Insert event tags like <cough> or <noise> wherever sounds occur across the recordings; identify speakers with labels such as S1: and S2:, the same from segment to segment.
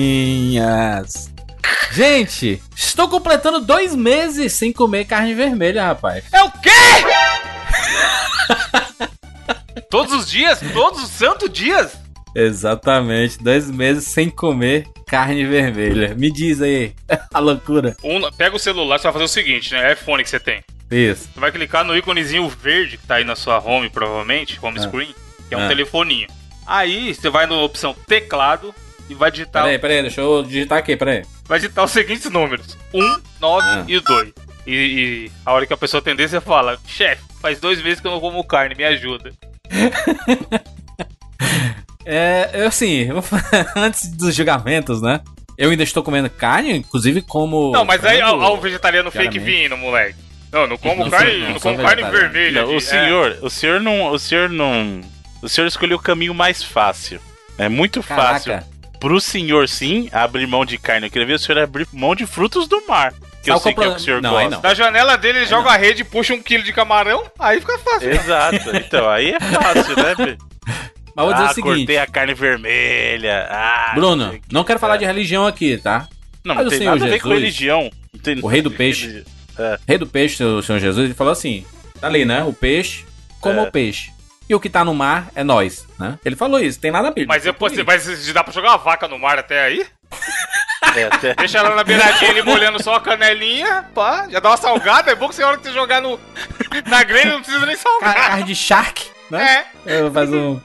S1: comidinhas. Gente, estou completando dois meses sem comer carne vermelha, rapaz.
S2: É o quê? <laughs> Todos os dias? Todos os santos dias?
S1: Exatamente, dois meses sem comer carne vermelha. Me diz aí, <laughs> a loucura.
S2: Um, pega o celular, você vai fazer o seguinte, né? É iPhone que você tem.
S1: Isso.
S2: Você vai clicar no íconezinho verde que tá aí na sua home, provavelmente, home
S1: Ah.
S2: screen, que é um
S1: Ah.
S2: telefoninho. Aí você vai na opção teclado e vai digitar,
S1: Peraí, peraí, deixa eu digitar aqui, peraí.
S2: vai digitar os seguintes números: 1, 9
S1: Ah.
S2: e 2. E, e a hora que a pessoa atender, você fala: chefe, faz dois meses que eu não como carne, me ajuda. <laughs>
S1: É, eu assim, eu vou falar- <laughs> antes dos julgamentos, né? Eu ainda estou comendo carne, inclusive como.
S2: não, mas aí ó o vegetariano fake vindo, moleque. Não, não como
S1: Não
S2: carne,
S1: sou-
S2: não,
S1: não
S2: como carne vermelha.
S3: Não, o senhor, o senhor não, o senhor não, o senhor escolheu o caminho mais fácil. É muito fácil
S1: Caraca.
S3: Pro senhor sim abrir mão de carne. Eu queria ver o senhor abrir mão de frutos do mar, que eu
S1: Sabe
S3: sei
S1: qual
S3: que é o que o senhor?
S1: Não, aí
S3: gosta.
S1: não.
S2: Da janela dele, ele joga a rede, puxa um quilo de camarão, aí fica fácil.
S3: Exato. <laughs> Então, aí é fácil, né?
S1: Mas vou dizer
S3: ah,
S1: o seguinte,
S3: cortei a carne vermelha. Ah,
S1: Bruno,
S3: que-
S1: não quero falar de religião aqui, tá?
S3: Não,
S1: Mas
S3: não
S1: o
S3: tem
S1: Senhor
S3: nada a ver com
S1: Jesus,
S3: religião. Não tem
S1: o rei do peixe.
S3: religião.
S1: Rei do peixe, o Senhor Jesus, ele falou assim: tá ali, né? O peixe, como
S3: É.
S1: o peixe. E o que tá no mar é nós, né? Ele falou isso, tem nada a ver.
S2: Mas, eu, posso- mas dá pra jogar uma vaca no mar até aí? <laughs>
S3: É, até-
S2: Deixa ela na beiradinha ali molhando só a canelinha, pá, já dá uma salgada. É bom que você, hora que você jogar no, na grelha, não precisa nem salgar.
S1: Carne de shark, né?
S2: É.
S1: Eu faço um.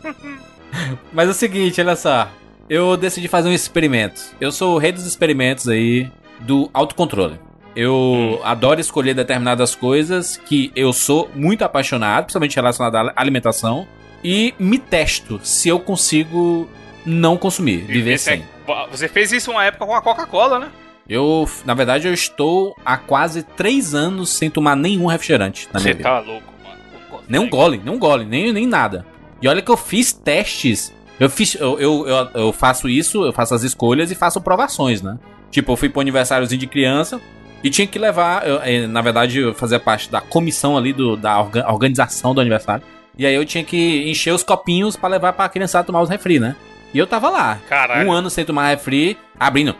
S1: <laughs> Mas é o seguinte, olha só. Eu decidi fazer um experimento. Eu sou o rei dos experimentos aí do autocontrole. Eu adoro escolher determinadas coisas que eu sou muito apaixonado, principalmente relacionado à alimentação, e me testo se eu consigo não consumir, viver
S2: é-
S1: sem.
S2: Você fez isso uma época com a Coca-Cola, né?
S1: Eu, na verdade, eu estou há quase três anos sem tomar nenhum refrigerante na minha
S2: Você
S1: vida.
S2: tá louco, mano.
S1: Nem um gole, nem um gole, nem, nem nada. E olha que eu fiz testes. Eu fiz. Eu, eu, eu, eu faço isso, eu faço as escolhas e faço provações, né? Tipo, eu fui pro aniversáriozinho de criança e tinha que levar. eu, eh, na verdade, eu fazia parte da comissão ali do, da orga- organização do aniversário. E aí eu tinha que encher os copinhos pra levar pra criançada tomar os refri, né? E eu tava lá.
S2: Caralho.
S1: Um ano sem tomar refri, abrindo.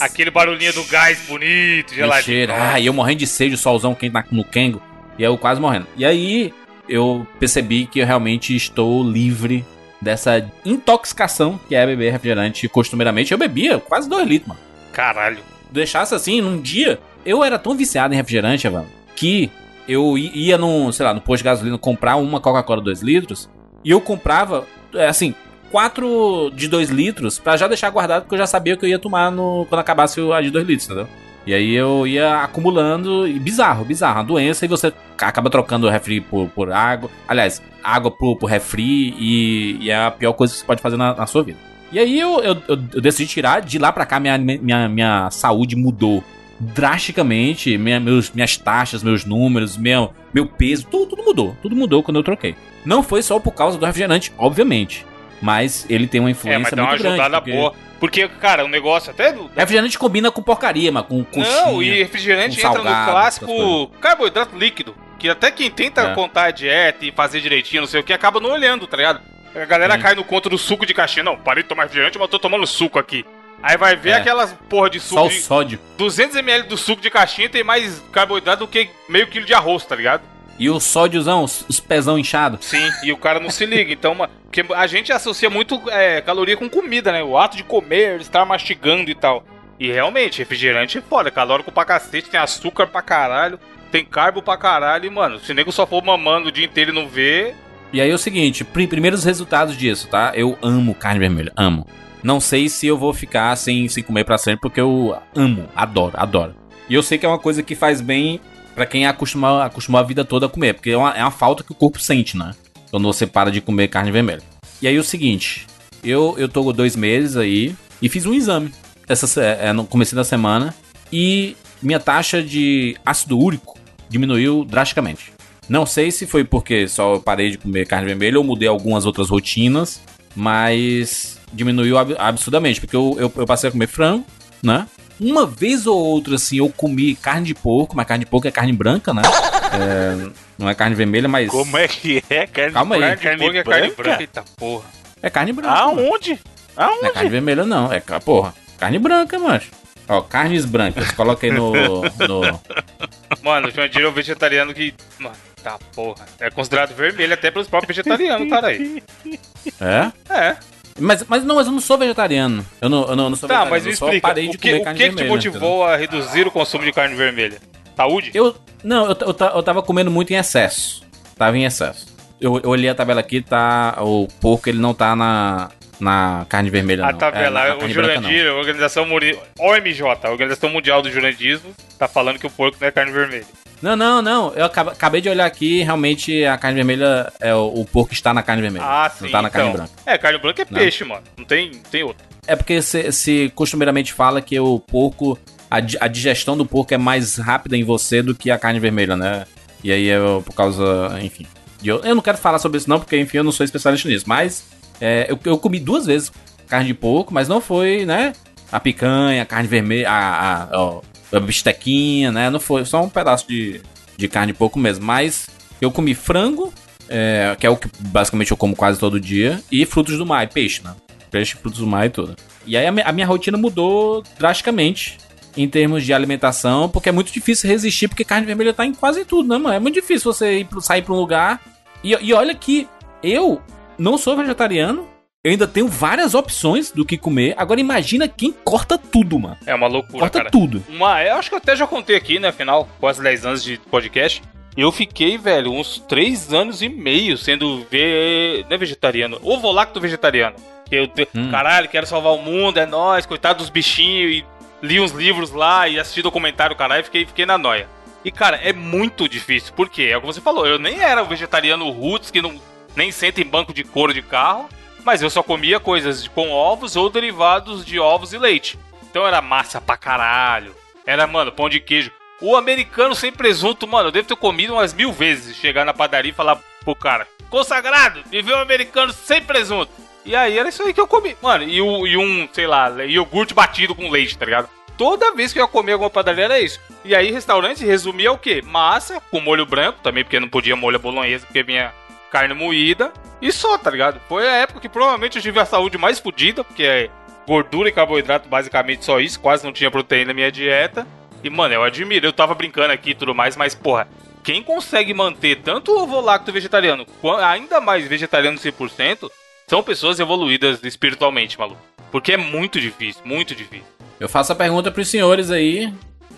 S2: Aquele barulhinho do gás bonito, geladinho.
S1: cheiro. Ah, e eu morrendo de sede, o solzão quente no Kengo. E eu quase morrendo. E aí eu percebi que eu realmente estou livre dessa intoxicação que é beber refrigerante costumeiramente. Eu bebia quase 2 litros, mano.
S2: Caralho.
S1: Deixasse assim, num dia, eu era tão viciado em refrigerante, Evan, que eu ia no, sei lá, no posto de gasolina comprar uma Coca-Cola 2 litros e eu comprava, é, assim, quatro de 2 litros pra já deixar guardado porque eu já sabia que eu ia tomar no, quando acabasse a de 2 litros, entendeu? E aí eu ia acumulando, e bizarro, bizarro, uma doença, e você acaba trocando o refri por, por água. Aliás, água por, por refri, e, e é a pior coisa que você pode fazer na, na sua vida. E aí eu, eu, eu- decidi tirar, de lá pra cá minha, minha, minha saúde mudou drasticamente, minha, meus, minhas taxas, meus números, meu, meu peso, tudo, tudo mudou, tudo mudou quando eu troquei. Não foi só por causa do refrigerante, obviamente, mas ele tem uma
S2: É,
S1: influência
S2: mas dá uma
S1: muito grande.
S2: ajudada
S1: porque
S2: boa. Porque, cara, o negócio até do.
S1: Refrigerante combina com porcaria, mas com coxinha.
S2: Não, e refrigerante entra
S1: salgado,
S2: no clássico carboidrato líquido. Que até quem tenta
S1: É.
S2: contar a dieta e fazer direitinho, não sei o que, acaba não olhando, tá ligado? A galera
S1: Sim.
S2: cai no conto do suco de caixinha. Não, parei de tomar refrigerante, mas tô tomando suco aqui. Aí vai ver
S1: É.
S2: aquelas porra de
S1: Só
S2: suco
S1: o
S2: de
S1: sódio.
S2: 200ml do suco de caixinha tem mais carboidrato do que meio quilo de arroz, tá ligado?
S1: E o sódiozão, os, os pezão inchado.
S2: Sim, e o cara não se liga. Então, ma- porque a gente associa muito é, caloria com comida, né? O ato de comer, estar mastigando e tal. E realmente, refrigerante é foda, calórico pra cacete, tem açúcar pra caralho, tem carbo pra caralho, e, mano, se o nego só for mamando o dia inteiro e não vê.
S1: E aí é o seguinte, pri- primeiros resultados disso, tá? Eu amo carne vermelha, amo. Não sei se eu vou ficar sem, sem comer pra sempre, porque eu amo, adoro, adoro. E eu sei que é uma coisa que faz bem pra quem acostumou, acostumou a vida toda a comer, porque é uma, é uma falta que o corpo sente, né? Quando você para de comer carne vermelha. E aí o seguinte, eu, eu tô dois meses aí e fiz um exame essa, é, no começo da semana e minha taxa de ácido úrico diminuiu drasticamente. Não sei se foi porque só eu parei de comer carne vermelha ou mudei algumas outras rotinas, mas diminuiu ab- absurdamente, porque eu, eu, eu passei a comer frango, né? Uma vez ou outra, assim, eu comi carne de porco, mas carne de porco é carne branca, né? <laughs> É, não é carne vermelha, mas
S3: Como é que é? Carne
S1: Calma aí.
S2: Carne de porco é carne
S3: branca?
S2: eita porra.
S1: é carne branca. mano.
S3: Aonde? Aonde?
S1: Não é carne vermelha, não. É, porra, carne branca, macho. Ó, carnes brancas. Coloca aí no. no... <laughs>
S2: Mano, o Jandir é um vegetariano que. Mano, tá porra. É considerado vermelho até pelos próprios vegetarianos, cara aí. <laughs>
S1: É?
S2: É.
S1: Mas, mas não, mas eu não sou vegetariano. Eu não, eu não, eu não sou
S2: Tá,
S1: vegetariano.
S2: mas me explica.
S1: parei de
S2: O que,
S1: comer
S2: o
S1: carne
S2: que, que te
S1: vermelha, entendeu?
S2: motivou a reduzir o consumo de carne vermelha? Saúde?
S1: Eu. Não, eu, eu, eu tava comendo muito em excesso. Tava em excesso. Eu, eu olhei a tabela aqui, tá. O porco ele não tá na. Na carne vermelha,
S2: A
S1: não.
S2: tabela,
S1: É,
S2: o. Jurandir, a Organização Muri... OMJ, a Organização Mundial do Jurandismo, tá falando que o porco não é carne vermelha.
S1: Não, não, não. Eu acab- acabei de olhar aqui realmente a carne vermelha é o, o porco está na carne vermelha.
S2: Ah, sim.
S1: Não tá na carne
S2: então.
S1: branca.
S2: É, carne branca é
S1: Não.
S2: peixe, mano. Não tem, tem outro.
S1: É porque se, se costumeiramente fala que o porco. A, a digestão do porco é mais rápida em você do que a carne vermelha, né? E aí é por causa. Enfim. Eu, eu não quero falar sobre isso, não, porque enfim, eu não sou especialista nisso. Mas é, eu, eu comi duas vezes carne de porco, mas não foi, né? A picanha, a carne vermelha, a, a, ó, bistequinha, né? Não foi só um pedaço de, de carne de porco mesmo. Mas eu comi frango, é, que é o que basicamente eu como quase todo dia, e frutos do mar, e peixe, né? Peixe, frutos do mar e tudo. E aí a, mi- a minha rotina mudou drasticamente em termos de alimentação, porque é muito difícil resistir, porque carne vermelha tá em quase tudo, né, mano? É muito difícil você ir pro- sair pra um lugar. E, e olha que eu não sou vegetariano, eu ainda tenho várias opções do que comer. Agora imagina quem corta tudo, mano.
S2: É uma loucura,
S1: Corta
S2: cara.
S1: tudo.
S2: Uma, eu acho que eu até já contei aqui, né, afinal, quase 10 anos de podcast. Eu fiquei, velho, uns 3 anos e meio sendo ve... não é vegetariano, ovo-lacto vegetariano. Que eu, te-
S1: Hum.
S2: caralho, quero salvar o mundo, é nóis, coitado dos bichinhos, e li uns livros lá e assisti documentário, caralho, e fiquei, fiquei na noia. E, cara, é muito difícil, porque é o que você falou, eu nem era o vegetariano roots, que não, nem senta em banco de couro de carro, mas eu só comia coisas com ovos ou derivados de ovos e leite. Então era massa pra caralho. Era, mano, pão de queijo. O americano sem presunto, mano, eu devo ter comido umas mil vezes. Chegar na padaria e falar pro cara: Consagrado, vê um americano sem presunto. E aí era isso aí que eu comi. Mano, e, o- e um, sei lá, iogurte batido com leite, tá ligado? Toda vez que eu ia comer alguma padaria era isso. E aí, restaurante resumia o quê? Massa com molho branco, também porque não podia molho bolonhesa, porque vinha carne moída. E só, tá ligado? Foi a época que provavelmente eu tive a saúde mais fodida, porque é gordura e carboidrato, basicamente só isso. Quase não tinha proteína na minha dieta. E, mano, eu admiro. Eu tava brincando aqui e tudo mais, mas, porra, quem consegue manter tanto ovo lacto vegetariano, ainda mais vegetariano 100%, são pessoas evoluídas espiritualmente, maluco. Porque é muito difícil, muito difícil.
S1: Eu faço a pergunta pros senhores aí: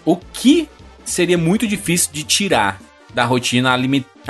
S1: o que seria muito difícil de tirar da rotina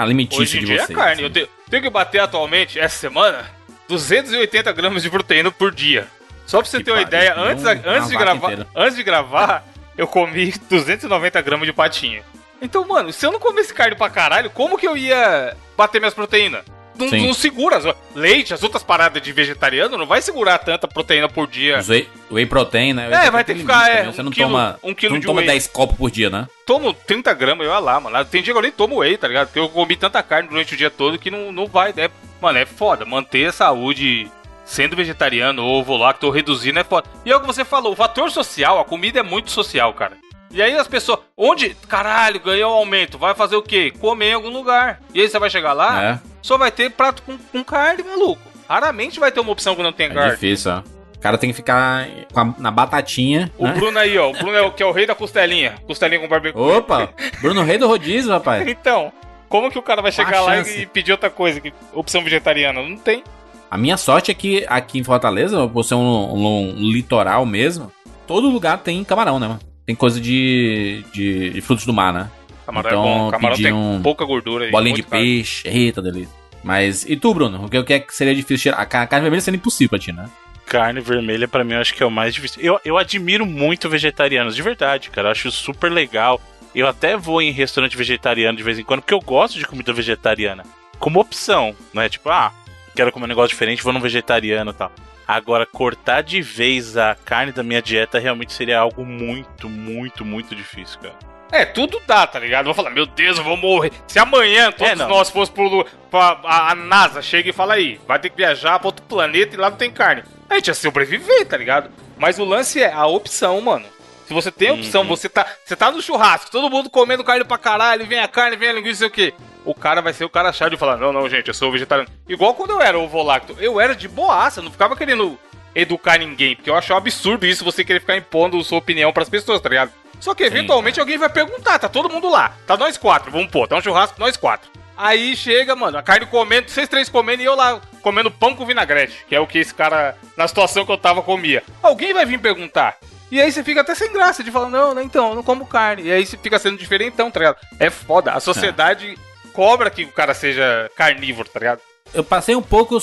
S1: alimi- alimentícia
S2: Hoje em
S1: de
S2: dia
S1: vocês?
S2: é carne. Eu te- tenho que bater atualmente, essa semana, 280 gramas de proteína por dia. Só pra você
S1: Que
S2: ter uma ideia, antes, antes, de gravar,
S1: inteira.
S2: antes de gravar, eu comi <laughs> 290 gramas de patinha. Então, mano, se eu não comesse carne pra caralho, como que eu ia bater minhas proteínas? Não, não segura. Leite, as outras paradas de vegetariano, não vai segurar tanta proteína por dia.
S1: Os Whey, whey protein, né?
S2: É, vai ter que ficar, é,
S1: Você
S2: um
S1: não
S2: quilo-
S1: toma,
S2: um quilo
S1: não
S2: de
S1: toma
S2: whey.
S1: 10 copos por dia, né?
S2: tomo 30 gramas, eu ia lá, mano. Tem dia que eu nem tomo whey, tá ligado? Porque eu comi tanta carne durante o dia todo que não, não vai, né? Mano, é foda. Manter a saúde sendo vegetariano ou ovo-lacto ou reduzindo é foda. E é o que você falou, o fator social, a comida é muito social, cara. E aí as pessoas, onde, caralho, ganhou um aumento, vai fazer o quê? Comer em algum lugar. E aí você vai chegar lá,
S1: É.
S2: só vai ter prato com, com carne, maluco. Raramente vai ter uma opção que não tem
S1: É
S2: carne.
S1: difícil, ó. O cara tem que ficar a- na batatinha.
S2: O
S1: né?
S2: Bruno aí, ó, o Bruno é o que é o rei da costelinha. Costelinha com barbecue.
S1: Opa! <laughs> Bruno Rei do Rodízio, rapaz.
S2: Então, como que o cara vai chegar lá
S1: chance?
S2: e pedir outra coisa? que- Opção vegetariana? Não tem.
S1: A minha sorte é que aqui em Fortaleza, por ser um, um- um litoral mesmo, todo lugar tem camarão, né, mano? Tem coisa de, de, de frutos do mar, né?
S2: Camarão
S1: Então,
S2: é bom. Camarão tem
S1: um
S2: pouca gordura. e
S1: Bolinha de
S2: carne.
S1: peixe. Eita, delícia. Mas, e tu, Bruno? O que, o que é que seria difícil tirar? A ca- carne vermelha seria impossível pra ti, né?
S3: Carne vermelha, pra mim, eu acho que é o mais difícil. Eu, eu admiro muito vegetarianos, de verdade, cara. Eu acho super legal. Eu até vou em restaurante vegetariano de vez em quando, porque eu gosto de comida vegetariana. Como opção, né? Tipo, ah, quero comer um negócio diferente, vou num vegetariano e tal. Agora, cortar de vez a carne da minha dieta realmente seria algo muito, muito, muito difícil, cara.
S2: É, tudo dá, tá ligado? Vou falar, meu Deus, eu vou morrer. Se amanhã todos
S3: É,
S2: nós fossemos pro. Pra- a, a NASA chega e fala aí, vai ter que viajar pra outro planeta e lá não tem carne. A gente ia sobreviver, tá ligado? Mas o lance é a opção, mano. Se você tem opção,
S3: Uhum.
S2: você tá, você tá no churrasco, todo mundo comendo carne pra caralho, vem a carne, vem a linguiça, sei o quê. O cara vai ser o cara chato de falar, não, não, gente, eu sou vegetariano. Igual quando eu era ovo lacto, eu era de boaça, não ficava querendo educar ninguém, porque eu acho um absurdo isso você querer ficar impondo sua opinião pras pessoas, tá ligado? Só que eventualmente alguém vai perguntar, tá todo mundo lá, tá nós quatro, vamos pôr, tá um churrasco nós quatro. Aí chega, mano, a carne comendo, vocês três comendo e eu lá comendo pão com vinagrete, que é o que esse cara, na situação que eu tava, comia. Alguém vai vir perguntar. E aí você fica até sem graça de falar, não, não então, eu não como carne. E aí você fica sendo diferentão, tá ligado? É foda. A sociedade cobra que o cara seja carnívoro, tá ligado?
S1: Eu passei um pouco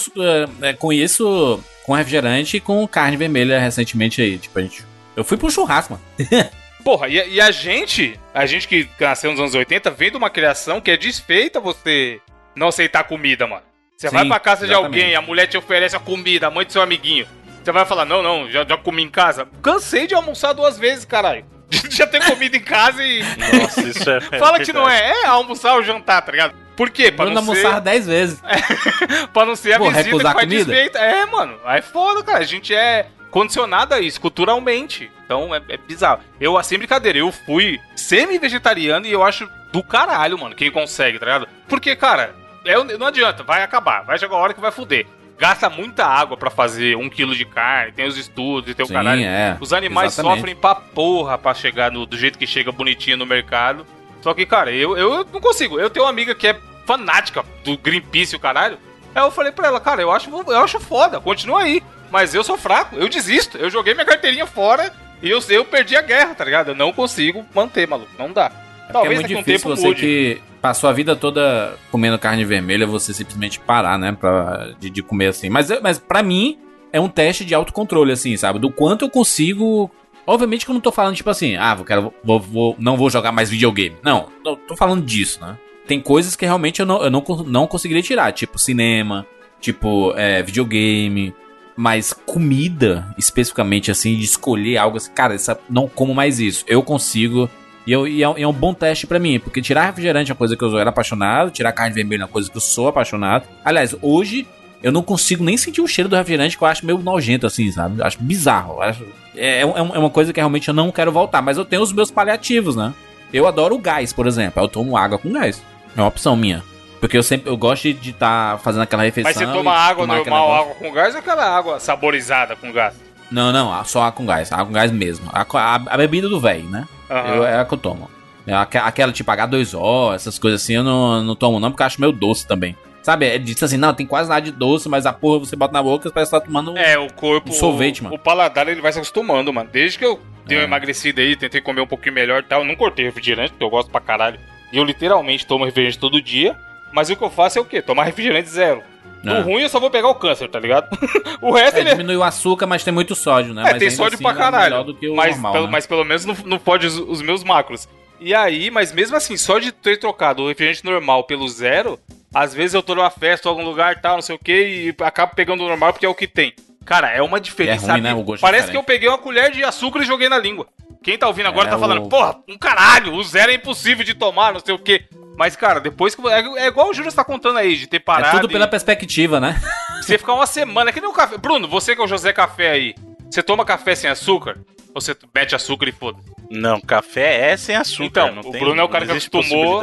S1: é, com isso, com refrigerante e com carne vermelha recentemente aí. Tipo, a gente. Eu fui pro churrasco, mano. <laughs>
S2: Porra, e, e, a gente, a gente que nasceu nos anos 80, vem de uma criação que é desfeita você não aceitar comida, mano. Você Sim, vai pra casa exatamente. de alguém, a mulher te oferece a comida, a mãe do seu amiguinho. Você vai falar, não, não, já, já comi em casa. Cansei de almoçar duas vezes, caralho. <laughs> já ter comido em casa e.
S3: Nossa, isso é. <laughs>
S2: Fala que não é. É almoçar ou jantar, tá ligado? Por quê?
S1: Pra Bruno não almoçar ser... dez vezes.
S2: É, <laughs> pra não ser a Pô, visita que faz desfeita. É, mano. Aí é foda, cara. A gente é condicionado a isso culturalmente. Então é, é bizarro. Eu, sem brincadeira, eu fui semi-vegetariano e eu acho do caralho, mano, quem consegue, tá ligado? Porque, cara, é, não adianta, vai acabar. Vai chegar a hora que vai fuder gasta muita água para fazer um quilo de carne, tem os estudos e tem o Sim, caralho. É, os animais exatamente. sofrem pra porra pra chegar no, do jeito que chega bonitinho no mercado. Só que, cara, eu, eu não consigo. Eu tenho uma amiga que é fanática do Greenpeace e o caralho. Aí eu falei pra ela, cara, eu acho, eu acho foda, continua aí. Mas eu sou fraco, eu desisto. Eu joguei minha carteirinha fora e eu, eu perdi a guerra, tá ligado? Eu não consigo manter, maluco. Não dá.
S1: É Talvez é muito difícil um tempo você mude. que passou a vida toda comendo carne vermelha, você simplesmente parar, né? Pra, de, de comer assim. Mas, mas para mim, é um teste de autocontrole, assim, sabe? Do quanto eu consigo. Obviamente que eu não tô falando, tipo assim, ah, vou, quero, vou, vou, não vou jogar mais videogame. Não, não tô falando disso, né? Tem coisas que realmente eu não, eu não, não conseguiria tirar, tipo cinema, tipo é, videogame, mas comida, especificamente assim, de escolher algo assim, cara, essa, não como mais isso. Eu consigo e, eu, e, é, e é um bom teste para mim, porque tirar refrigerante é uma coisa que eu era apaixonado, tirar carne vermelha é uma coisa que eu sou apaixonado. Aliás, hoje eu não consigo nem sentir o cheiro do refrigerante, que eu acho meio nojento, assim, sabe? Eu acho bizarro. Acho, é, é, é, é uma coisa que realmente eu não quero voltar, mas eu tenho os meus paliativos, né? Eu adoro o gás, por exemplo. Eu tomo água com gás. É uma opção minha. Porque eu sempre eu gosto de estar tá fazendo aquela refeição.
S2: Mas você toma água normal, água com gás ou aquela água saborizada com gás?
S1: Não, não, só água com gás. Água com gás mesmo. A, a, a bebida do velho, né? Uhum. Eu, é a que eu tomo. Aquela tipo H2O, essas coisas assim, eu não, não tomo não, porque eu acho meio doce também. Sabe, é disse assim, não, tem quase nada de doce, mas a porra você bota na boca e parece que tá tomando
S2: É, o corpo,
S1: um sorvete, mano.
S2: O paladar ele vai se acostumando, mano. Desde que eu dei uma é. emagrecida aí, tentei comer um pouquinho melhor e tal, eu não cortei refrigerante, porque eu gosto pra caralho. E eu literalmente tomo refrigerante todo dia, mas o que eu faço é o quê? Tomar refrigerante zero. É. ruim eu só vou pegar o câncer, tá ligado? <laughs>
S1: o resto é, ele. Diminui o açúcar, mas tem muito sódio, né?
S2: É, mas tem sódio assim, pra caralho. mas, normal, pelo, né? mas pelo menos não, não pode os, os, meus macros. E aí, mas mesmo assim, só de ter trocado o refrigerante normal pelo zero, às vezes eu tô numa festa algum lugar tal, não sei o que, e acabo pegando o normal porque é o que tem. Cara, é uma diferença. É ruim, né? Parece que eu peguei uma colher de açúcar e joguei na língua. Quem tá ouvindo agora é tá falando, o... porra, um caralho, o zero é impossível de tomar, não sei o que. Mas, cara, depois que. É, é igual o Júlio tá contando aí, de ter parado.
S1: É tudo pela e... perspectiva, né? <laughs>
S2: Você ficar uma semana, é que nem o café. Bruno, você que é o José Café aí, você toma café sem açúcar? Ou você mete açúcar e foda?
S3: Não, café é sem açúcar.
S2: Então, o tem, Bruno é o cara que acostumou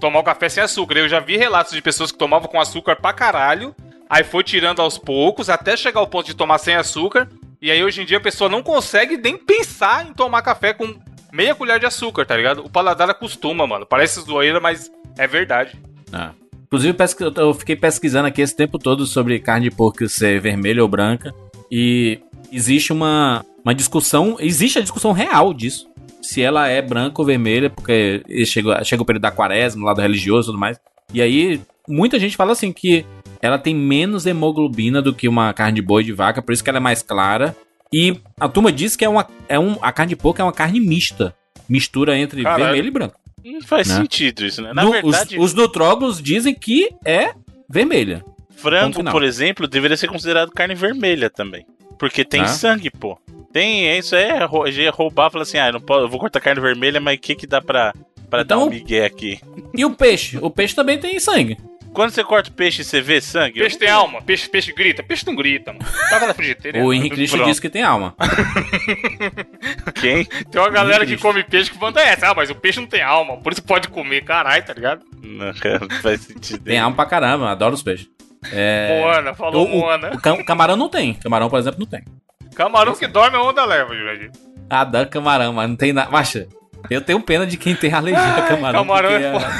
S2: tomar o café sem açúcar. Eu já vi relatos de pessoas que tomavam com açúcar pra caralho, aí foi tirando aos poucos, até chegar ao ponto de tomar sem açúcar. E aí hoje em dia a pessoa não consegue nem pensar em tomar café com meia colher de açúcar, tá ligado? O paladar acostuma, mano. Parece zoeira, mas é verdade.
S1: Ah. Inclusive, eu fiquei pesquisando aqui esse tempo todo sobre carne de porco ser vermelha ou branca. E existe uma, uma discussão, existe a discussão real disso se ela é branca ou vermelha, porque chega, chega o período da quaresma, lado religioso e tudo mais. E aí, muita gente fala assim que ela tem menos hemoglobina do que uma carne de boi de vaca, por isso que ela é mais clara. E a turma diz que é uma, é um, a carne de porco é uma carne mista. Mistura entre Caralho. vermelho e branco.
S3: Não faz né? sentido isso, né?
S1: Na no, verdade... Os, os nutróglobos dizem que é vermelha.
S3: Frango, por exemplo, deveria ser considerado carne vermelha também. Porque tem ah. sangue, pô. Tem, é isso é, roubar, falar assim, ah, não posso, eu vou cortar carne vermelha, mas o que que dá pra, pra então, dar um migué aqui?
S1: E o peixe? O peixe também tem sangue.
S3: Quando você corta o peixe, você vê sangue?
S2: Peixe tem alma, peixe, peixe grita, peixe não grita, mano. Tava na frigideira. <laughs>
S1: o Henrique Cristo disse que tem alma. <laughs>
S3: Quem?
S2: Tem uma galera que come peixe que manda essa, ah, mas o peixe não tem alma, por isso pode comer, caralho, tá ligado?
S3: Não, faz sentido.
S1: Tem alma pra caramba, adoro os peixes.
S2: É... Moana, falou
S1: o,
S2: Moana.
S1: O, o camarão não tem, camarão, por exemplo, não tem.
S2: Camarão que dorme a onda leva, Jurandir.
S1: Adoro camarão, mas não tem nada. Macha, eu tenho pena de quem tem alergia a <laughs> camarão.
S2: camarão é foda.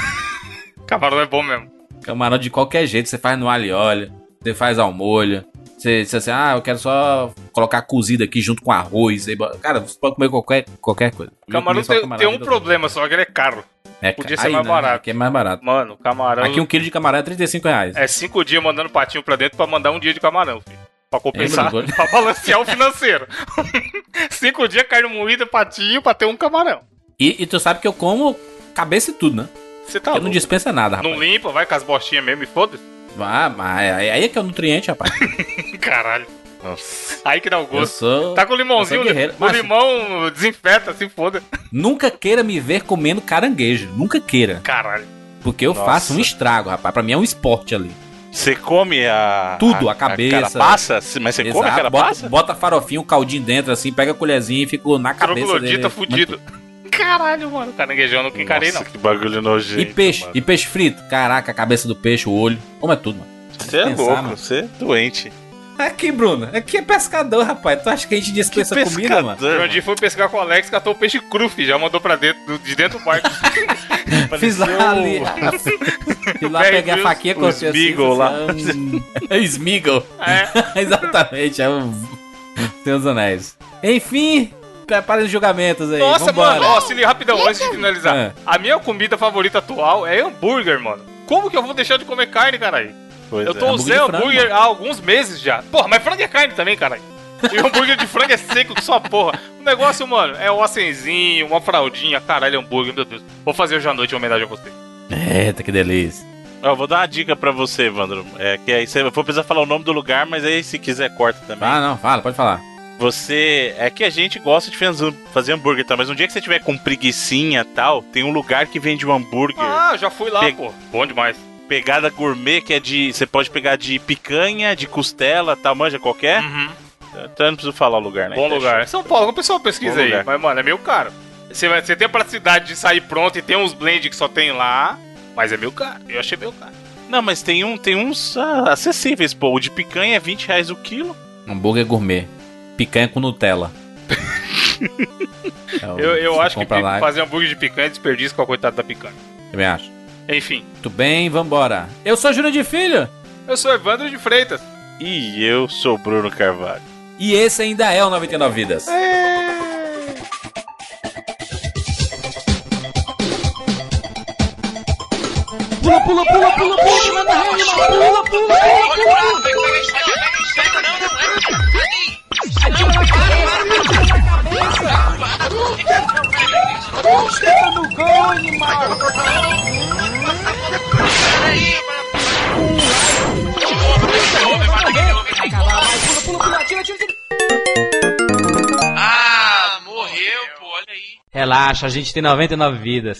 S2: Camarão é bom mesmo.
S1: Camarão de qualquer jeito, você faz no alho e óleo, você faz ao molho. Você diz assim, ah, eu quero só colocar cozido aqui junto com arroz. aí Cara, você pode comer qualquer, qualquer coisa.
S2: Camarão tem,
S1: camarão
S2: tem um problema só, que ele é caro.
S1: É,
S2: podia ser mais barato.
S1: Aqui é mais barato.
S2: Mano, camarão.
S1: Aqui um quilo de camarão é 35 reais.
S2: É cinco dias mandando patinho pra dentro pra mandar um dia de camarão, filho. Pra compensar,
S1: Bruno. <laughs>
S2: pra balancear o financeiro. <laughs> cinco dias carne moída, patinho pra ter um camarão.
S1: E, e tu sabe que eu como cabeça e tudo, né?
S2: Você tá
S1: eu não
S2: louco.
S1: dispensa nada, rapaz.
S2: Não limpa, vai com as bostinhas mesmo e foda-se.
S1: Ah, mas aí aí é que é o nutriente, rapaz. <laughs>
S2: Caralho.
S3: Nossa.
S2: Aí que dá o
S1: Eu
S2: gosto.
S1: sou.
S2: Tá com limãozinho,
S1: guerreiro.
S2: o
S1: Mas-
S2: limão desinfeta, se foda.
S1: Nunca queira me ver comendo caranguejo. Nunca queira.
S2: Caralho.
S1: Porque eu
S3: Nossa.
S1: faço um estrago, rapaz. Pra mim é um esporte ali.
S3: Você come a.
S1: Tudo, a cabeça.
S3: carapaça? Mas você come a carapaça?
S1: Bota, bota farofinho, um caldinho dentro, assim, pega a colherzinha e fico na cabeça dele.
S2: Troglodita fudido. Caralho, mano. Caranguejão eu nunca encarei, não.
S3: Que bagulho nojento.
S1: E peixe,
S3: mano.
S1: e peixe frito. Caraca, a cabeça do peixe, o olho. Como é tudo, mano.
S3: Você é
S1: pensar,
S3: louco,
S1: mano.
S3: você é doente.
S1: Aqui, Bruno. Aqui é pescador, rapaz. Tu acha que a gente dispensa
S3: Que
S1: comida, mano?
S2: O Jandir foi pescar com o Alex, catou o peixe cru, filho. Já mandou pra dentro, do- de dentro do barco. <laughs>
S1: Fiz lá ali. <laughs> Fui lá, peguei a faquinha,
S3: O
S1: cortei assim.
S3: Smiggle lá.
S1: falei assim, hum, É Smiggle.
S2: é. <laughs>
S1: Exatamente, é o dos Anéis. Enfim, preparem os julgamentos aí.
S2: Nossa,
S1: vambora.
S2: mano, ó, se liga rapidão, antes de finalizar.
S1: É.
S2: A minha comida favorita atual é hambúrguer, mano. Como que eu vou deixar de comer carne, caralho?
S3: Pois
S2: Eu
S3: é.
S2: tô
S1: hambúrguer
S2: usando
S1: frango,
S2: hambúrguer há alguns meses já. Porra, mas frango é carne também, caralho. E o hambúrguer de frango é seco que só porra. O negócio, mano, é um acenzinho, uma fraldinha, caralho, hambúrguer, meu Deus. Vou fazer hoje à noite em homenagem a você.
S1: Eita, que delícia.
S3: Ó, vou dar uma dica pra você, Evandro. É que aí você vou precisar falar o nome do lugar, mas aí se quiser corta também.
S1: Ah, não, fala, pode falar.
S3: Você. É que a gente gosta de fazer hambúrguer, tá? Mas um dia que você tiver com preguicinha e tal, tem um lugar que vende um hambúrguer.
S2: Ah, já fui lá,
S3: Pe-
S2: pô. Bom demais.
S3: Pegada gourmet, que é de. Você pode pegar de picanha, de costela, tal, manja qualquer.
S2: Uhum.
S3: Então eu não preciso falar o lugar, né?
S2: Bom lugar. São Paulo, o pessoal pesquisa aí. Mas, mano, é meio caro. Você, vai, você tem a praticidade de sair pronto e tem uns blend que só tem lá, mas é meio caro. Eu achei meio caro.
S3: Não, mas tem, um, tem uns ah, acessíveis, pô. O de picanha é 20 reais o quilo.
S1: Hambúrguer gourmet. Picanha com Nutella. É <laughs> o-
S2: Eu, eu acho que
S1: lá,
S2: fazer hambúrguer de picanha é desperdício com a coitada da picanha.
S1: Também acho.
S2: Enfim,
S1: Muito bem, vambora. Eu sou Júnior de Filho.
S2: eu sou Evandro de Freitas.
S3: E eu sou o Bruno Carvalho.
S1: E esse ainda é o 99 Vidas.
S4: Pula, pula, pula, pula, pula, manda rede, pula, pula, pula, pula. Chega no gol, animal! Pula, pula, pula, tira, tira, tira.
S5: Ah, morreu, pô, olha aí.
S4: Relaxa, a gente tem 99 vidas.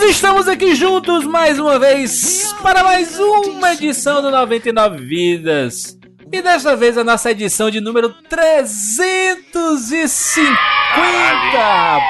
S1: Meninos, estamos aqui juntos mais uma vez para mais uma edição do 99 Vidas. E desta vez a nossa edição de número 350.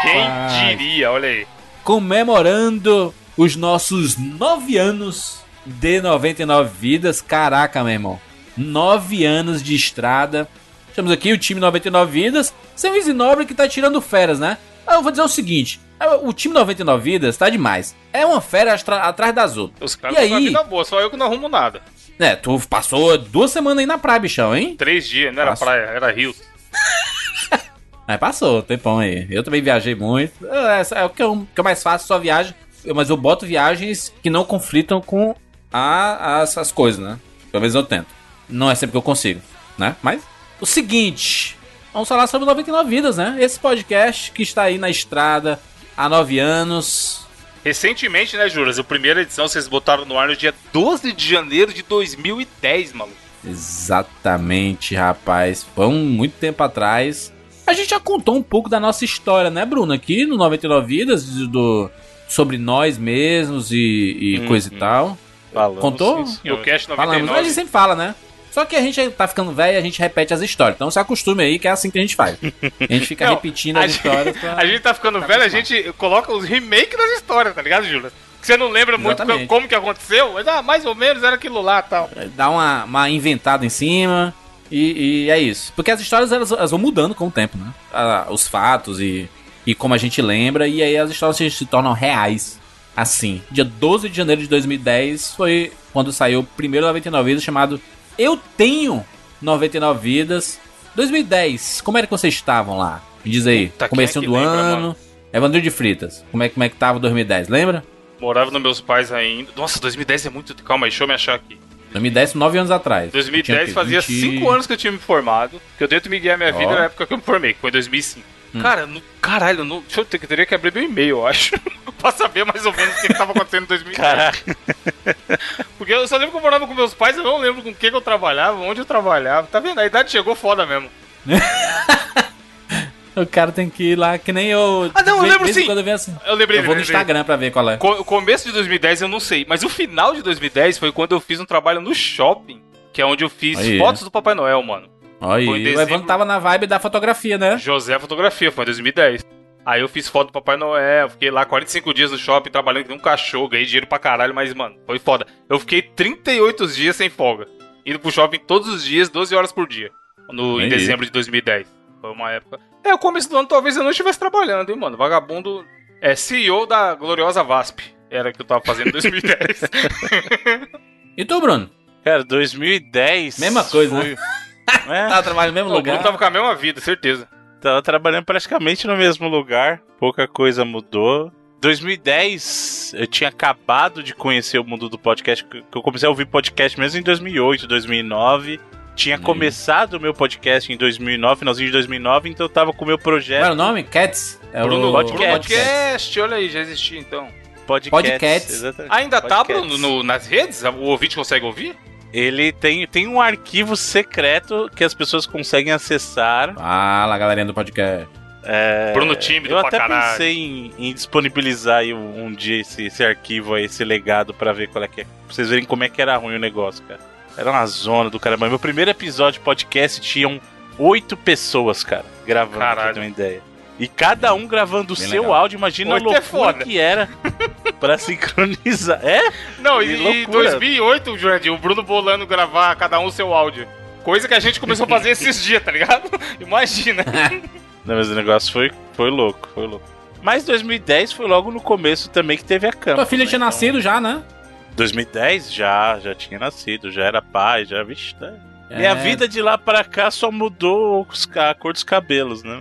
S2: Quem diria, olha aí.
S1: Comemorando os nossos 9 anos de 99 Vidas. Caraca, meu irmão. 9 anos de estrada. Temos aqui o time 99 Vidas. Sem Nobre que tá tirando férias, né? Ah, Eu vou dizer o seguinte: o time 99 Vidas tá demais. É uma atra- atrás das outras.
S2: Os caras
S1: E
S2: estão
S1: aí?
S2: vida boa, só eu que não arrumo nada.
S1: É, tu passou duas semanas aí na praia, bichão, hein?
S2: Três dias, não era
S1: Nossa.
S2: praia, era rio. <laughs>
S1: Mas passou, um tempão aí. Eu também viajei muito. É, é o que eu, que eu mais faço, só viagem. Mas eu boto viagens que não conflitam com a, as, as coisas, né? Pelo menos eu tento. Não é sempre que eu consigo, né? Mas, o seguinte. Vamos falar sobre 99 Vidas, né? Esse podcast que está aí na estrada há nove anos.
S2: Recentemente, né, Juras? A primeira edição vocês botaram no ar no dia 12 de janeiro de 2010, maluco.
S1: Exatamente, rapaz. Foi um muito tempo atrás. A gente já contou um pouco da nossa história, né, Bruno? Aqui no 99 Vidas, do, sobre nós mesmos e, e
S3: Uhum.
S1: coisa e tal.
S3: Falamos,
S1: Contou?
S3: sim.
S2: No Cast
S1: Falamos, mas a
S2: 99.
S1: gente sempre fala, né? Só que a gente tá ficando velho e a gente repete as histórias. Então se acostume aí que é assim que a gente faz. A gente fica
S2: Não,
S1: repetindo
S2: a
S1: as histórias pra... <laughs>
S2: A gente tá ficando velho, a gente coloca os remakes das histórias, tá ligado, Júlio? Que você não lembra muito
S1: Exatamente.
S2: como que aconteceu, mas ah, mais ou menos era aquilo lá e tal.
S1: Dá uma, uma inventada em cima e, e é isso. Porque as histórias elas, elas vão mudando com o tempo, né? Ah, os fatos e, e como a gente lembra. E aí as histórias se, se tornam reais. Assim, dia 12 de janeiro de 2010 foi quando saiu o primeiro 99 Vidas chamado Eu Tenho 99 Vidas. 2010, como era que vocês estavam lá? Me diz aí,
S2: quem
S1: comecinho
S2: é
S1: do
S2: lembra,
S1: ano.
S2: mano?
S1: Evandro de Fritas, como é, como é que tava 2010, lembra?
S2: Morava nos meus pais ainda. Nossa, 2010 é muito. Calma aí, deixa eu me achar aqui.
S1: 2010, 9 anos atrás. Tinha
S2: 2010
S1: que-
S2: fazia
S1: 20
S2: 5 anos que eu tinha me formado. Que eu tento me guiar minha vida
S1: Ó.
S2: na época que eu me formei, que foi em 2005. Cara, no, caralho, no, deixa eu ter, que teria que abrir meu e-mail, eu acho. <laughs> pra saber mais ou menos o que, que tava acontecendo em 2010.
S3: Caraca. <laughs>
S2: Porque eu só lembro que eu morava com meus pais, eu não lembro com quem que eu trabalhava, onde eu trabalhava. Tá vendo? A idade chegou foda mesmo. <laughs>
S1: O cara tem que ir lá, que nem eu.
S2: Ah, não, eu lembro sim.
S1: Quando eu, assim.
S2: Eu lembrei,
S1: eu vou no. Instagram pra ver qual é.
S2: Co- O começo de 2010 eu não sei, mas o final de 2010 foi quando eu fiz um trabalho no shopping, que é onde eu fiz
S1: Aí.
S2: fotos do Papai Noel, mano.
S1: Aí, o. Evandro tava na vibe da fotografia, né?
S2: José Fotografia, foi em 2010. Aí eu fiz foto do Papai Noel, fiquei lá 45 dias no shopping trabalhando com um cachorro, ganhei dinheiro pra caralho, mas, mano, foi foda. Eu fiquei 38 dias sem folga. Indo pro shopping todos os dias, 12 horas por dia. No, em dezembro de 2010. Foi uma época. É, o começo do ano talvez eu não estivesse trabalhando, hein, mano. Vagabundo é CEO da gloriosa VASP. Era o que eu tava fazendo em 2010. <laughs>
S1: E tu, Bruno?
S3: Cara, 2010.
S1: Mesma coisa, né?
S3: foi... <laughs> É,
S1: Tava trabalhando no mesmo
S2: o
S1: lugar.
S2: Bruno tava com a mesma vida, certeza.
S3: tava trabalhando praticamente no mesmo lugar. Pouca coisa mudou. 2010, eu tinha acabado de conhecer o mundo do podcast. que Eu comecei a ouvir podcast mesmo em 2008, 2009. Tinha
S1: Hum.
S3: começado o meu podcast em 2009, finalzinho de 2009, então eu tava com o meu
S1: Qual era
S3: projeto
S1: o nome? Cats? É
S2: Bruno,
S1: o
S3: podcast.
S2: Bruno podcast, olha aí, já existia então.
S3: podcast.
S1: Podcasts.
S3: exatamente.
S2: Ainda tá,
S3: Podcasts.
S2: Bruno, no- nas redes? O ouvinte consegue ouvir?
S3: Ele tem, tem um arquivo secreto que as pessoas conseguem acessar.
S1: Fala, galerinha do podcast.
S3: É,
S2: Bruno tímido
S3: eu
S2: pra
S3: até
S2: caralho.
S3: pensei em, em disponibilizar aí um, um dia esse, esse arquivo aí, esse legado pra ver qual é que é. Pra vocês verem como é que era ruim o negócio, cara. Era uma zona do caramba. Meu primeiro episódio de podcast tinham oito pessoas, cara, gravando, pra
S2: Caralho.
S3: ter uma ideia. E cada um gravando o seu
S1: legal.
S3: áudio, imagina
S2: Oito
S3: a
S2: é
S3: loucura
S2: foda.
S3: que era <laughs> pra sincronizar. É?
S2: Não, e em
S3: loucura.
S2: 2008, Jurandir, o Bruno bolando gravar cada um o seu áudio. Coisa que a gente começou a fazer esses dias, tá ligado? <laughs> Imagina. <laughs>
S3: Não, mas o negócio foi, foi louco, foi louco. Mas 2010 foi logo no começo também que teve a câmera.
S1: Tua filha tinha nascido já, né?
S3: 2010 já, já tinha nascido, já era pai, já, vixe, tá. Minha
S1: É.
S3: vida de lá pra cá só mudou a cor dos cabelos, né?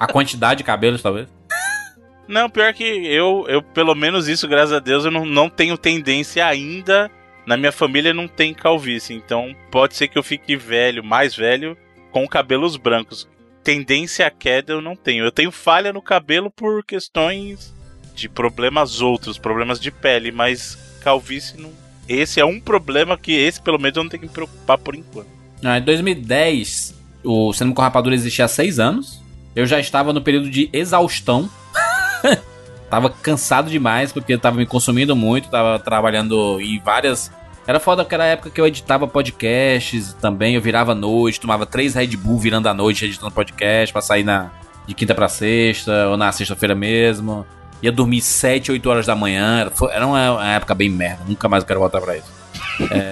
S1: A quantidade de cabelos, talvez. <laughs>
S3: Não, pior que eu, eu pelo menos isso, graças a Deus, eu não, não tenho tendência ainda. Na minha família não tem calvície, então pode ser que eu fique velho, mais velho, com cabelos brancos. Tendência à queda eu não tenho. Eu tenho falha no cabelo por questões de problemas outros, problemas de pele, mas calvície não. Esse é um problema que esse pelo menos eu não tenho que me preocupar por enquanto.
S1: Ah, em 2010, o Cinema com Rapadura existia há seis anos. Eu já estava no período de exaustão. <laughs> tava cansado demais, porque tava me consumindo muito, tava trabalhando em várias. Era foda porque era a época que eu editava podcasts também, eu virava noite, tomava três Red Bull virando à noite editando podcast pra sair na, de quinta pra sexta, ou na sexta-feira mesmo. Ia dormir 7, 8 horas da manhã. Era, uma, época bem merda. Nunca mais eu quero voltar pra isso.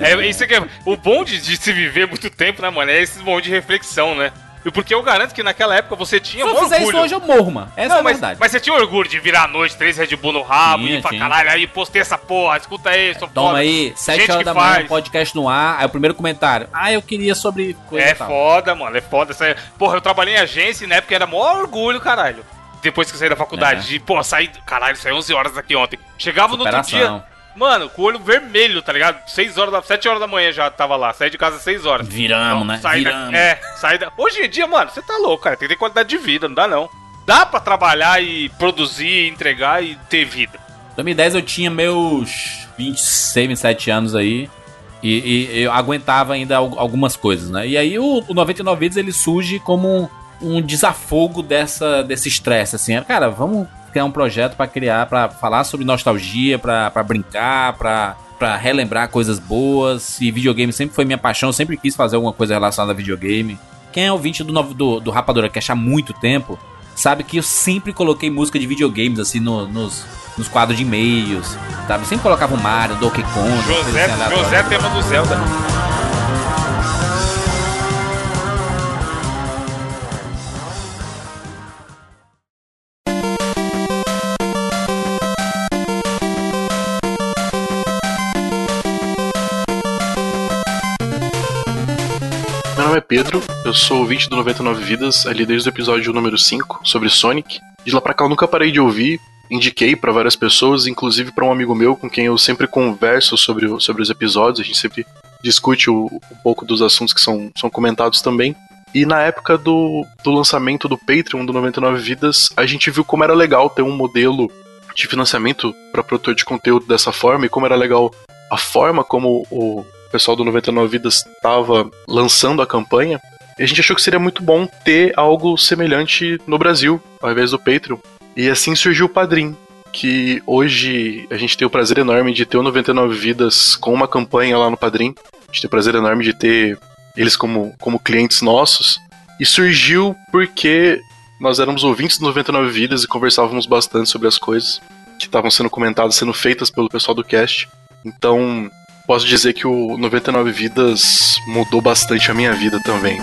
S2: É, isso que é, o bom de, de se viver muito tempo, né, mano? É esse bom de reflexão, né? E porque eu garanto que naquela época você tinha
S1: Se
S2: um
S1: eu fizer
S2: orgulho.
S1: isso hoje, eu morro, mano. Essa
S2: não,
S1: é a
S2: mas,
S1: verdade.
S2: mas você tinha orgulho de virar à noite, três Red Bull no rabo,
S1: Tinha,
S2: e pra
S1: tinha.
S2: caralho, aí postei essa porra, escuta aí, sou
S1: Toma
S2: foda.
S1: aí, 7
S2: Gente
S1: horas da manhã,
S2: faz.
S1: podcast no ar. Aí o primeiro comentário. Ah, eu queria sobre coisa
S2: É foda, mano, é foda. Essa... Porra, eu trabalhei em agência e na época era maior orgulho, caralho. Depois que eu saí da faculdade,
S1: É.
S2: de, pô, saí, caralho, saí 11 horas daqui ontem. Chegava no outro dia,
S1: Superação.
S2: mano, com o olho vermelho, tá ligado? 6 horas, da, 7 horas da manhã já tava lá, saí de casa às 6 horas.
S1: Viramos,
S2: Então,
S1: né?
S2: sai da-
S1: Viramos.
S2: é, sai da... Hoje em dia, mano, você tá louco, cara. Tem que ter qualidade de vida, não dá não. Dá pra trabalhar e produzir, entregar e ter vida.
S1: 2010 eu tinha meus 26, 27 anos aí. E, e eu aguentava ainda al- algumas coisas, né? E aí o, o 99 Vidas ele surge como um, desafogo dessa, desse estresse, assim. Cara, vamos criar um projeto pra criar, pra falar sobre nostalgia, pra, pra brincar, pra, pra relembrar coisas boas. E videogame sempre foi minha paixão, eu sempre quis fazer alguma coisa relacionada a videogame. Quem é ouvinte do, novo- do, do Rapadura Cash há muito tempo, sabe que eu sempre coloquei música de videogames, assim, no- nos, nos quadros de e-mails, sabe? Sempre colocava o Mario, Donkey Kong,
S2: José,
S1: assim.
S2: José tema do Zelda.
S6: Pedro, eu sou ouvinte do 99 Vidas, ali desde o episódio número 5, sobre Sonic. De lá pra cá eu nunca parei de ouvir, indiquei pra várias pessoas, inclusive pra um amigo meu com quem eu sempre converso sobre, sobre os episódios, a gente sempre discute o- um pouco dos assuntos que são, são comentados também. E na época do, do lançamento do Patreon do 99 Vidas, a gente viu como era legal ter um modelo de financiamento para produtor de conteúdo dessa forma e como era legal a forma como o pessoal do 99 Vidas estava lançando a campanha. A gente achou que seria muito bom ter algo semelhante no Brasil, ao invés do Patreon. E assim surgiu o Padrim, que hoje a gente tem o prazer enorme de ter o 99 Vidas com uma campanha lá no Padrim. A gente tem o prazer enorme de ter eles como, como clientes nossos. E surgiu porque nós éramos ouvintes do 99 Vidas e conversávamos bastante sobre as coisas que estavam sendo comentadas, sendo feitas pelo pessoal do cast. Então, posso dizer que o 99 Vidas mudou bastante a minha vida também.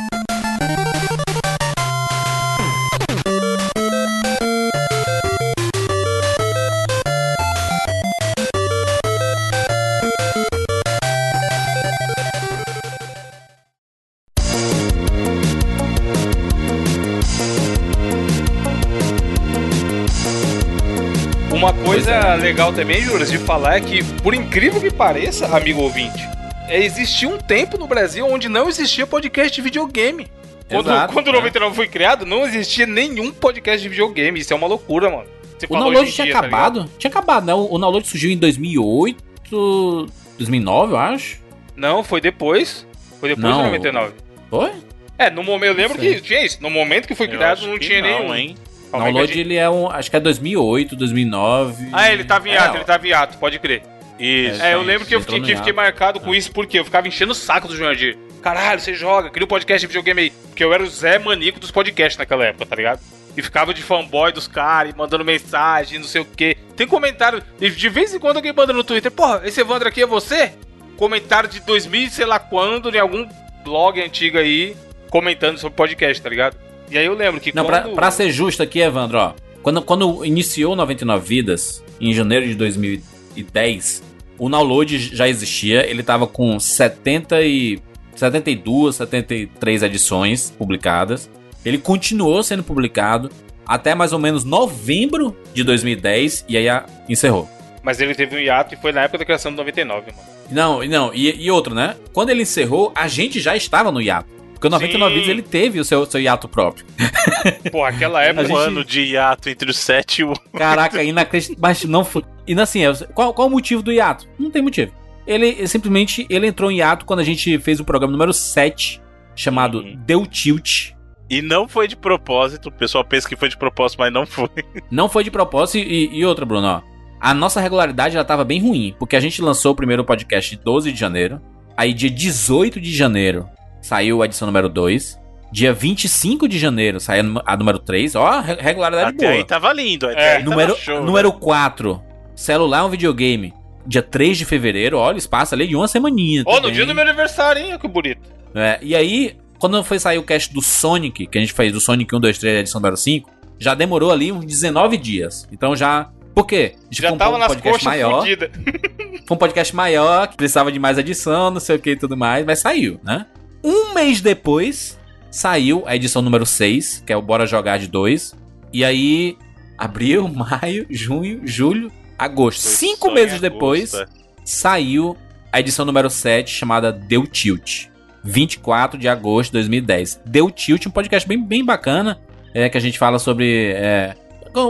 S2: Coisa legal também, Juras, de falar é que, por incrível que pareça, amigo ouvinte, é, existia um tempo no Brasil onde não existia podcast de videogame. Quando,
S1: Exato,
S2: quando o
S1: né?
S2: 99 foi criado, não existia nenhum podcast de videogame. Isso é uma loucura, mano. Você
S1: O download tinha
S2: dia, tá
S1: acabado. tinha acabado, né? O, download surgiu em 2008, 2009, eu acho.
S2: Não, foi depois. Foi depois
S1: Não.
S2: do 99.
S1: Foi?
S2: É, no momento, eu lembro que tinha isso. No momento que foi criado, não tinha
S3: não,
S2: nenhum.
S3: hein?
S1: Download
S2: gente-
S1: ele é um, acho que é 2008, 2009.
S2: Ah, ele tava em ato,
S1: É,
S2: ele tava em ato, pode crer.
S3: Isso.
S2: É, eu
S1: isso,
S2: lembro que eu fiquei, que fiquei marcado com isso porque eu ficava enchendo o saco do Jurandir. Caralho, você joga, cria um podcast de videogame aí. Porque eu era o Zé Manico dos podcasts naquela época, tá ligado? E ficava de fanboy dos caras, mandando mensagem, não sei o quê. Tem comentário, de, vez em quando alguém manda no Twitter, porra, esse Evandro aqui é você? Comentário de 2000 e sei lá quando, em algum blog antigo aí, comentando sobre podcast, tá ligado? E aí eu lembro que
S1: Não, pra,
S2: quando...
S1: pra ser justo aqui, Evandro, ó. Quando, quando iniciou o 99 Vidas, em janeiro de 2010, o download já existia. Ele tava com 70 e, 72, 73 edições publicadas. Ele continuou sendo publicado até mais ou menos novembro de 2010 e aí a- encerrou.
S2: Mas ele teve um hiato e foi na época da criação do 99, mano.
S1: Não, não, e, e outro, né? Quando ele encerrou, a gente já estava no hiato. Porque o 99
S2: Sim.
S1: Vidas ele teve o seu, seu hiato próprio. <laughs>
S2: Porra, aquela época...
S1: Gente-
S3: Um ano de hiato entre o 7 e o.
S1: Caraca, inacreditável. Mas não foi. E assim, é, qual, qual o motivo do hiato? Não tem motivo. Ele simplesmente ele entrou em hiato quando a gente fez o programa número 7, chamado
S3: Uhum.
S1: Deu Tilt.
S3: E não foi de propósito. O pessoal pensa que foi de propósito, mas não foi.
S1: Não foi de propósito. E, e outra, Bruno, ó. A nossa regularidade ela tava bem ruim. Porque a gente lançou o primeiro podcast 12 de janeiro. Aí, dia 18 de janeiro, saiu a edição número 2. Dia 25 de janeiro saiu a número 3. Ó, re- regularidade
S3: Até
S1: boa.
S3: aí tava lindo. Até
S2: É.
S3: aí tava
S1: Número,
S3: show, né?
S1: número 4. Celular é um videogame. Dia 3 de fevereiro, olha, espaço ali de uma semaninha.
S2: Ó, no
S1: também.
S2: dia do meu aniversário, hein? Que bonito.
S1: É, e aí, quando foi sair o cast do Sonic, que a gente fez do Sonic 1, 2, 3, edição número 5, já demorou ali uns 19 dias. Então já. Por quê? A gente
S2: Já tava
S1: um
S2: nas
S1: podcast
S2: coxas
S1: maior.
S2: fudidas. <laughs>
S1: Foi um podcast maior, que precisava de mais edição, não sei o que e tudo mais, mas saiu, né? Um mês depois, saiu a edição número 6, que é o Bora Jogar de 2. E aí, abril, <laughs> maio, junho, julho, agosto.
S3: Foi
S1: Cinco meses depois,
S3: é.
S1: saiu a edição número 7, chamada Deu Tilt. 24 de agosto de 2010. Deu Tilt, um podcast bem, bem bacana, é, que a gente fala sobre... é,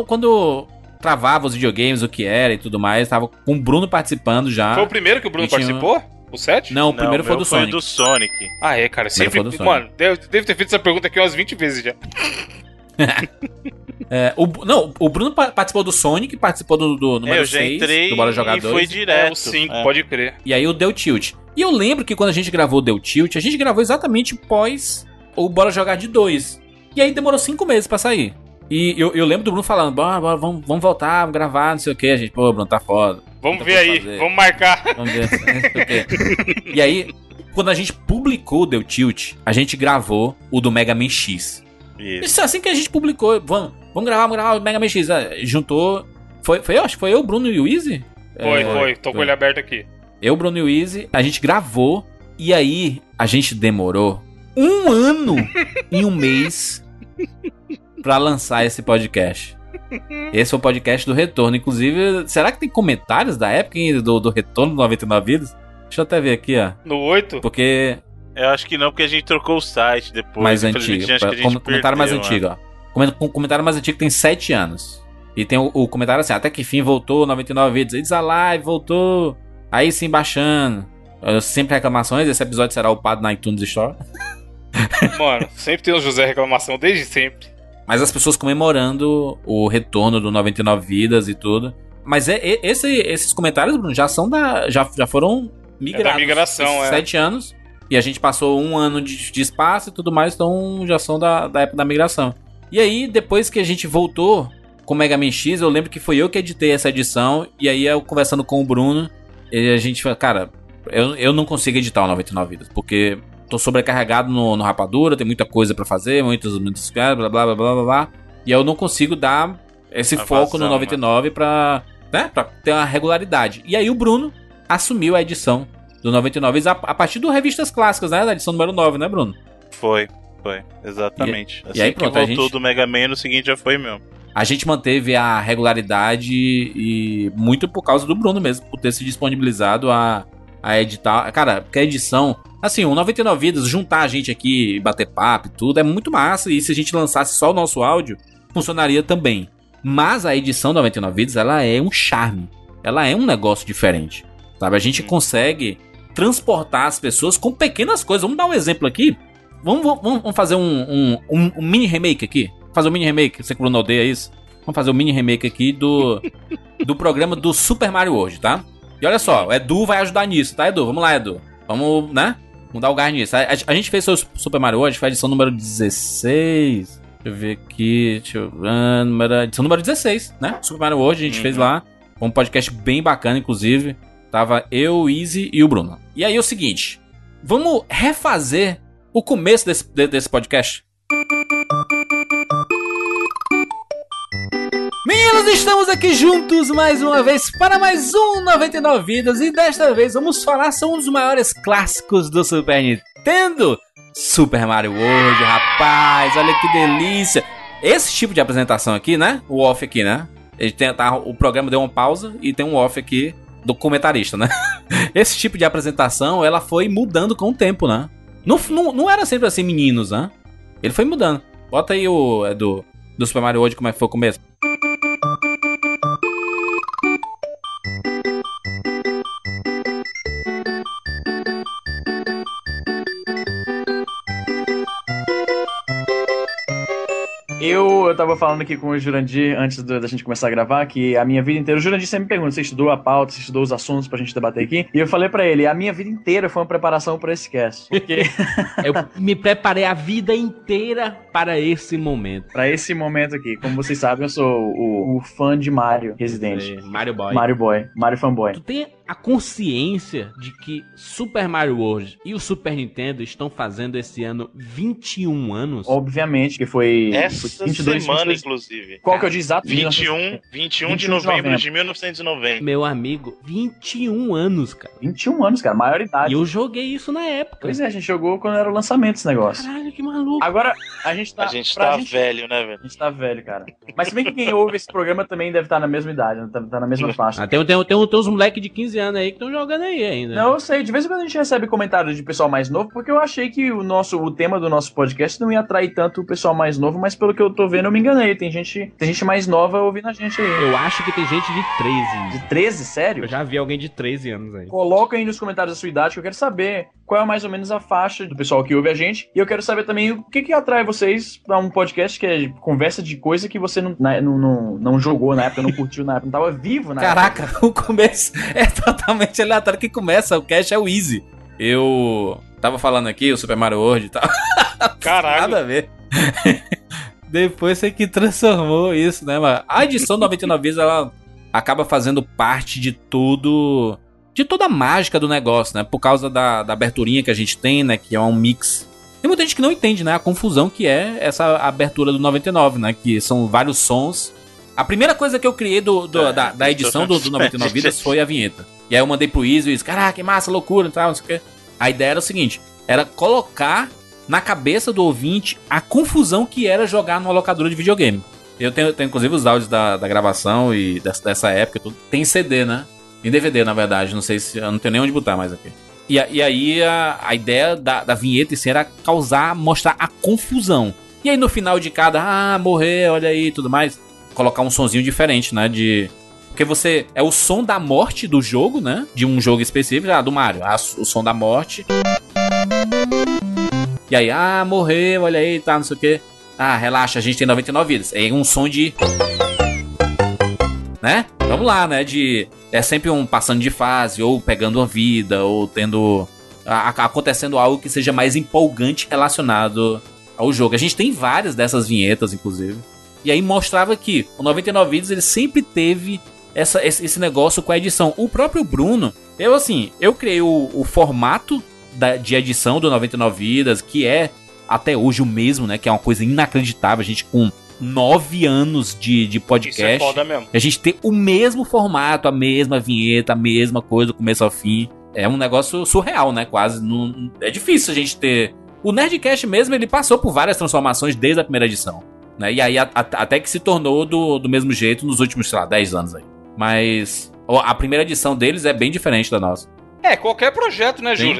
S1: quando- travava os videogames, o que era e tudo mais, tava com o Bruno participando já.
S2: Foi o primeiro que o Bruno participou? O 7?
S1: Não, o primeiro
S3: Não,
S1: foi do Sonic.
S3: do Sonic.
S2: Ah, é, cara. Sempre.
S1: foi do Sonic.
S2: Mano, devo, devo ter feito essa pergunta aqui umas 20 vezes já. <laughs>
S1: É, o, não, o Bruno pa- participou do Sonic, participou do, do número
S3: É, eu já
S1: 6,
S3: entrei
S1: do Bora Jogar 2.
S3: foi
S2: É,
S3: direto.
S2: o 5,
S3: É.
S2: pode crer.
S1: E aí o Deu Tilt. E eu lembro que quando a gente gravou o Deu Tilt, a gente gravou exatamente pós o Bora Jogar de 2. E aí demorou cinco meses pra sair. E eu, eu lembro do Bruno falando, bora, bora, vamos, vamos voltar, vamos gravar, não sei o que. A gente, pô, Bruno, tá foda.
S2: Vamos ver aí,
S1: fazer.
S2: vamos marcar.
S1: Vamos ver. e aí, quando a gente publicou o Deu Tilt, a gente gravou o do Mega Man X.
S3: Isso.
S1: Isso é assim que a gente publicou. Vamos, vamos gravar, vamos gravar o Mega Man X. Ah, Juntou. Foi, foi eu, acho que foi eu, Bruno e o Easy?
S2: Foi,
S1: É,
S2: foi. Tô com ele aberto aqui.
S1: Eu, Bruno e o Easy, a gente gravou. E aí, a gente demorou um ano e um mês pra lançar esse podcast. <laughs> Esse foi o podcast do Retorno. Inclusive, será que tem comentários da época hein, do, do Retorno do 99 Vidas? Deixa eu até ver aqui, ó.
S2: No 8?
S1: Porque
S3: Eu acho que não, porque a gente trocou o site depois.
S1: mais antigo.
S3: a
S1: comentário mais
S3: perdeu,
S1: antigo, ó. Comen- com- comentário mais antigo tem 7 anos. E tem o, o comentário assim, até que fim voltou 99 vídeos. It's Alive, voltou. Aí sim baixando. Sempre reclamações, esse episódio será upado na iTunes Store.
S2: Mano, sempre tem o José reclamação, desde sempre.
S1: Mas as pessoas comemorando o retorno do 99 vidas e tudo. Mas é, é- esse- esses comentários, Bruno, já são da. Já, já foram migrados.
S2: migração,
S1: esses
S2: é.
S1: Sete anos. E a gente passou um ano de, de espaço e tudo mais, então já são da, da época da migração. E aí, depois que a gente voltou com o Mega Man X, eu lembro que foi eu que editei essa edição. E aí, eu conversando com o Bruno, e a gente falou, cara, eu, eu não consigo editar o 99 vidas, porque tô sobrecarregado no, no Rapadura, tem muita coisa pra fazer, muitos, muitos blá blá blá blá blá blá. E eu não consigo dar esse
S3: A
S1: foco
S3: vazão,
S1: no 99 pra, né, pra ter uma regularidade. E aí o Bruno assumiu a edição do 99 a, a partir do Revistas Clássicas, né? Da edição número 9, né, Bruno?
S3: Foi, foi. Exatamente. assim
S1: e aí, pronto,
S3: que voltou
S1: gente-
S3: do Mega Man, no seguinte já foi mesmo.
S1: A gente manteve a regularidade e muito por causa do Bruno mesmo, por ter se disponibilizado a, a editar. Cara, porque a edição. Assim, o 99 Vidas, juntar a gente aqui, bater papo e tudo, é muito massa. E se a gente lançasse só o nosso áudio, funcionaria também. Mas a edição 99 Vidas, ela é um charme. Ela é um negócio diferente. Sabe? A gente consegue transportar as pessoas com pequenas coisas. Vamos dar um exemplo aqui. Vamos, vamos, vamos fazer um, um, um- mini remake aqui. Fazer um mini remake. Você que o Bruno odeia isso. Vamos fazer um mini remake aqui do, <laughs> do programa do Super Mario World, tá? E olha só, o Edu vai ajudar nisso, tá, Edu? Vamos lá, Edu. Vamos, né? Mudar o gás nisso. A, a- a gente fez o Super Mario World, foi a edição número 16. Deixa eu ver aqui. Deixa eu ver. número- Edição número 16, né? Super Mario World, a gente
S3: Uhum.
S1: fez lá. Foi um podcast bem bacana, inclusive. Tava eu, o Easy e o Bruno. E aí é o seguinte: vamos refazer o começo desse, de- desse podcast? Meninos, estamos aqui juntos mais uma vez para mais um 99 Vidas e desta vez vamos falar sobre um dos maiores clássicos do Super Nintendo, Super Mario World, rapaz, olha que delícia. Esse tipo de apresentação aqui, né? O off aqui, né? Ele tem, tá, o programa deu uma pausa e tem um off aqui do comentarista, né? <laughs> Esse tipo de apresentação, ela foi mudando com o tempo, né? Não, não, não era sempre assim, meninos, né? Ele foi mudando. Bota aí o é, do, do Super Mario World como é que foi o começo.
S7: Eu, eu tava falando aqui com o Jurandir antes do- da gente começar a gravar que a minha vida inteira. O Jurandir sempre me pergunta: você estudou a pauta, você estudou os assuntos pra gente debater aqui? E eu falei pra ele: a minha vida inteira foi uma preparação pra esse cast. Porque <laughs>
S4: Eu me preparei a vida inteira para esse momento.
S7: pra esse momento aqui, como vocês sabem, eu sou o, o fã de Mario Residente.
S4: Mario Boy.
S7: Mario Boy, Mario Fanboy.
S4: Tu tem a consciência de que Super Mario World e o Super Nintendo estão fazendo esse ano 21 anos?
S7: Obviamente que foi.
S3: Essa
S7: foi 22,
S3: semana,
S7: 22.
S3: inclusive.
S7: Qual que é o dia exato?
S3: 21, 21 de
S7: 21 de
S3: novembro
S7: novembro.
S3: de 1990.
S4: Meu amigo, 21 anos, cara.
S7: 21 anos, cara, maioridade.
S4: E eu joguei isso na época.
S7: Pois é, a gente jogou quando era o lançamento desse negócio.
S4: Caralho, que maluco.
S7: Agora, a gente tá.
S3: A gente tá
S7: gente-
S3: velho, né, velho?
S7: A gente tá velho, cara. Mas se bem que quem ouve esse programa também deve estar na mesma idade, né? tá, tá na mesma faixa.
S4: Ah, tem, tem, tem, tem uns moleques de 15 anos aí que estão jogando aí ainda.
S7: Não, eu sei, de vez em quando a gente recebe comentários de pessoal mais novo, porque eu achei que o nosso o tema do nosso podcast não ia atrair tanto o pessoal mais novo, mas pelo que eu tô vendo, eu me enganei. Tem gente, tem gente mais nova ouvindo a gente aí.
S4: Eu acho que tem gente de 13.
S7: De 13, sério?
S4: Eu já vi alguém de 13 anos aí.
S7: Coloca aí nos comentários a sua idade que eu quero saber qual é mais ou menos a faixa do pessoal que ouve a gente. E eu quero saber também o que, que atrai vocês pra um podcast que é conversa de coisa que você não, na- não, não, não jogou na época, não curtiu na época, não tava vivo na época.
S1: Caraca, <laughs> o começo é totalmente aleatório. Quem começa o cast é o Easy. Eu tava falando aqui, o Super Mario World e tal. <laughs>
S2: Caralho.
S1: Nada a ver. <laughs> Depois você que transformou isso, né, mano? A edição 99 vezes ela acaba fazendo parte de tudo. De toda a mágica do negócio, né? Por causa da, da aberturinha que a gente tem, né? Que é um mix. Tem muita gente que não entende, né? A confusão que é essa abertura do 99, né? Que são vários sons. A primeira coisa que eu criei do, do-
S3: É,
S1: da, da edição do, do 99 Vidas foi a vinheta. E aí eu mandei pro Easy e disse, caraca, que massa, loucura e tal, não sei o quê. A ideia era o seguinte, era colocar na cabeça do ouvinte a confusão que era jogar numa locadora de videogame. Eu tenho, tenho inclusive os áudios da, da gravação e dessa, dessa época, tudo. tem CD, né? Em DVD, na verdade, não sei se. Eu não tenho nem onde botar mais aqui. E, e aí a, a ideia da, da vinheta era causar, mostrar a confusão. E aí no final de cada, ah, morreu, olha aí tudo mais, colocar um sonzinho diferente, né? De. Porque você. É o som da morte do jogo, né? De um jogo específico, ah, do Mario. Ah, o som da morte. E aí, ah, morreu, olha aí, tá, não sei o que. Ah, relaxa, a gente tem 99 vidas. Aí um som de. Né? Vamos lá, né? De. É sempre um passando de fase, ou pegando uma vida, ou tendo. a- acontecendo algo que seja mais empolgante relacionado ao jogo. A gente tem várias dessas vinhetas, inclusive. E aí mostrava que o 99 Vidas ele sempre teve essa, esse negócio com a edição. O próprio Bruno, eu assim, eu criei o, o formato da- de edição do 99 Vidas, que é até hoje o mesmo, né? Que é uma coisa inacreditável. A gente com nove anos de, de
S2: Isso é
S1: podcast.
S2: foda mesmo.
S1: A gente ter o mesmo formato, a mesma vinheta, a mesma coisa do começo ao fim. É um negócio surreal, né? Quase. Não, é difícil a gente ter. O Nerdcast mesmo, ele passou por várias transformações desde a primeira edição. Né? E aí, a- a- até que se tornou do, do mesmo jeito nos últimos, sei lá, 10 anos aí. Mas a primeira edição deles é bem diferente da nossa.
S2: É, qualquer projeto, né,
S1: Sim.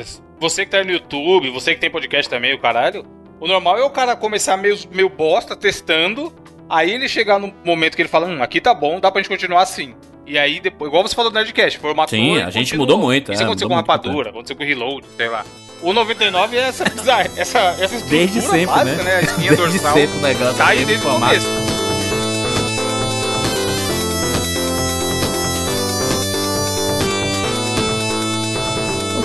S2: Você que tá no YouTube, você que tem podcast também, o caralho. O normal é o cara começar meio, meio bosta, testando. Aí ele chegar num momento que ele fala, hum, aqui tá bom, dá pra gente continuar assim. E aí depois, igual você falou do Nerdcast, formatou
S1: Sim, a gente
S2: continuou.
S1: mudou muito,
S2: Isso
S1: é,
S2: aconteceu com Rapadura, aconteceu com Reload, sei lá. O 99 é essa, bizarra- essa, essa estrutura
S1: Desde sempre,
S2: básica,
S1: né?
S2: né? A espinha dorsal.
S1: o negócio.
S2: Tá aí desde o começo.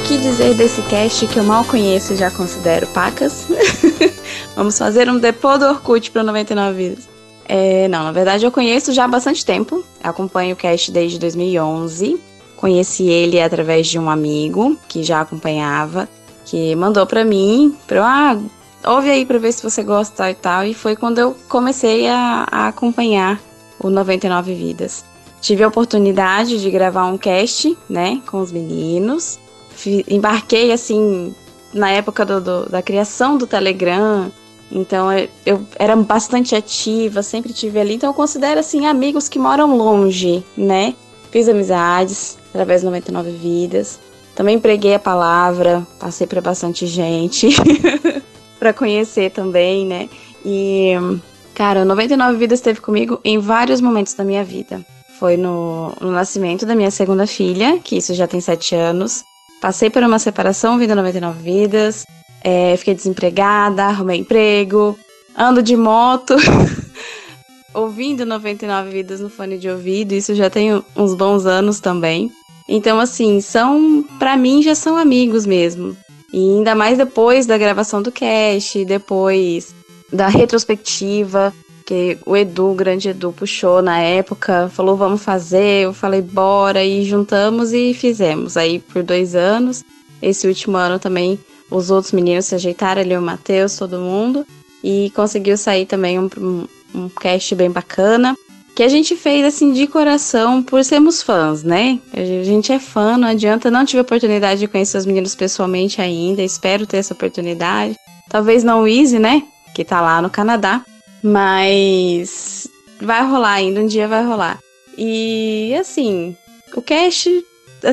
S8: Que dizer desse cast que eu mal conheço e já considero pacas? <laughs> Vamos fazer um depô do Orkut para 99 vidas. É, não, na verdade eu conheço já há bastante tempo. Acompanho o cast desde 2011. Conheci ele através de um amigo que já acompanhava, que mandou pra mim, eu, ah, ouve aí pra ver se você gosta e tal. E foi quando eu comecei a, a acompanhar o 99 Vidas. Tive a oportunidade de gravar um cast, né, com os meninos. Embarquei assim na época do- do- da criação do Telegram. Então eu, eu era bastante ativa, sempre tive ali. Então eu considero assim amigos que moram longe, né? Fiz amizades através de 99 vidas. Também preguei a palavra, passei para bastante gente <laughs> para conhecer também, né? E cara, 99 vidas esteve comigo em vários momentos da minha vida. Foi no, no nascimento da minha segunda filha, que isso já tem sete anos. Passei por uma separação, vida 99 vidas. É, fiquei desempregada, arrumei emprego, ando de moto, <laughs> ouvindo 99 vidas no fone de ouvido. Isso já tem uns bons anos também. Então, assim, são, pra mim, já são amigos mesmo. E ainda mais depois da gravação do cast, depois da retrospectiva, que o Edu, o grande Edu, puxou na época, falou vamos fazer, eu falei bora, e juntamos e fizemos. Aí por dois anos, esse último ano também, os outros meninos se ajeitaram ali, o Matheus, todo mundo, e conseguiu sair também um, um, um cast bem bacana. Que a gente fez assim de coração por sermos fãs, né? A gente é fã, não adianta. Não tive a oportunidade de conhecer os meninos pessoalmente ainda. Espero ter essa oportunidade. Talvez não o Easy, né? Que tá lá no Canadá. Mas vai rolar ainda, um dia vai rolar. E assim, o cast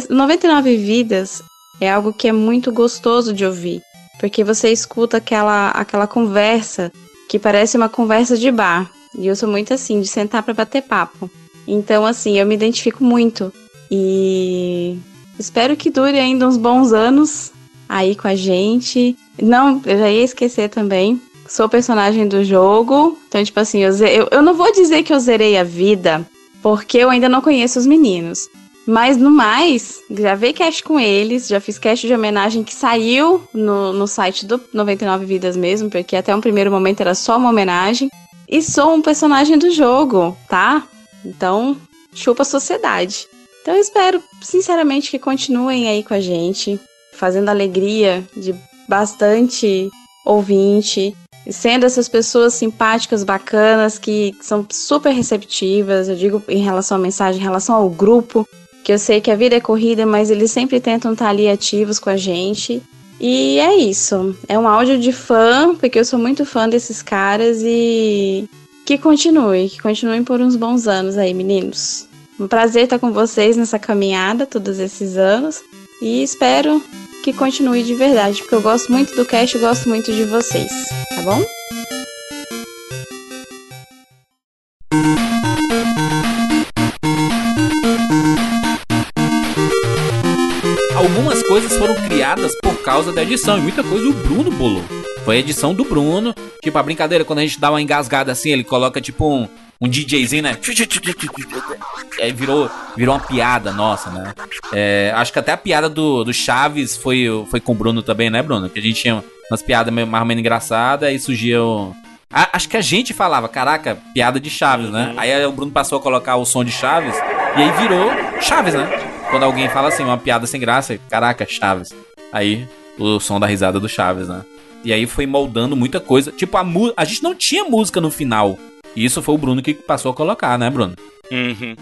S8: 99 vidas é algo que é muito gostoso de ouvir, porque você escuta aquela aquela conversa que parece uma conversa de bar. E eu sou muito assim, de sentar pra bater papo. Então, assim, eu me identifico muito. E espero que dure ainda uns bons anos aí com a gente. Não, eu já ia esquecer também. Sou personagem do jogo. Então, tipo assim, eu, eu, eu não vou dizer que eu zerei a vida, porque eu ainda não conheço os meninos. Mas no mais, gravei cast com eles, já fiz cast de homenagem que saiu no, no site do 99 Vidas mesmo, porque até um primeiro momento era só uma homenagem. E sou um personagem do jogo, tá? Então, chupa a sociedade. Então eu espero, sinceramente, que continuem aí com a gente, fazendo alegria de bastante ouvinte, sendo essas pessoas simpáticas, bacanas, que são super receptivas, eu digo em relação à mensagem, em relação ao grupo, que eu sei que a vida é corrida, mas eles sempre tentam estar ali ativos com a gente. E é isso. É um áudio de fã, porque eu sou muito fã desses caras e que continue, que continuem por uns bons anos aí, meninos. Um prazer estar com vocês nessa caminhada todos esses anos e espero que continue de verdade, porque eu gosto muito do cast e gosto muito de vocês, tá bom?
S1: Algumas coisas foram criadas por causa da edição, e muita coisa o Bruno bolou. Foi a edição do Bruno. Tipo, a brincadeira, quando a gente dá uma engasgada assim, ele coloca tipo um, um DJzinho, né? Aí virou, virou uma piada nossa, né? É, acho que até a piada do, do Chaves foi, foi com o Bruno também, né, Bruno? Que a gente tinha umas piadas meio- mais ou menos engraçadas, aí surgia o. A- acho que a gente falava, caraca, piada de Chaves, né? Aí o Bruno passou a colocar o som de Chaves, e aí virou Chaves, né? Quando alguém fala assim, uma piada sem graça, caraca, Chaves. Aí o som da risada do Chaves, né? E aí foi moldando muita coisa. Tipo, a, a gente não tinha música no final. E isso foi o Bruno que passou a colocar, né, Bruno?
S3: Uhum.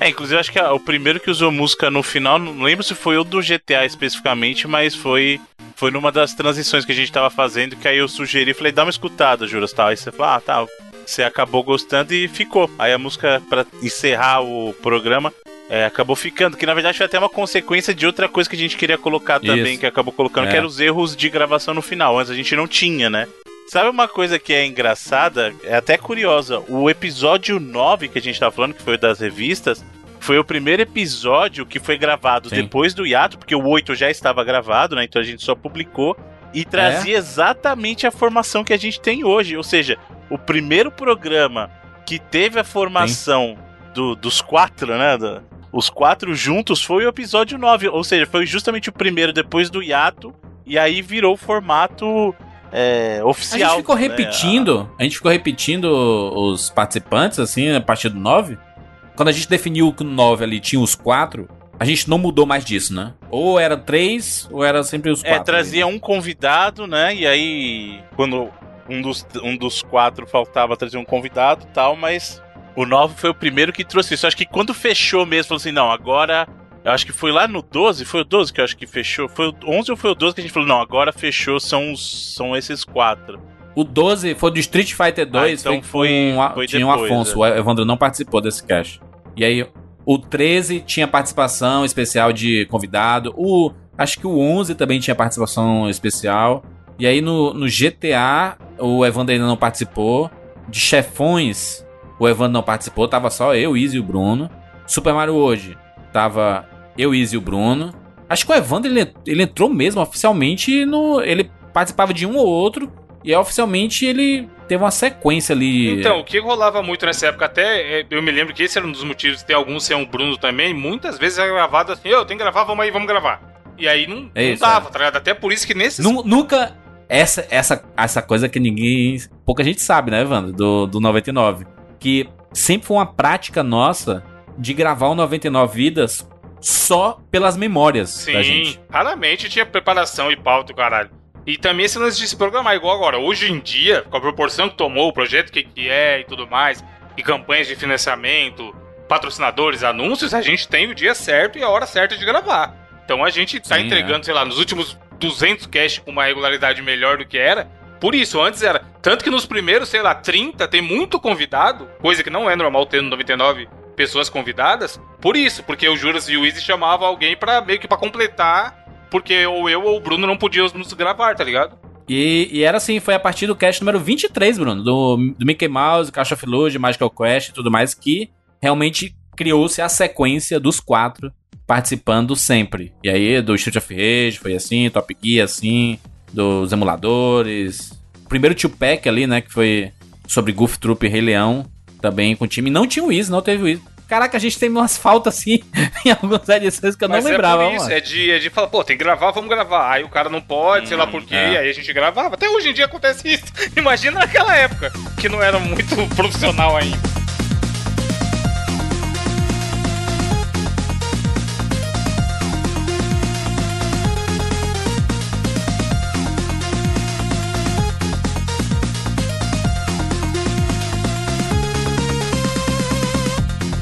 S3: É, inclusive acho que o primeiro que usou música no final, não lembro se foi o do GTA especificamente, mas foi foi numa das transições que a gente tava fazendo, que aí eu sugeri, falei, dá uma escutada, Juras, tal. Aí você falou, ah, tá. Você acabou gostando e ficou. Aí a música, pra encerrar o programa, é, acabou ficando, que na verdade foi até uma consequência de outra coisa que a gente queria colocar também,
S1: Isso.
S3: que acabou colocando,
S1: É.
S3: que eram os erros de gravação no final. Antes a gente não tinha, né? Sabe uma coisa que é engraçada? É até curiosa. O episódio 9 que a gente tava falando, que foi o das revistas, foi o primeiro episódio que foi gravado
S1: Sim.
S3: depois do hiato, porque o 8 já estava gravado, né? Então a gente só publicou. E trazia exatamente a formação que a gente tem hoje. Ou seja, o primeiro programa que teve a formação do- dos quatro, né? da- os quatro juntos foi o episódio 9. Ou seja, foi justamente o primeiro depois do hiato. E aí virou o formato é,
S1: A
S3: oficial.
S1: gente ficou
S3: né?
S1: repetindo, a gente ficou repetindo os participantes, assim, a partir do 9. Quando a gente definiu que no 9 ali tinha os quatro, a gente não mudou mais disso, né? Ou era três, ou era sempre os
S3: É,
S1: quatro.
S3: trazia um convidado, né? E aí, quando um dos, um dos quatro faltava trazer um convidado e tal, mas o 9 foi o primeiro que trouxe isso. Acho que quando fechou mesmo, falou assim: não, agora. Eu acho que foi lá no 12, foi o 12 que eu acho que fechou. Foi o 11 ou foi o 12 que a gente falou: não, agora fechou, são, os, são esses quatro.
S1: O 12 foi do Street Fighter 2,
S3: Ah, então
S1: foi, a-
S3: foi
S1: tinha o
S3: depois,
S1: Afonso,
S3: é.
S1: o Evandro não participou desse cast. E aí, o 13 tinha participação especial de convidado, o acho que o 11 também tinha participação especial. E aí no, no GTA, o Evandro ainda não participou. De Chefões, o Evandro não participou, tava só eu, Izzy e o Bruno. Super Mario hoje, tava eu, Izzy e o Bruno. Acho que o Evandro ele, ele entrou mesmo oficialmente no. Ele participava de um ou outro. E aí, oficialmente ele teve uma sequência ali.
S2: Então, o que rolava muito nessa época, até é, eu me lembro que esse era um dos motivos de ter alguns ser um Bruno também. Muitas vezes era gravado assim: eu tenho que gravar, vamos aí, vamos gravar. E aí não,
S1: É
S2: não
S1: isso,
S2: dava, tá ligado? Até por isso que nesses.
S1: Nu- nunca. Essa, essa, essa coisa que ninguém. Pouca gente sabe, né, Evandro? Do, do 99. Que sempre foi uma prática nossa de gravar o 99 Vidas só pelas memórias da
S2: Sim,
S1: gente.
S2: raramente tinha preparação e pauta, caralho. E também esse lance de se programar igual agora. Hoje em dia, com a proporção que tomou o projeto, que, que é e tudo mais, e campanhas de financiamento, patrocinadores, anúncios, a gente tem o dia certo e a hora certa de gravar. Então a gente tá
S1: Sim,
S2: entregando, sei lá, nos últimos 200 casts com uma regularidade melhor do que era. Por isso, antes era. Tanto que nos primeiros, sei lá, 30 tem muito convidado, coisa que não é normal ter no 99 pessoas convidadas. Por isso, porque o Juras e o Easy chamavam alguém pra meio que pra completar, porque ou eu ou o Bruno não podíamos nos gravar, tá ligado?
S1: E, e era assim, foi a partir do cast número 23, Bruno, do, do Mickey Mouse, Caixa of Illusion, Magical Quest e tudo mais, que realmente criou-se a sequência dos quatro participando sempre. E aí, do Street of Rage foi assim, Top Gear assim, dos emuladores. Primeiro Tio Pack ali, né, que foi sobre Goof Troop e Rei Leão, também com o time. Não tinha o Wiz, não teve o Wiz. Caraca, a gente tem umas faltas assim <laughs> em algumas edições que eu
S2: Mas
S1: não lembrava.
S2: é por isso,
S1: mano.
S2: é de, é de falar, pô, tem que gravar, vamos gravar. Aí o cara não pode, sei lá por quê,
S1: é.
S2: aí a gente gravava. Até hoje em dia acontece isso. <laughs> Imagina naquela época, que não era muito <laughs> profissional ainda.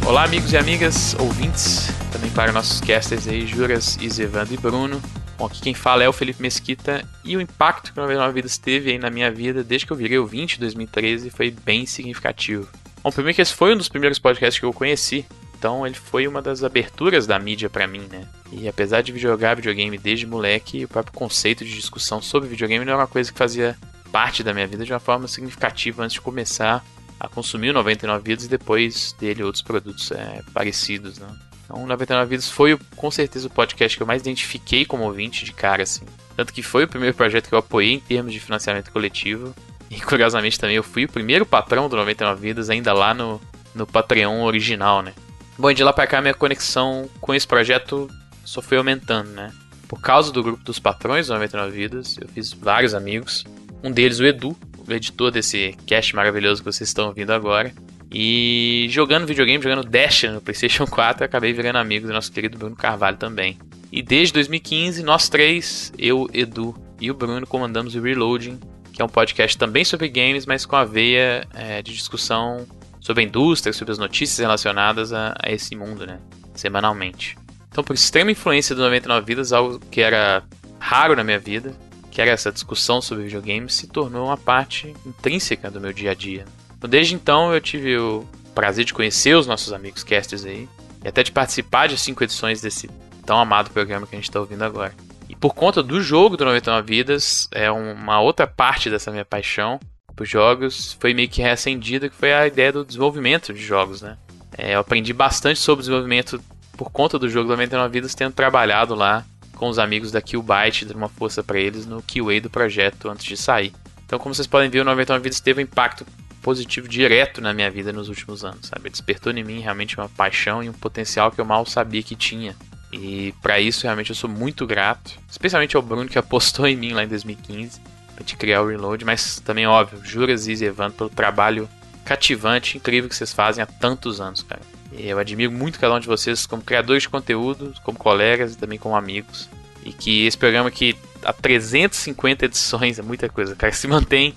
S9: Olá, amigos e amigas, ouvintes, também para nossos casters aí, Juras, Isevando e Bruno. Bom, aqui quem fala é o Felipe Mesquita e o impacto que o 99 Vidas teve aí na minha vida desde que eu virei o 20 de 2013 foi bem significativo. Bom, primeiro que esse foi um dos primeiros podcasts que eu conheci, então ele foi uma das aberturas da mídia pra mim, né? E apesar de jogar videogame desde moleque, o próprio conceito de discussão sobre videogame não era uma coisa que fazia parte da minha vida de uma forma significativa antes de começar a consumir o 99 Vidas e depois dele outros produtos é, parecidos, né? Então, o 99 Vidas foi com certeza o podcast que eu mais identifiquei como ouvinte de cara, assim. Tanto que foi o primeiro projeto que eu apoiei em termos de financiamento coletivo. E <laughs> curiosamente também eu fui o primeiro patrão do 99 Vidas, ainda lá no, no Patreon original, né? Bom, de lá pra cá minha conexão com esse projeto só foi aumentando, né? Por causa do grupo dos patrões do 99 Vidas, eu fiz vários amigos. Um deles, o Edu, editor desse cast maravilhoso que vocês estão ouvindo agora. E jogando videogame, jogando Dash no PlayStation <laughs> 4, eu acabei virando amigo do nosso querido Bruno Carvalho também. E desde 2015, nós três, eu, Edu e o Bruno, comandamos o Reloading, que é um podcast também sobre games, mas com a veia é, de discussão sobre a indústria, sobre as notícias relacionadas a, a esse mundo, né? Semanalmente. Então, por extrema influência do 99 Vidas, algo que era raro na minha vida, que era essa discussão sobre videogames, se tornou uma parte intrínseca do meu dia a dia. Então, desde então, eu tive o prazer de conhecer os nossos amigos casters aí, e até de participar de cinco edições desse tão amado programa que a gente está ouvindo agora. E por conta do jogo do 99 Vidas, é uma outra parte dessa minha paixão por jogos, foi meio que reacendida, que foi a ideia do desenvolvimento de jogos, né? É, eu aprendi bastante sobre desenvolvimento por conta do jogo 99 Vidas, tendo trabalhado lá com os amigos da Killbyte, dando uma força para eles no QA do projeto antes de sair. Então, como vocês podem ver, o 99 Vidas teve um impacto positivo direto na minha vida nos últimos anos, sabe? Despertou em mim realmente uma paixão e um potencial que eu mal sabia que tinha. E para isso, realmente, eu sou muito grato, especialmente ao Bruno que apostou em mim lá em 2015 pra te criar o Reload, mas também, óbvio, Juras e Evandro pelo trabalho cativante, incrível que vocês fazem há tantos anos, cara. Eu admiro muito cada um de vocês como criadores de conteúdo, como colegas e também como amigos. E que esse programa que há 350 edições, é muita coisa, cara, se mantém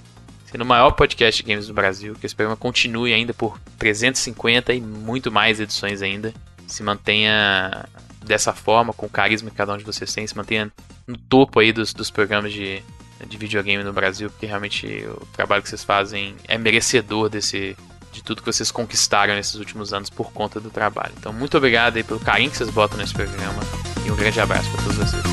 S9: sendo o maior podcast de games do Brasil, que esse programa continue ainda por 350 e muito mais edições ainda, se mantenha dessa forma, com o carisma que cada um de vocês tem, se mantenha no topo aí dos, dos programas de, de videogame no Brasil, porque realmente o trabalho que vocês fazem é merecedor desse de tudo que vocês conquistaram nesses últimos anos por conta do trabalho. Então, muito obrigado aí pelo carinho que vocês botam nesse programa e um grande abraço para todos vocês.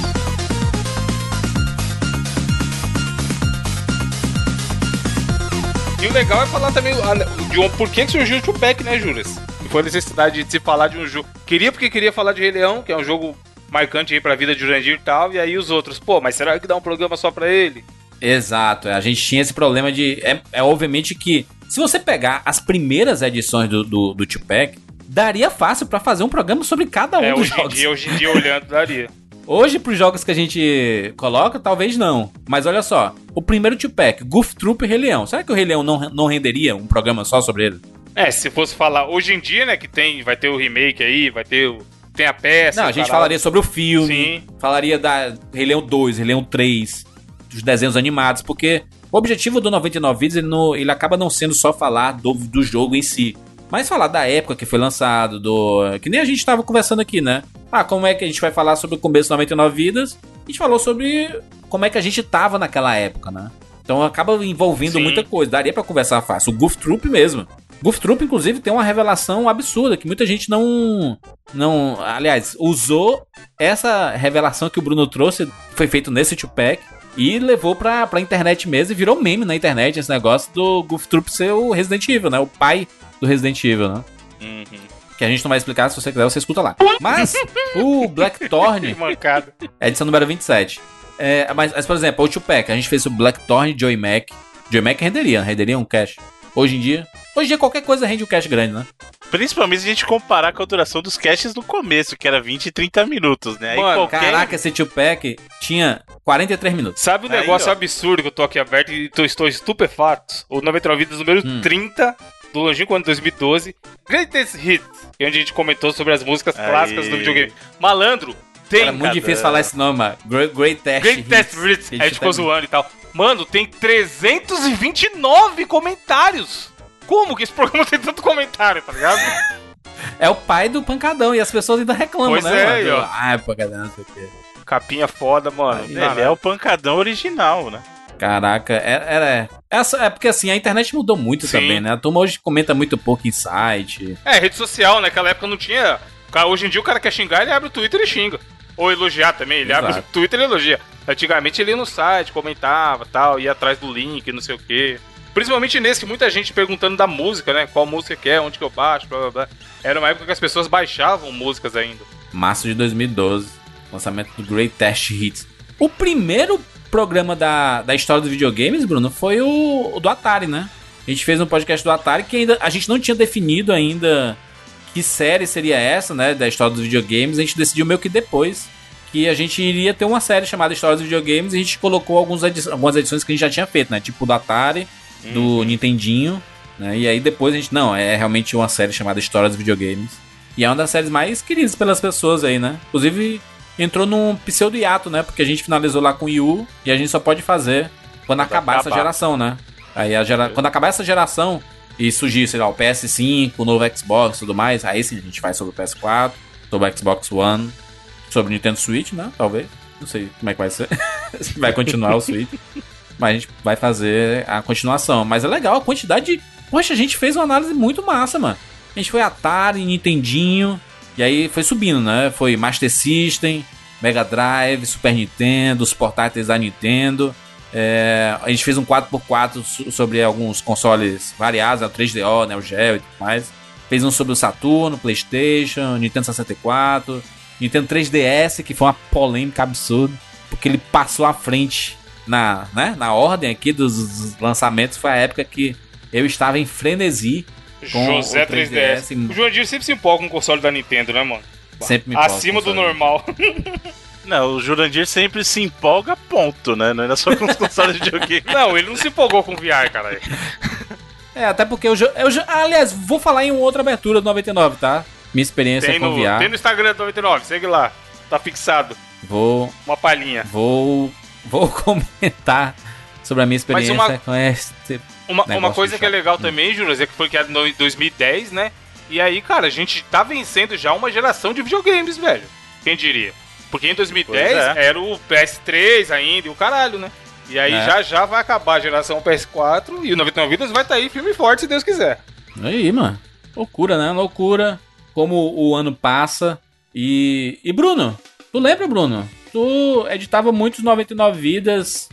S2: E o legal é falar também a- de um, por que que surgiu o Tupac, né, Juras? Que foi a necessidade de se falar de um jogo. Queria porque queria falar de Rei Leão, que é um jogo marcante aí pra vida de Jurandir e tal, e aí os outros, pô, mas será que dá um programa só pra ele?
S1: Exato, a gente tinha esse problema de. É, é obviamente que, se você pegar as primeiras edições do, do, do Tupac, daria fácil pra fazer um programa sobre cada um
S2: é,
S1: dos
S2: hoje em
S1: jogos.
S2: dia, hoje em dia olhando, daria. <laughs>
S1: Hoje, pros jogos que a gente coloca, talvez não. Mas olha só, o primeiro Tupac, Goof Troop e Rei Leão. Será que o Rei Leão não, não renderia um programa só sobre ele?
S2: É, se fosse falar hoje em dia, né, que tem, vai ter o remake aí, vai ter o. Tem a peça.
S1: não, a gente
S2: caralho.
S1: falaria sobre o filme,
S2: Sim.
S1: falaria da Rei Leão 2, Rei Leão 3, dos desenhos animados, porque o objetivo do 99 Vídeos, ele, não- ele acaba não sendo só falar do, do jogo em si, mas falar da época que foi lançado, do que nem a gente estava conversando aqui, né? Ah, como é que a gente vai falar sobre o começo do 99 Vidas? A gente falou sobre como é que a gente tava naquela época, né? Então acaba envolvendo
S2: Sim.
S1: muita coisa, daria pra conversar fácil. O Goof Troop mesmo. Goof Troop, inclusive, tem uma revelação absurda que muita gente não. não aliás, usou essa revelação que o Bruno trouxe, foi feito nesse Tupac. E levou pra, pra internet mesmo e virou meme na internet esse negócio do Goof Troop ser o Resident Evil, né? O pai do Resident Evil, né?
S3: Uhum.
S1: Que a gente não vai explicar, se você quiser, você escuta lá. Mas o Blackthorn, <laughs> é edição número 27. É, mas, mas, por exemplo, o Tupac, a gente fez o Blackthorn Joey Mac. Joey Mac renderia, né? renderia um cash. Hoje em dia. Hoje em dia qualquer coisa rende um cash grande, né?
S3: Principalmente se a gente comparar com a duração dos caches no começo, que era 20 e 30 minutos, né? Aí
S2: Mano,
S3: qualquer...
S1: Caraca, esse Tupac tinha 43 minutos.
S2: Sabe o
S3: Aí,
S2: negócio
S3: ó.
S2: absurdo que eu tô aqui aberto e tô, estou estupefato? O 99 Vidas número
S1: Hum.
S2: 30 do longínquo ano 2012. Greatest Hits, que é onde a gente comentou sobre as músicas
S3: Aí.
S2: clássicas do videogame. Malandro, tem
S1: Era muito difícil falar esse nome, mano. Great, great Test
S2: Greatest
S1: Hits.
S2: Hits.
S1: Que
S2: Aí a gente ficou zoando e tal. Mano, tem 329 comentários. Como que esse programa tem tanto comentário, tá ligado?
S1: É o pai do pancadão e as pessoas ainda reclamam,
S2: Pois
S1: né?
S2: é,
S1: mano? Ah, pancadão, não sei o quê.
S2: Capinha foda, mano.
S1: Aí,
S3: Ele é o pancadão original, né?
S1: Caraca, é, era. Essa, é porque assim, a internet mudou muito
S2: Sim.
S1: também, né? A turma hoje comenta muito pouco em site.
S2: É, rede social, né? naquela época não tinha. Hoje em dia o cara quer xingar, ele abre o Twitter e xinga. Ou elogiar também, ele abre o
S1: Exato.
S2: Twitter e elogia. Antigamente ele ia no site, comentava tal, ia atrás do link, não sei o quê. Principalmente nesse, que muita gente perguntando da música, né? Qual música que é, onde que eu baixo, blá blá blá. Era uma época que as pessoas baixavam músicas ainda.
S1: Março de 2012. Lançamento do Great Test Hits. O primeiro programa da, da história dos videogames, Bruno, foi o, o do Atari, né? A gente fez um podcast do Atari que ainda a gente não tinha definido ainda que série seria essa, né? Da história dos videogames. A gente decidiu meio que depois que a gente iria ter uma série chamada História dos Videogames e a gente colocou alguns edi- algumas edições que a gente já tinha feito, né? Tipo do Atari, do Nintendinho, né? E aí depois a gente, não, é realmente uma série chamada História dos Videogames. E é uma das séries mais queridas pelas pessoas aí, né? Inclusive, entrou num pseudo hiato, né? Porque a gente finalizou lá com o Yu e a gente só pode fazer quando acabar, essa
S3: acabar.
S1: geração, né? Aí a gera... quando acabar essa geração e surgir, sei lá, o PS5, o novo Xbox e tudo mais, aí sim a gente faz sobre o PS4, sobre o Xbox One, sobre o Nintendo Switch, né? Talvez. Não sei como é que vai ser. <laughs> Se vai continuar o Switch. Mas a gente vai fazer a continuação. Mas é legal a quantidade de. Poxa, a gente fez uma análise muito massa, mano. A gente foi Atari, Nintendinho. E aí foi subindo, né? Foi Master System, Mega Drive, Super Nintendo, os portáteis da Nintendo. É, a gente fez um 4x4 so- sobre alguns consoles variados, né? o 3DO, né? o Geo e tudo mais. Fez um sobre o Saturno, PlayStation, Nintendo 64, Nintendo 3DS, que foi uma polêmica absurda, porque ele passou à frente na, né, na ordem aqui dos, lançamentos. Foi a época que eu estava em frenesi. Com
S2: José
S1: o 3DS.
S2: 3DS. O Joandir sempre se empolga com o console da Nintendo, né, mano?
S1: Sempre me empolgo
S2: Acima
S1: com
S2: do normal. <laughs>
S3: Não, o Jurandir sempre se empolga, ponto, né? Não era só com os <laughs> consoles de videogame.
S2: Não, ele não se empolgou com o VR, cara.
S1: É, até porque eu, já- eu já- aliás, vou falar em outra abertura do 99, tá? Minha experiência
S2: Tem
S1: com
S2: no,
S1: VR.
S2: tem no Instagram do 99, segue lá. Tá fixado.
S1: Vou,
S2: Uma palhinha.
S1: vou, vou <laughs> comentar sobre a minha experiência
S2: uma-
S1: com esse.
S2: Uma, uma coisa que é legal também, Júlio, é que foi criado em 2010, né? E aí, cara, a gente tá vencendo já uma geração de videogames, velho. Quem diria? Porque em 2010
S3: Pois é.
S2: era o PS3 ainda e o caralho, né? E aí
S1: É.
S2: já já vai acabar a geração PS4 e o 99 Vidas vai estar aí firme e forte, se Deus quiser.
S1: Aí, mano. Loucura, né? Loucura. Como o ano passa. E. E Bruno, tu lembra, Bruno? Tu editava muitos 99 vidas.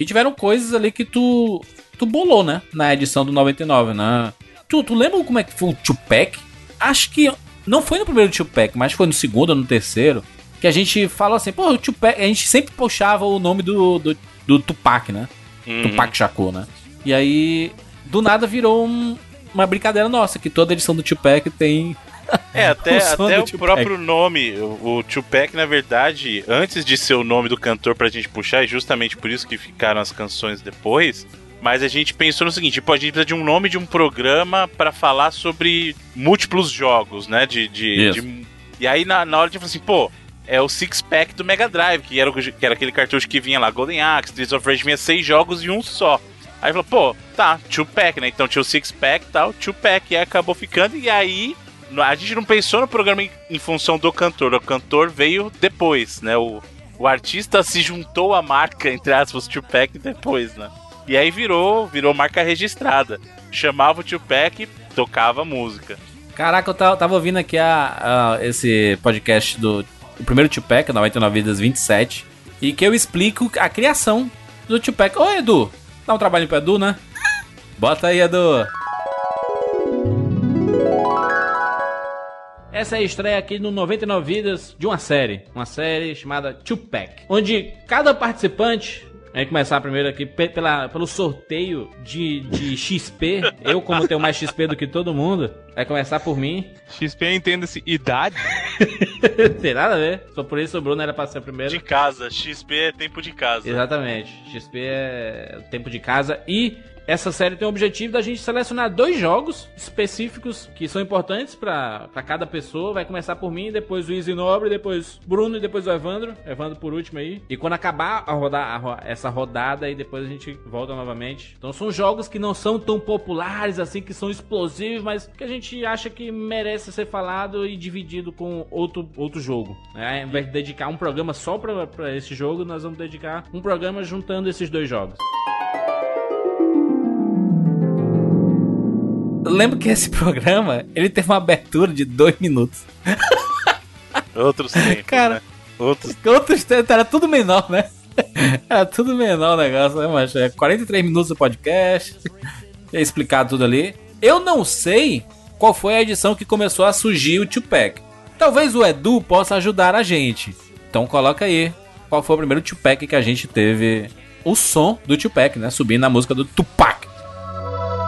S1: E tiveram coisas ali que tu. Tu bolou, né? Na edição do 99, né? Tu, tu lembra como é que foi o Tupac? Acho que. Não foi no primeiro Tupac, mas foi no segundo ou no terceiro. Que a gente falou assim, pô, o Tupac. A gente sempre puxava o nome do, do, do Tupac, né?
S2: Uhum.
S1: Tupac Shakur, né? E aí, do nada virou um- uma brincadeira nossa, que toda edição do Tupac tem. <laughs>
S3: É, até,
S1: O
S3: até o próprio nome, o, o Tupac, na verdade, antes de ser o nome do cantor pra gente puxar, é justamente por isso que ficaram as canções depois. Mas a gente pensou no seguinte, tipo, a gente precisa de um nome de um programa pra falar sobre múltiplos jogos, né? De, de, de- e aí na, na hora a gente falou assim, pô, é o Six Pack do Mega Drive, que era, o- que era aquele cartucho que vinha lá, Golden Axe, Streets of Rage, vinha seis jogos e um só. Aí falou, pô, tá, Two Pack, né? Então tinha o Six Pack e tal, Two Pack, e aí acabou ficando, e aí a gente não pensou no programa em, em função do cantor, o cantor veio depois, né? O, o artista se juntou à marca, entre aspas, Tupac depois, né? E aí virou, virou marca registrada. Chamava o Tupac, tocava música.
S1: Caraca, eu tava, tava ouvindo aqui a, a- esse podcast do o primeiro Tupac, 99 Vidas 27, e que eu explico a criação do Tupac. Ô, Edu, dá um trabalho pro Edu, né? Bota aí, Edu.
S4: Essa é a estreia aqui no 99 Vidas de uma série. Uma série chamada Tupac. Onde cada participante. Vamos começar primeiro aqui pe- pela, pelo sorteio de, de XP. Eu, como tenho mais XP do que todo mundo, vai começar por mim.
S10: XP entenda-se idade. <laughs>
S4: Tem nada a ver. Só por isso o Bruno era pra ser primeiro.
S3: De casa, XP é tempo de casa.
S4: Exatamente. XP é tempo de casa. E essa série tem o objetivo da gente selecionar dois jogos específicos que são importantes pra cada pessoa. Vai começar por mim, depois o Easy Nobre, depois Bruno e depois o Evandro. Evandro por último aí. E quando acabar a rodar, a essa rodada, aí depois a gente volta novamente. Então são jogos que não são tão populares assim, que são explosivos, mas que a gente acha que merece ser falado e dividido com outro, outro jogo. né? Ao invés de dedicar um programa só pra esse jogo, nós vamos dedicar um programa juntando esses dois jogos.
S1: Eu lembro que esse <laughs> programa, ele teve uma abertura de dois minutos.
S3: Outros tempos,
S1: Cara,
S3: né? Outros...
S1: Outros tempos, era tudo menor, né? Era tudo menor o negócio, né, macho? É 43 minutos do podcast. Já explicado tudo ali. Eu não sei qual foi a edição que começou a surgir o Tupac. Talvez o Edu possa ajudar a gente. Então coloca aí qual foi o primeiro Tupac que a gente teve o som do Tupac, né? Subindo a música do Tupac.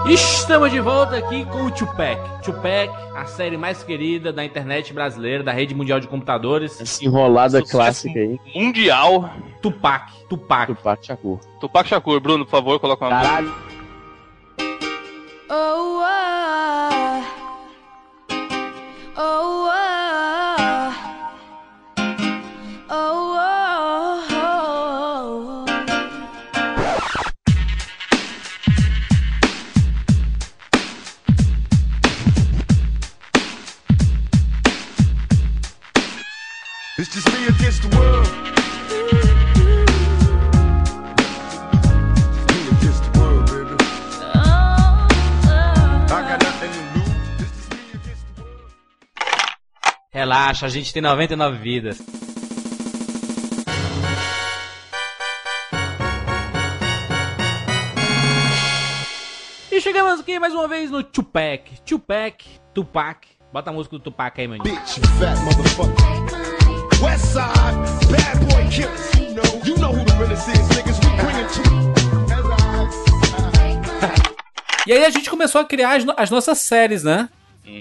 S4: Estamos de volta aqui com o Tupac. Tupac, a série mais querida da internet brasileira, da rede mundial de computadores.
S7: Essa enrolada
S10: Sucesso
S7: clássica aí.
S10: Mundial.
S4: Tupac, Tupac.
S7: Tupac Shakur.
S10: Tupac Shakur, Bruno, por favor, coloca uma
S7: Caralho.
S11: Oh, ah. oh, ah.
S12: It's just me against the world.
S4: Relaxa, a gente tem 99 vidas. E chegamos aqui mais uma vez no Tupac. Tupac, Tupac. Bota a música do Tupac aí, maninho.
S12: Bitch, fat motherfucker. West side, bad boy killers. You know, you know who the realest is, niggas. We bring it to
S1: E aí a gente começou a criar as, no- as nossas séries, né?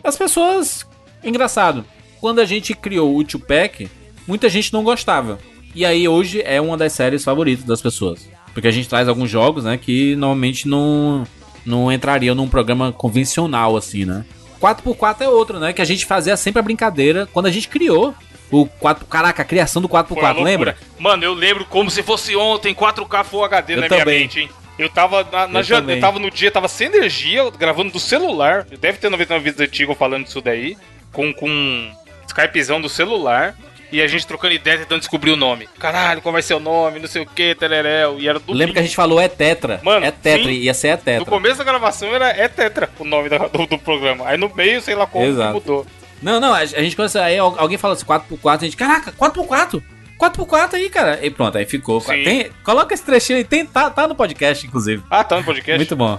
S1: As pessoas. Engraçado. Quando a gente criou o Tupac, muita gente não gostava. E aí hoje é uma das séries favoritas das pessoas. Porque a gente traz alguns jogos, né? Que normalmente não, não entrariam num programa convencional, assim, né? 4x4 é outro, né? Que a gente fazia sempre a brincadeira quando a gente criou o 4 Caraca, a criação do
S2: Foi uma
S1: 4x4,
S2: loucura.
S1: lembra?
S2: Mano, eu lembro como se fosse ontem, 4K Full HD
S1: Eu
S2: na
S1: também.
S2: minha mente, hein? Eu tava na, na
S1: Eu
S2: jan- eu tava no dia, tava sem energia, gravando do celular. Deve ter 99 vídeos antigos falando disso daí. Com, com Skypezão do celular. E a gente trocando ideia, tentando descobrir o nome. Caralho, qual vai ser o nome? Não sei o que, tereréu. E era do.
S1: Lembra que a gente falou é Tetra?
S2: Mano,
S1: é Tetra,
S2: sim.
S1: ia ser é
S2: No
S1: Tetra.
S2: começo da gravação era É Tetra o nome da- do, do programa. Aí no meio, sei lá como,
S1: Exato.
S2: mudou.
S1: Não, não, a, a gente começa. Aí al- alguém fala assim, 4x4, a gente, caraca, 4x4? 4x4 aí, cara. E pronto, aí ficou. Tem- coloca esse trechinho aí, tem, tá, tá no podcast, inclusive.
S2: Ah, tá no podcast?
S1: Muito bom.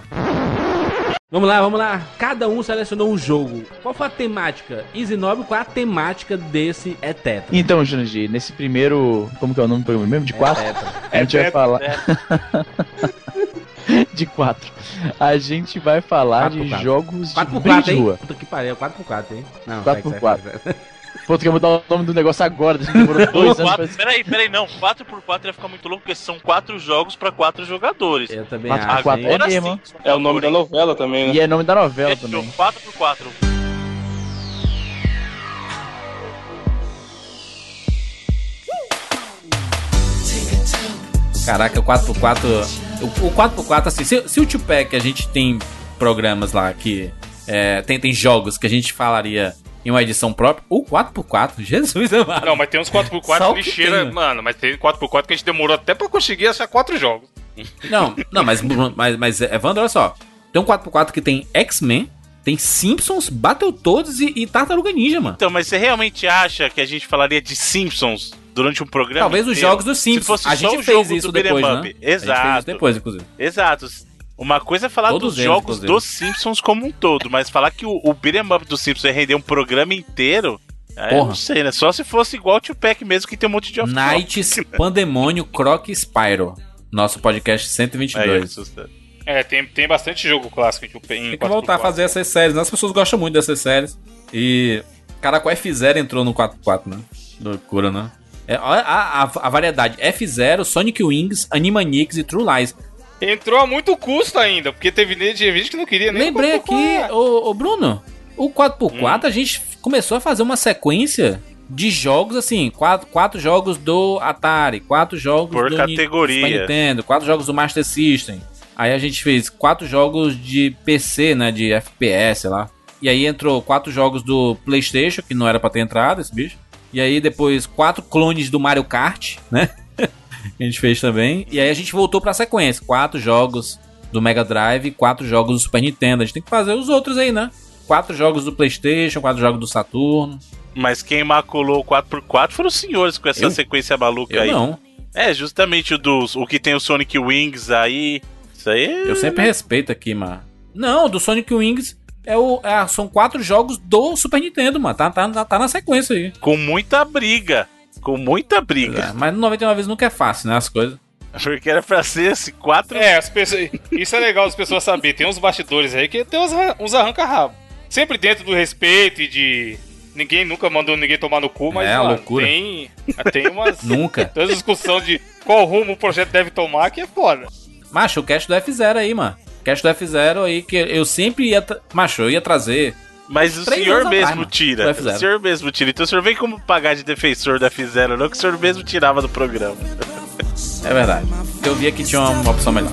S4: Vamos lá, vamos lá. Cada um selecionou um jogo. Qual foi a temática? Easy Nobre, qual é a temática desse é Tetra?
S7: Então, Jurandir, nesse primeiro. Como que é o nome do programa mesmo? De quatro? A gente vai
S2: É
S7: falar. <laughs> de quatro. A gente vai falar
S4: Quatro
S7: de
S4: quatro.
S7: jogos de
S4: 4x4,
S7: briga de
S4: hein?
S7: rua.
S4: Puta que pariu, 4x4, hein? Não,
S7: 4 por
S4: segue,
S7: 4.
S4: segue, segue.
S7: Pô, tu quer mudar o nome do negócio agora? A gente demorou <laughs> dois anos pra...
S3: Peraí, peraí, não. 4x4 ia ficar muito louco, porque são 4 jogos pra 4 jogadores.
S4: Eu também
S7: Quatro por
S4: acho,
S7: quatro
S4: hein?
S7: é mesmo.
S10: É o nome da novela também, né?
S7: E é nome da novela
S3: Fechou,
S7: também.
S3: 4x4.
S1: Caraca, o 4x4. O, o 4x4, assim, se, se o Tupac a gente tem programas lá que. é, tem, tem jogos que a gente falaria em uma edição própria, o 4x4, <laughs> Jesus amado.
S2: Não, mas tem uns
S1: Só
S2: 4x4
S1: o que
S2: lixeira,
S1: tem.
S2: mano. Mas tem 4x4 que a gente demorou até pra conseguir achar 4 jogos.
S1: Não, não, mas, mas, mas Evandro, olha só. Tem um 4x4 que tem X-Men, tem Simpsons, Battletoads e, e Tartaruga Ninja, mano.
S3: Então, mas você realmente acha que a gente falaria de Simpsons durante um programa.
S1: Talvez os
S3: inteiro.
S1: jogos dos
S3: Se
S1: Simpsons.
S3: fosse
S1: A gente fez isso
S3: do
S1: depois, né?
S3: Exato.
S1: depois, inclusive.
S3: Exato. Uma coisa é falar
S1: Todos
S3: dos
S1: eles,
S3: jogos
S1: inclusive.
S3: dos Simpsons como um todo, mas falar que o, o beat'em up dos Simpsons ia render um programa inteiro,
S1: Porra.
S3: não sei, né? Só se fosse igual o Tupac mesmo, que tem um monte de off
S1: Knights, Pandemônio, Croc e Spyro. Nosso podcast 122.
S3: É.
S2: É, tem, tem bastante jogo clássico em, em
S1: Tem que voltar a fazer essas séries. né? As pessoas gostam muito dessas séries. E. Caraca, o F0 entrou no 4x4, né? Loucura, né? É, olha a, a, a variedade: F0, Sonic Wings, Animaniacs e True Lies.
S2: Entrou a muito custo ainda, porque teve gente gente que não queria nem
S1: Lembrei
S2: o
S1: aqui, ô, ô Bruno, o 4x4 a gente começou a fazer uma sequência de jogos assim: quatro, quatro jogos do Atari, quatro jogos
S3: Por
S1: do
S3: categoria.
S1: Super Nintendo, quatro jogos do Master System. Aí a gente fez quatro jogos de PC, né? De FPS, sei lá. E aí entrou quatro jogos do PlayStation, que não era pra ter entrado esse bicho. E aí depois quatro clones do Mario Kart, né? <laughs> que a gente fez também. E aí a gente voltou pra sequência: quatro jogos do Mega Drive, quatro jogos do Super Nintendo. A gente tem que fazer os outros aí, né? Quatro jogos do PlayStation, quatro jogos do Saturno.
S3: Mas quem maculou o 4x4 foram os senhores com essa
S1: Eu?
S3: sequência maluca
S1: Eu
S3: aí.
S1: não.
S3: É, justamente o dos. O que tem o Sonic Wings aí. Isso aí. é-
S1: Eu sempre respeito aqui, mano. Não, do Sonic Wings é o, é, são quatro jogos do Super Nintendo, mano. Tá, tá, tá na sequência aí.
S3: Com muita briga. Com muita
S1: É,
S3: briga.
S1: mas no 99 vezes nunca é fácil, né? As coisas.
S3: Porque era pra ser esse quatro.
S2: É, as pessoas, isso é legal as pessoas saberem. Tem uns bastidores aí que tem uns, uns arranca-rabo. Sempre dentro do respeito e de. Ninguém nunca mandou ninguém tomar no cu, mas
S1: É,
S2: mano,
S1: loucura.
S2: tem. Tem umas. <laughs>
S1: Nunca.
S2: Tem umas discussão de qual rumo o projeto deve tomar que é foda.
S1: Macho, o cast do F0 aí, mano. Cast do F0 aí que eu sempre ia. Macho, eu ia trazer.
S3: Mas o senhor mesmo
S1: atrás,
S3: tira. O
S1: F0.
S3: senhor mesmo tira. Então o senhor vem como pagar de defensor da F0, não que o senhor mesmo tirava do programa.
S1: É verdade. Eu via que tinha uma opção melhor.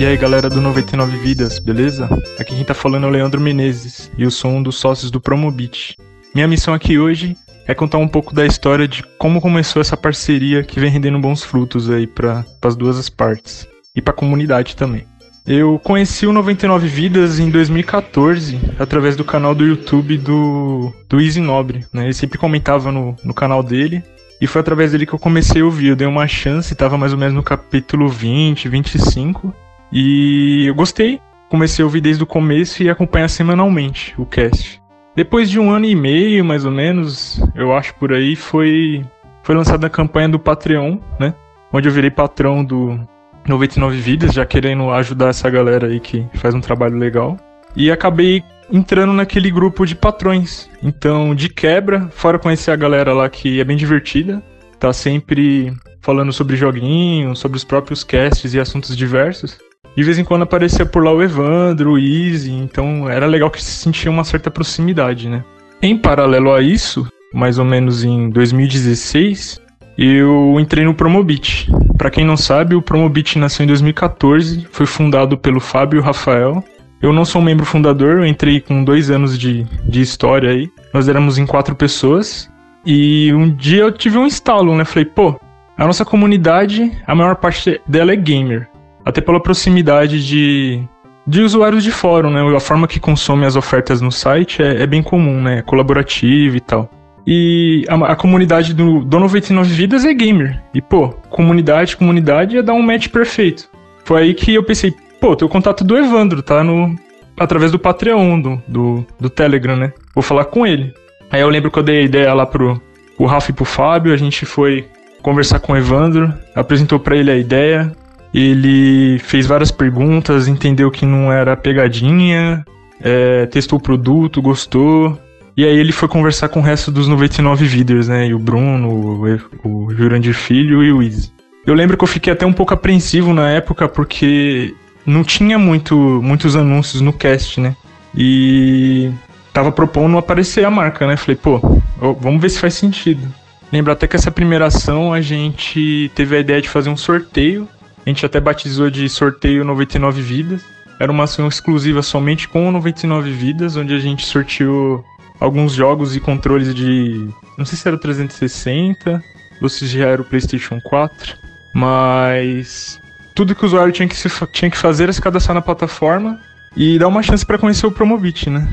S13: E aí galera do 99 Vidas, beleza? Aqui quem tá falando é o Leandro Menezes e eu sou um dos sócios do Promobit. Minha missão aqui hoje é contar um pouco da história de como começou essa parceria que vem rendendo bons frutos aí para as duas partes e para a comunidade também. Eu conheci o 99 Vidas em 2014 através do canal do YouTube do, do Easy Nobre, né? Ele sempre comentava no, no canal dele e foi através dele que eu comecei a ouvir. Eu dei uma chance, tava mais ou menos no capítulo 20, 25 e eu gostei. Comecei a ouvir desde o começo e acompanhar semanalmente o cast. Depois de um ano e meio, mais ou menos, eu acho por aí, foi, foi lançada a campanha do Patreon, né? Onde eu virei patrão do 99 Vidas, já querendo ajudar essa galera aí que faz um trabalho legal. E acabei entrando naquele grupo de patrões. Então, de quebra, fora conhecer a galera lá que é bem divertida, tá sempre falando sobre joguinhos, sobre os próprios casts e assuntos diversos. De vez em quando aparecia por lá o Evandro, o Easy, então era legal que se sentia uma certa proximidade, né? Em paralelo a isso, mais ou menos em 2016, eu entrei no Promobit. Pra quem não sabe, o Promobit nasceu em 2014, foi fundado pelo Fábio Rafael. Eu não sou um membro fundador, eu entrei com dois anos de, de história aí. Nós éramos em quatro pessoas. E um dia eu tive um estalo, né? Falei, pô, a nossa comunidade, a maior parte dela é gamer. Até pela proximidade de, de usuários de fórum, né? A forma que consome as ofertas no site é, é bem comum, né? É colaborativa e tal. E a, a comunidade do, do 99 Vidas é gamer. E, pô, comunidade, comunidade ia dar um match perfeito. Foi aí que eu pensei, pô, tem o contato do Evandro, tá? No, através do Patreon, do, do, do Telegram, né? Vou falar com ele. Aí eu lembro que eu dei a ideia lá pro o Rafa e pro Fábio, a gente foi conversar com o Evandro, apresentou pra ele a ideia, ele fez várias perguntas, entendeu que não era pegadinha, é, testou o produto, gostou. E aí ele foi conversar com o resto dos 99 vídeos, né? E o Bruno, o, o Jurandir Filho e o Izzy. Eu lembro que eu fiquei até um pouco apreensivo na época porque não tinha muito, muitos anúncios no cast, né? E tava propondo aparecer a marca, né? Falei, pô, vamos ver se faz sentido. Lembro até que essa primeira ação a gente teve a ideia de fazer um sorteio. A gente até batizou de sorteio 99 vidas. Era uma ação exclusiva somente com o 99 Vidas, onde a gente sorteou alguns jogos e controles de. Não sei se era o 360 ou se já era o PlayStation 4, mas. Tudo que o usuário tinha que, se tinha que fazer era se cadastrar na plataforma e dar uma chance para conhecer o Promobit, né?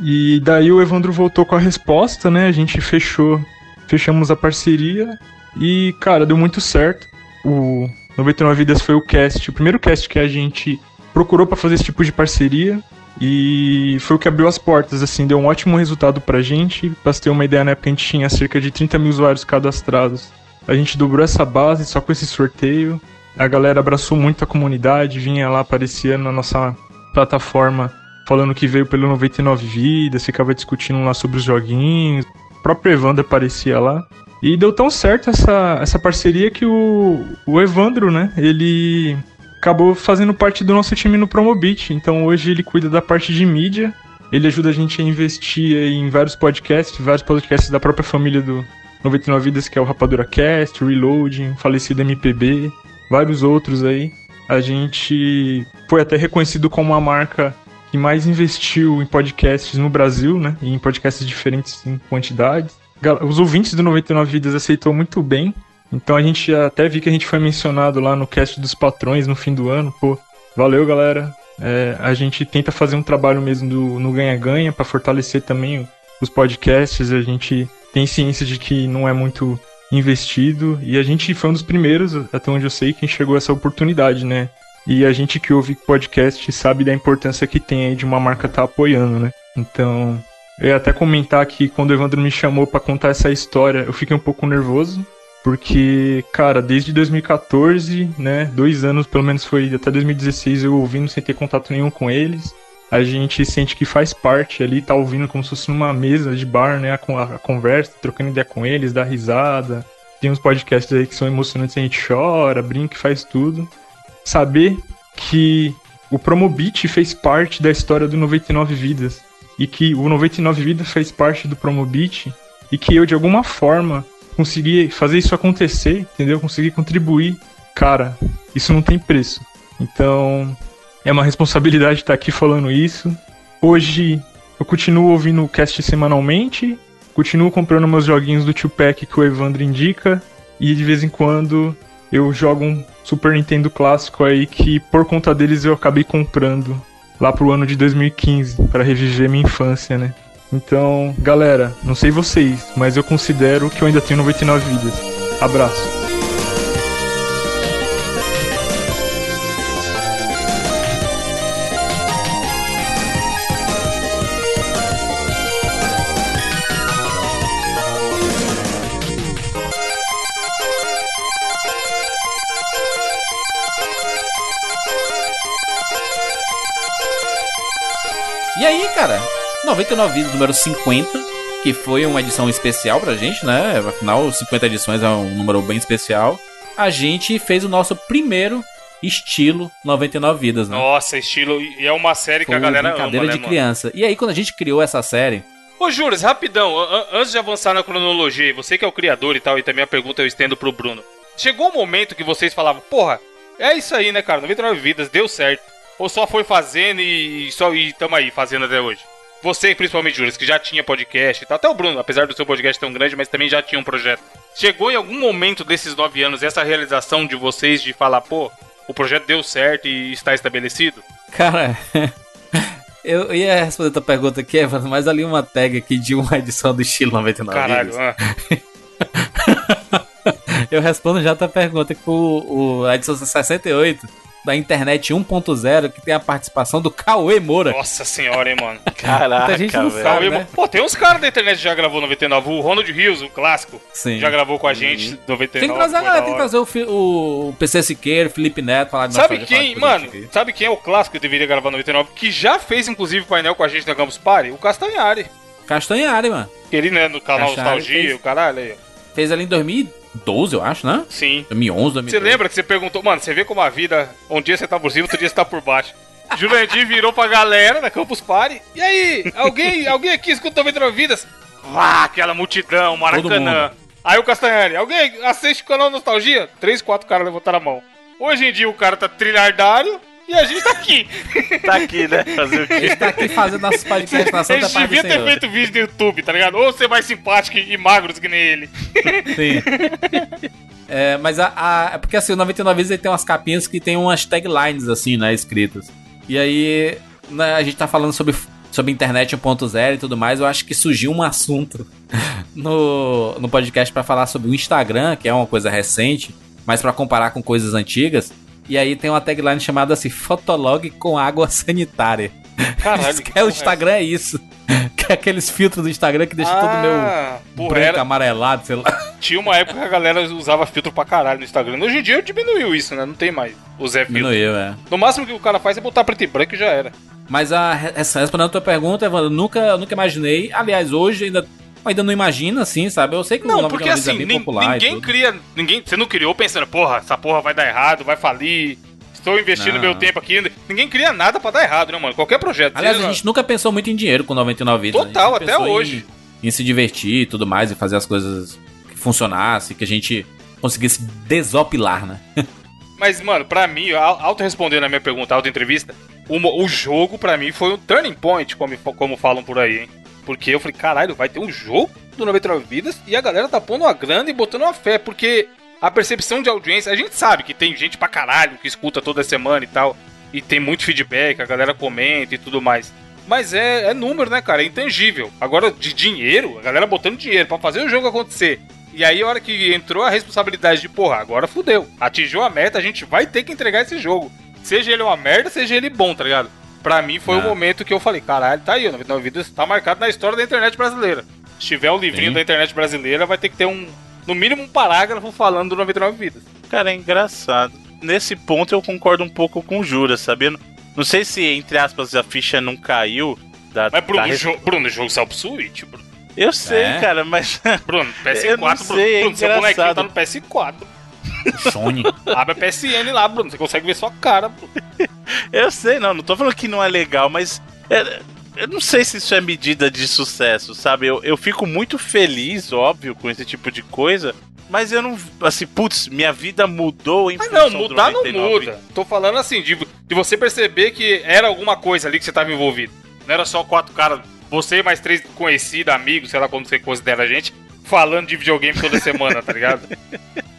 S13: E daí o Evandro voltou com a resposta, né? A gente fechou, fechamos a parceria e, cara, deu muito certo. O 99 Vidas foi o cast, o primeiro cast que a gente procurou para fazer esse tipo de parceria e foi o que abriu as portas, assim, deu um ótimo resultado pra gente. Pra você ter uma ideia, na época a gente tinha cerca de 30 mil usuários cadastrados. A gente dobrou essa base só com esse sorteio. A galera abraçou muito a comunidade, vinha lá, aparecia na nossa plataforma falando que veio pelo 99 Vidas, ficava discutindo lá sobre os joguinhos. O próprio Evandro aparecia lá. E deu tão certo essa, essa parceria que o, o Evandro, né, ele acabou fazendo parte do nosso time no Promobit. Então hoje ele cuida da parte de mídia. Ele ajuda a gente a investir em vários podcasts, vários podcasts da própria família do 99 Vidas, que é o Rapadura Cast, Reloading, Falecido MPB, vários outros aí. A gente foi até reconhecido como a marca que mais investiu em podcasts no Brasil, né? E em podcasts diferentes em quantidades. Os ouvintes do 99 Vidas aceitou muito bem. Então a gente até vi que a gente foi mencionado lá no cast dos patrões no fim do ano. Pô, valeu galera. É, a gente tenta fazer um trabalho mesmo do, no ganha-ganha para fortalecer também os podcasts. A gente tem ciência de que não é muito investido e a gente foi um dos primeiros, até onde eu sei, que enxergou essa oportunidade, né? E a gente que ouve podcast sabe da importância que tem aí de uma marca estar apoiando, né? Então, eu ia até comentar que quando o Evandro me chamou para contar essa história, eu fiquei um pouco nervoso, porque, cara, desde 2014, né, dois anos pelo menos foi até 2016 eu ouvindo sem ter contato nenhum com eles. A gente sente que faz parte ali, tá ouvindo como se fosse numa mesa de bar, né, a, a conversa, trocando ideia com eles, dá risada. Tem uns podcasts aí que são emocionantes, a gente chora, brinca faz tudo. Saber que o Promobit fez parte da história do 99 Vidas e que o 99 Vidas fez parte do Promobit e que eu de alguma forma consegui fazer isso acontecer, entendeu? Consegui contribuir. Cara, isso não tem preço. Então, é uma responsabilidade estar aqui falando isso. Hoje eu continuo ouvindo o cast semanalmente, continuo comprando meus joguinhos do Tupac que o Evandro indica e de vez em quando eu jogo um Super Nintendo clássico aí que por conta deles eu acabei comprando lá pro ano de 2015 para reviver minha infância, né? Então, galera, não sei vocês, mas eu considero que eu ainda tenho 99 vidas. Abraço.
S1: Cara, 99 Vidas número 50, que foi uma edição especial pra gente, né? Afinal, 50 edições é um número bem especial. A gente fez o nosso primeiro estilo 99 Vidas, né?
S2: Nossa, estilo. E é uma série que a galera ama,
S1: brincadeira
S2: né,
S1: de
S2: mano?
S1: criança. E aí, quando a gente criou essa série,
S2: Ô, Juras, rapidão, an- an- antes de avançar na cronologia, você que é o criador e tal, e também a pergunta eu estendo pro Bruno. Chegou um momento que vocês falavam, porra, é isso aí, né, cara? 99 vidas, deu certo. Ou só foi fazendo e só e tamo aí, fazendo até hoje. Você, principalmente, Juras, que já tinha podcast e tal. Até o Bruno, apesar do seu podcast tão grande, mas também já tinha um projeto. Chegou em algum momento desses nove anos essa realização de vocês de falar, pô, o projeto deu certo e está estabelecido?
S1: cara. <laughs> Eu ia responder tua pergunta aqui, Evandro, mas ali uma tag aqui de uma edição do estilo 99
S2: Caralho, ah. <laughs>
S1: Eu respondo já a tua pergunta com o, o- a edição 68 da internet 1.0, que tem a participação do Cauê Moura.
S2: Nossa senhora, hein, mano. <laughs>
S3: Caraca,
S1: gente não
S3: velho.
S1: sabe,
S2: Cauê,
S1: né?
S2: Pô, tem uns caras da internet que já gravou 99. O Ronald Rios, o clássico,
S1: Sim.
S2: já gravou com a gente 99.
S1: Tem que trazer, tem que trazer o, o PC Siqueira, o Felipe Neto, falar de
S2: Sabe quem,
S1: falar de
S2: mano? Sabe quem é o clássico que deveria gravar 99? Que já fez, inclusive, painel com a gente na Campus Party? O Castanhari.
S1: Castanhari, mano.
S2: Ele, né, no canal
S1: Castanhari
S2: Nostalgia,
S1: fez-
S2: o caralho aí. ó.
S1: Fez ali em 2012, eu acho, né?
S2: Sim.
S1: 2011, 2012.
S2: Você lembra que você perguntou, mano, você vê como a vida, um dia você tá por cima, outro dia você tá por baixo. <laughs> Jurandir virou pra galera da Campus Party. E aí, alguém, <laughs> alguém aqui escuta 99 Vidas? Vá, aquela multidão, Maracanã. Aí o Castanhari, alguém assiste o canal Nostalgia? Três, quatro caras levantaram a mão. Hoje em dia o cara tá trilhardário, E a gente tá aqui. <laughs>
S3: Tá aqui, né? Fazer o
S1: A
S3: quê?
S1: gente tá aqui fazendo nosso podcast na Santa
S2: Eles
S1: Paz do
S2: deviam ter feito vídeo no YouTube, tá ligado? Ou ser mais simpático e magros que nem ele. <laughs>
S1: Sim. É, mas a, a- é porque assim, o 99 vezes ele tem umas capinhas que tem umas taglines assim, né, escritas. E aí, né, a gente tá falando sobre, sobre internet 1.0 e tudo mais, eu acho que surgiu um assunto <laughs> no, no podcast pra falar sobre o Instagram, que é uma coisa recente, mas pra comparar com coisas antigas. E aí tem uma tagline chamada assim, Fotolog com água sanitária.
S2: Caralho, <laughs>
S1: que é o Instagram é isso. <laughs> Que é aqueles filtros do Instagram que deixa todo meu
S2: Ah, porra,
S1: branco,
S2: era-
S1: amarelado, sei lá.
S2: Tinha uma época que a galera usava filtro pra caralho no Instagram. Hoje em dia diminuiu isso, né? Não tem mais o Zé filtro.
S1: Diminuiu, é.
S2: No máximo que o cara faz é botar preto e branco e já era.
S1: Mas a, respondendo a tua pergunta, Evandro, nunca, eu nunca imaginei. Aliás, hoje ainda, ainda não imagino, assim, sabe? Eu sei que o
S2: Não,
S1: 99
S2: porque
S1: Vidas
S2: assim,
S1: é bem popular
S2: ninguém cria. Ninguém, você não criou pensando, porra, essa porra vai dar errado, vai falir. Estou investindo
S1: Não.
S2: meu tempo aqui. Ninguém cria nada pra dar errado, né, mano? Qualquer projeto.
S1: Aliás,
S2: seja-
S1: a gente nunca pensou muito em dinheiro com 99 vidas.
S2: Total,
S1: A gente
S2: até hoje.
S1: Em, em se divertir e tudo mais, e fazer as coisas que funcionassem, que a gente conseguisse desopilar, né? <laughs>
S2: Mas, mano, pra mim, au- auto-respondendo a minha pergunta, auto-entrevista, o, o jogo, pra mim, foi um turning point, como, como falam por aí, hein? Porque eu falei, caralho, vai ter um jogo do 99 Vidas e a galera tá pondo uma grana e botando uma fé, porque a percepção de audiência, a gente sabe que tem gente pra caralho que escuta toda semana e tal, e tem muito feedback, a galera comenta e tudo mais. Mas é, é número, né, cara? É intangível. Agora, de dinheiro, a galera botando dinheiro pra fazer o jogo acontecer. E aí, a hora que entrou a responsabilidade de, porra, agora fudeu. Atingiu a meta, a gente vai ter que entregar esse jogo. Seja ele uma merda, seja ele bom, tá ligado? Pra mim foi o
S1: Ah.
S2: momento que eu falei, caralho, tá aí, o 99 Vidas tá marcado na história da internet brasileira. Se tiver um livrinho
S1: Sim.
S2: da internet brasileira, vai ter que ter um, no mínimo um parágrafo falando do 99 Vidas.
S3: Cara, é engraçado. Nesse ponto eu concordo um pouco com o Jura, sabendo? Não sei se, entre aspas, a ficha não caiu. Da,
S2: Mas, Bruno,
S3: da
S2: o jo- Bruno, o jogo saiu pro Switch, Bruno.
S3: Eu sei,
S1: É?
S3: cara, mas.
S2: Bruno, PS4, <laughs>
S3: Eu não
S2: Bruno.
S3: sei, é
S2: Bruno, seu bonequinho tá no PS4.
S1: Sony.
S2: Abre a PSN lá, Bruno. Você consegue ver sua cara, Bruno. <laughs>
S3: Eu sei, não, não tô falando que não é legal, mas. é, eu não sei se isso é medida de sucesso, sabe? Eu, eu fico muito feliz, óbvio, com esse tipo de coisa, mas eu não. Assim, putz, minha vida mudou em
S2: Mas não,
S3: função
S2: mudar não
S3: 99.
S2: muda. Tô falando assim, de, de você perceber que era alguma coisa ali que você tava envolvido. Não era só quatro caras, você e mais três conhecidos, amigos, sei lá como você considera a gente, falando de videogame toda semana, tá ligado? <laughs>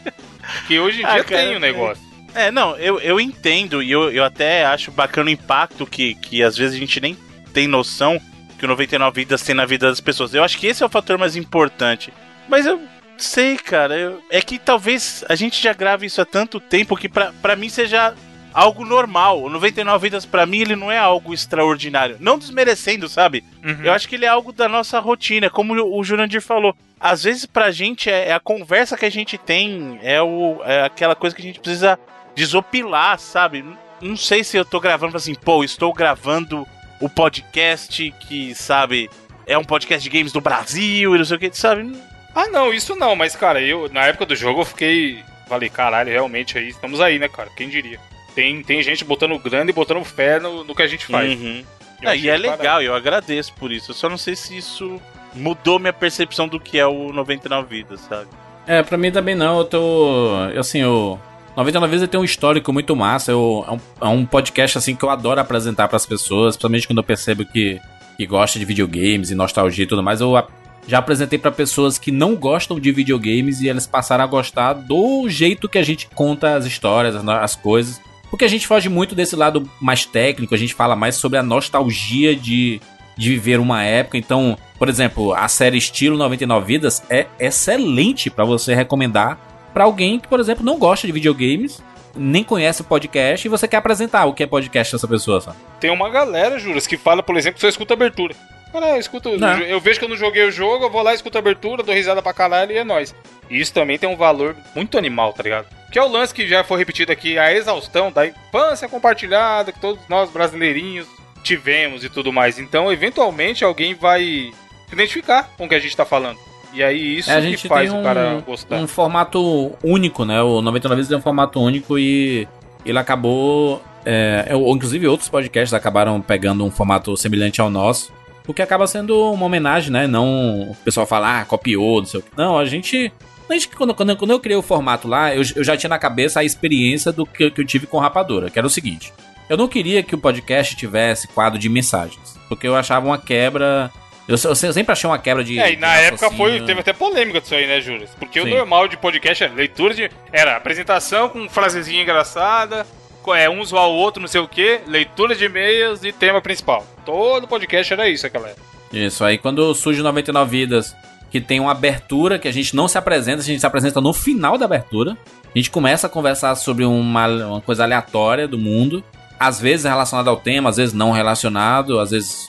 S2: Que hoje em
S3: Ah,
S2: dia
S3: cara,
S2: tem o negócio.
S3: É, não, eu, eu entendo e eu, eu até acho bacana o impacto que, que às vezes a gente nem tem noção que o 99 Vidas tem na vida das pessoas. Eu acho que esse é o fator mais importante. Mas eu sei, cara, eu- é que talvez a gente já grave isso há tanto tempo que pra, pra mim seja algo normal. O 99 Vidas pra mim ele não é algo extraordinário. Não desmerecendo, sabe?
S2: Uhum.
S3: Eu acho que ele é algo da nossa rotina, como o Jurandir falou. Às vezes pra gente é, é a conversa que a gente tem, é, o, é aquela coisa que a gente precisa desopilar, sabe? Não sei se eu tô gravando assim, pô, estou gravando o podcast que, sabe, é um podcast de games do Brasil e não sei o que, sabe?
S2: Ah, não, isso não, mas cara, eu na época do jogo eu fiquei. Falei, caralho, realmente aí, estamos aí, né, cara? Quem diria? Tem, tem gente botando grana e botando fé no, no que a gente faz.
S3: Uhum.
S2: Eu
S3: Ah, e é legal, eu agradeço por isso. Eu só não sei se isso mudou minha percepção do que é o 99 Vidas, sabe?
S1: É, pra mim também não, eu tô. eu, Assim, o 99 vezes tem um histórico muito massa. Eu, é, um, é um podcast assim que eu adoro apresentar pras pessoas, principalmente quando eu percebo que, que gosta de videogames e nostalgia e tudo mais. Eu a- já apresentei pra pessoas que não gostam de videogames e elas passaram a gostar do jeito que a gente conta as histórias, as, as coisas. Porque a gente foge muito desse lado mais técnico, a gente fala mais sobre a nostalgia de, de viver uma época. Então, por exemplo, a série Estilo 99 Vidas é excelente pra você recomendar pra alguém que, por exemplo, não gosta de videogames, nem conhece o podcast e você quer apresentar o que é podcast dessa pessoa, sabe?
S2: Tem uma galera, Juras, que fala, por exemplo, que só escuta abertura. Cara, eu escuto.
S1: Não.
S2: Eu vejo que eu não joguei o jogo, eu vou lá, escuto a abertura, dou risada pra caralho e é nóis. Isso também tem um valor muito animal, tá ligado? Que é o lance que já foi repetido aqui, a exaustão da infância compartilhada que todos nós brasileirinhos tivemos e tudo mais. Então, eventualmente, alguém vai se identificar com o que a gente tá falando. E aí, isso
S1: É, a
S2: que
S1: gente
S2: faz
S1: tem
S2: o cara
S1: um,
S2: gostar.
S1: um formato único, né? O 99 vezes é um formato único e ele acabou. É, ou, inclusive outros podcasts acabaram pegando um formato semelhante ao nosso. O que acaba sendo uma homenagem, né? Não o pessoal falar, ah, copiou, não sei o que. Não, a gente. Quando, quando, quando eu criei o formato lá, eu, eu já tinha na cabeça a experiência do que, que eu tive com Rapadura, que era o seguinte. eu não queria que o podcast tivesse quadro de mensagens. Porque eu achava uma quebra. Eu, eu sempre achei uma quebra de.
S2: É, e na época foi, teve até polêmica disso aí, né, Júlio? Porque o
S1: Sim.
S2: normal de podcast era leitura de. Era apresentação com frasezinha engraçada, é, um zoar o outro, não sei o quê, leitura de e-mails e tema principal. Todo podcast era isso, aquela.
S1: Isso, aí quando surge 99 Vidas, que tem uma abertura que a gente não se apresenta, a gente se apresenta no final da abertura. A gente começa a conversar sobre uma, uma coisa aleatória do mundo, às vezes relacionado ao tema, às vezes não relacionado, às vezes,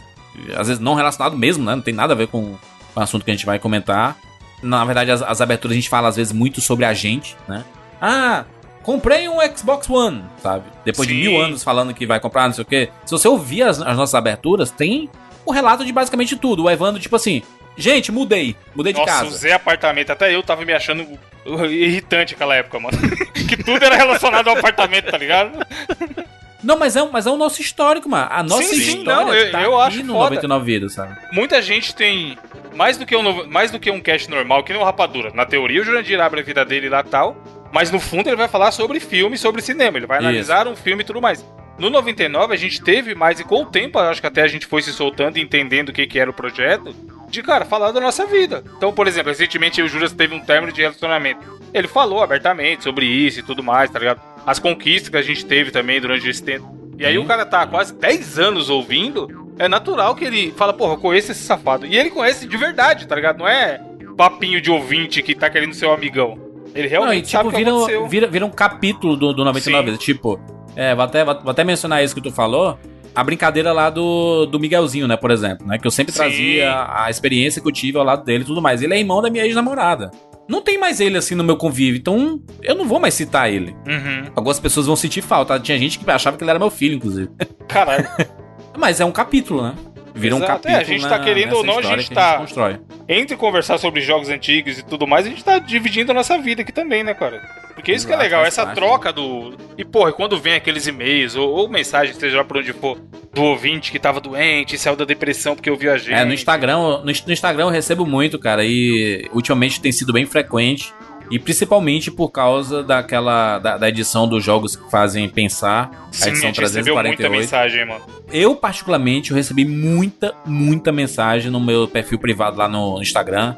S1: às vezes não relacionado mesmo, né? Não tem nada a ver com, com o assunto que a gente vai comentar. Na verdade, as, as aberturas a gente fala às vezes muito sobre a gente, né? Ah, comprei um Xbox One, sabe? Depois de
S2: Sim.
S1: mil anos falando que vai comprar, não sei o quê. Se você ouvir as, as nossas aberturas, tem o relato de basicamente tudo. O Evandro, tipo assim, gente, mudei. Mudei de
S2: Nossa,
S1: casa.
S2: o Zé Apartamento, até eu tava me achando irritante naquela época, mano. <laughs> que tudo era relacionado ao apartamento, tá ligado?
S1: Não, mas é, mas é o nosso histórico, mano. A nossa
S2: Sim, sim,
S1: história
S2: não, eu-
S1: tá
S2: eu
S1: aqui
S2: acho
S1: no
S2: foda.
S1: 99 Vidas, sabe?
S2: Muita gente tem mais do que um, mais do que um cast normal, que nem o Rapadura. Na teoria, o Jurandir abre a vida dele lá e tal, mas no fundo ele vai falar sobre filme, sobre cinema. Ele vai
S1: Isso.
S2: analisar um filme e tudo mais. No 99 a gente teve mais, e com o tempo, acho que até a gente foi se soltando e entendendo o que, que era o projeto, de, cara, falar da nossa vida. Então, por exemplo, recentemente o Juras teve um término de relacionamento. Ele falou abertamente sobre isso e tudo mais, tá ligado? As conquistas que a gente teve também durante esse tempo. E aí
S1: Sim.
S2: o cara tá há quase 10 anos ouvindo, é natural que ele fala, porra, eu conheço esse safado. E ele conhece de verdade, tá ligado? Não é papinho de ouvinte que tá querendo ser um amigão. Ele
S1: Não,
S2: realmente
S1: e
S2: sabe
S1: tipo,
S2: o que
S1: vira, vira, vira um capítulo do, do 99
S2: Sim.
S1: Tipo, é, vou até, vou até mencionar isso que tu falou. A brincadeira lá do, do Miguelzinho, né, por exemplo, né? Que eu sempre
S2: Sim.
S1: trazia a experiência que eu tive ao lado dele e tudo mais. Ele é irmão da minha ex-namorada. Não tem mais ele assim no meu convívio, então eu não vou mais citar ele.
S2: Uhum.
S1: Algumas pessoas vão sentir falta. Tinha gente que achava que ele era meu filho, inclusive.
S2: Caralho. <laughs>
S1: Mas é um capítulo, né? Vira um
S2: Exato.
S1: capítulo.
S2: É, a gente tá
S1: na-
S2: querendo ou não, a gente tá-. Entre conversar sobre jogos antigos e tudo mais, a gente tá dividindo a nossa vida aqui também, né, cara? Porque isso que é
S1: Exato,
S2: legal, essa
S1: parte,
S2: troca do. E, porra, quando vem aqueles e-mails ou, ou mensagens, seja lá por onde for, do ouvinte que tava doente, saiu da depressão porque ouviu a gente.
S1: É, no Instagram, no, no Instagram eu recebo muito, cara, e ultimamente tem sido bem frequente. E principalmente por causa daquela. da, da edição dos jogos que fazem pensar.
S2: Sim,
S1: a edição
S2: a gente recebeu muita
S1: 348.
S2: mensagem, mano.
S1: Eu, particularmente, eu recebi muita, muita mensagem no meu perfil privado lá no Instagram.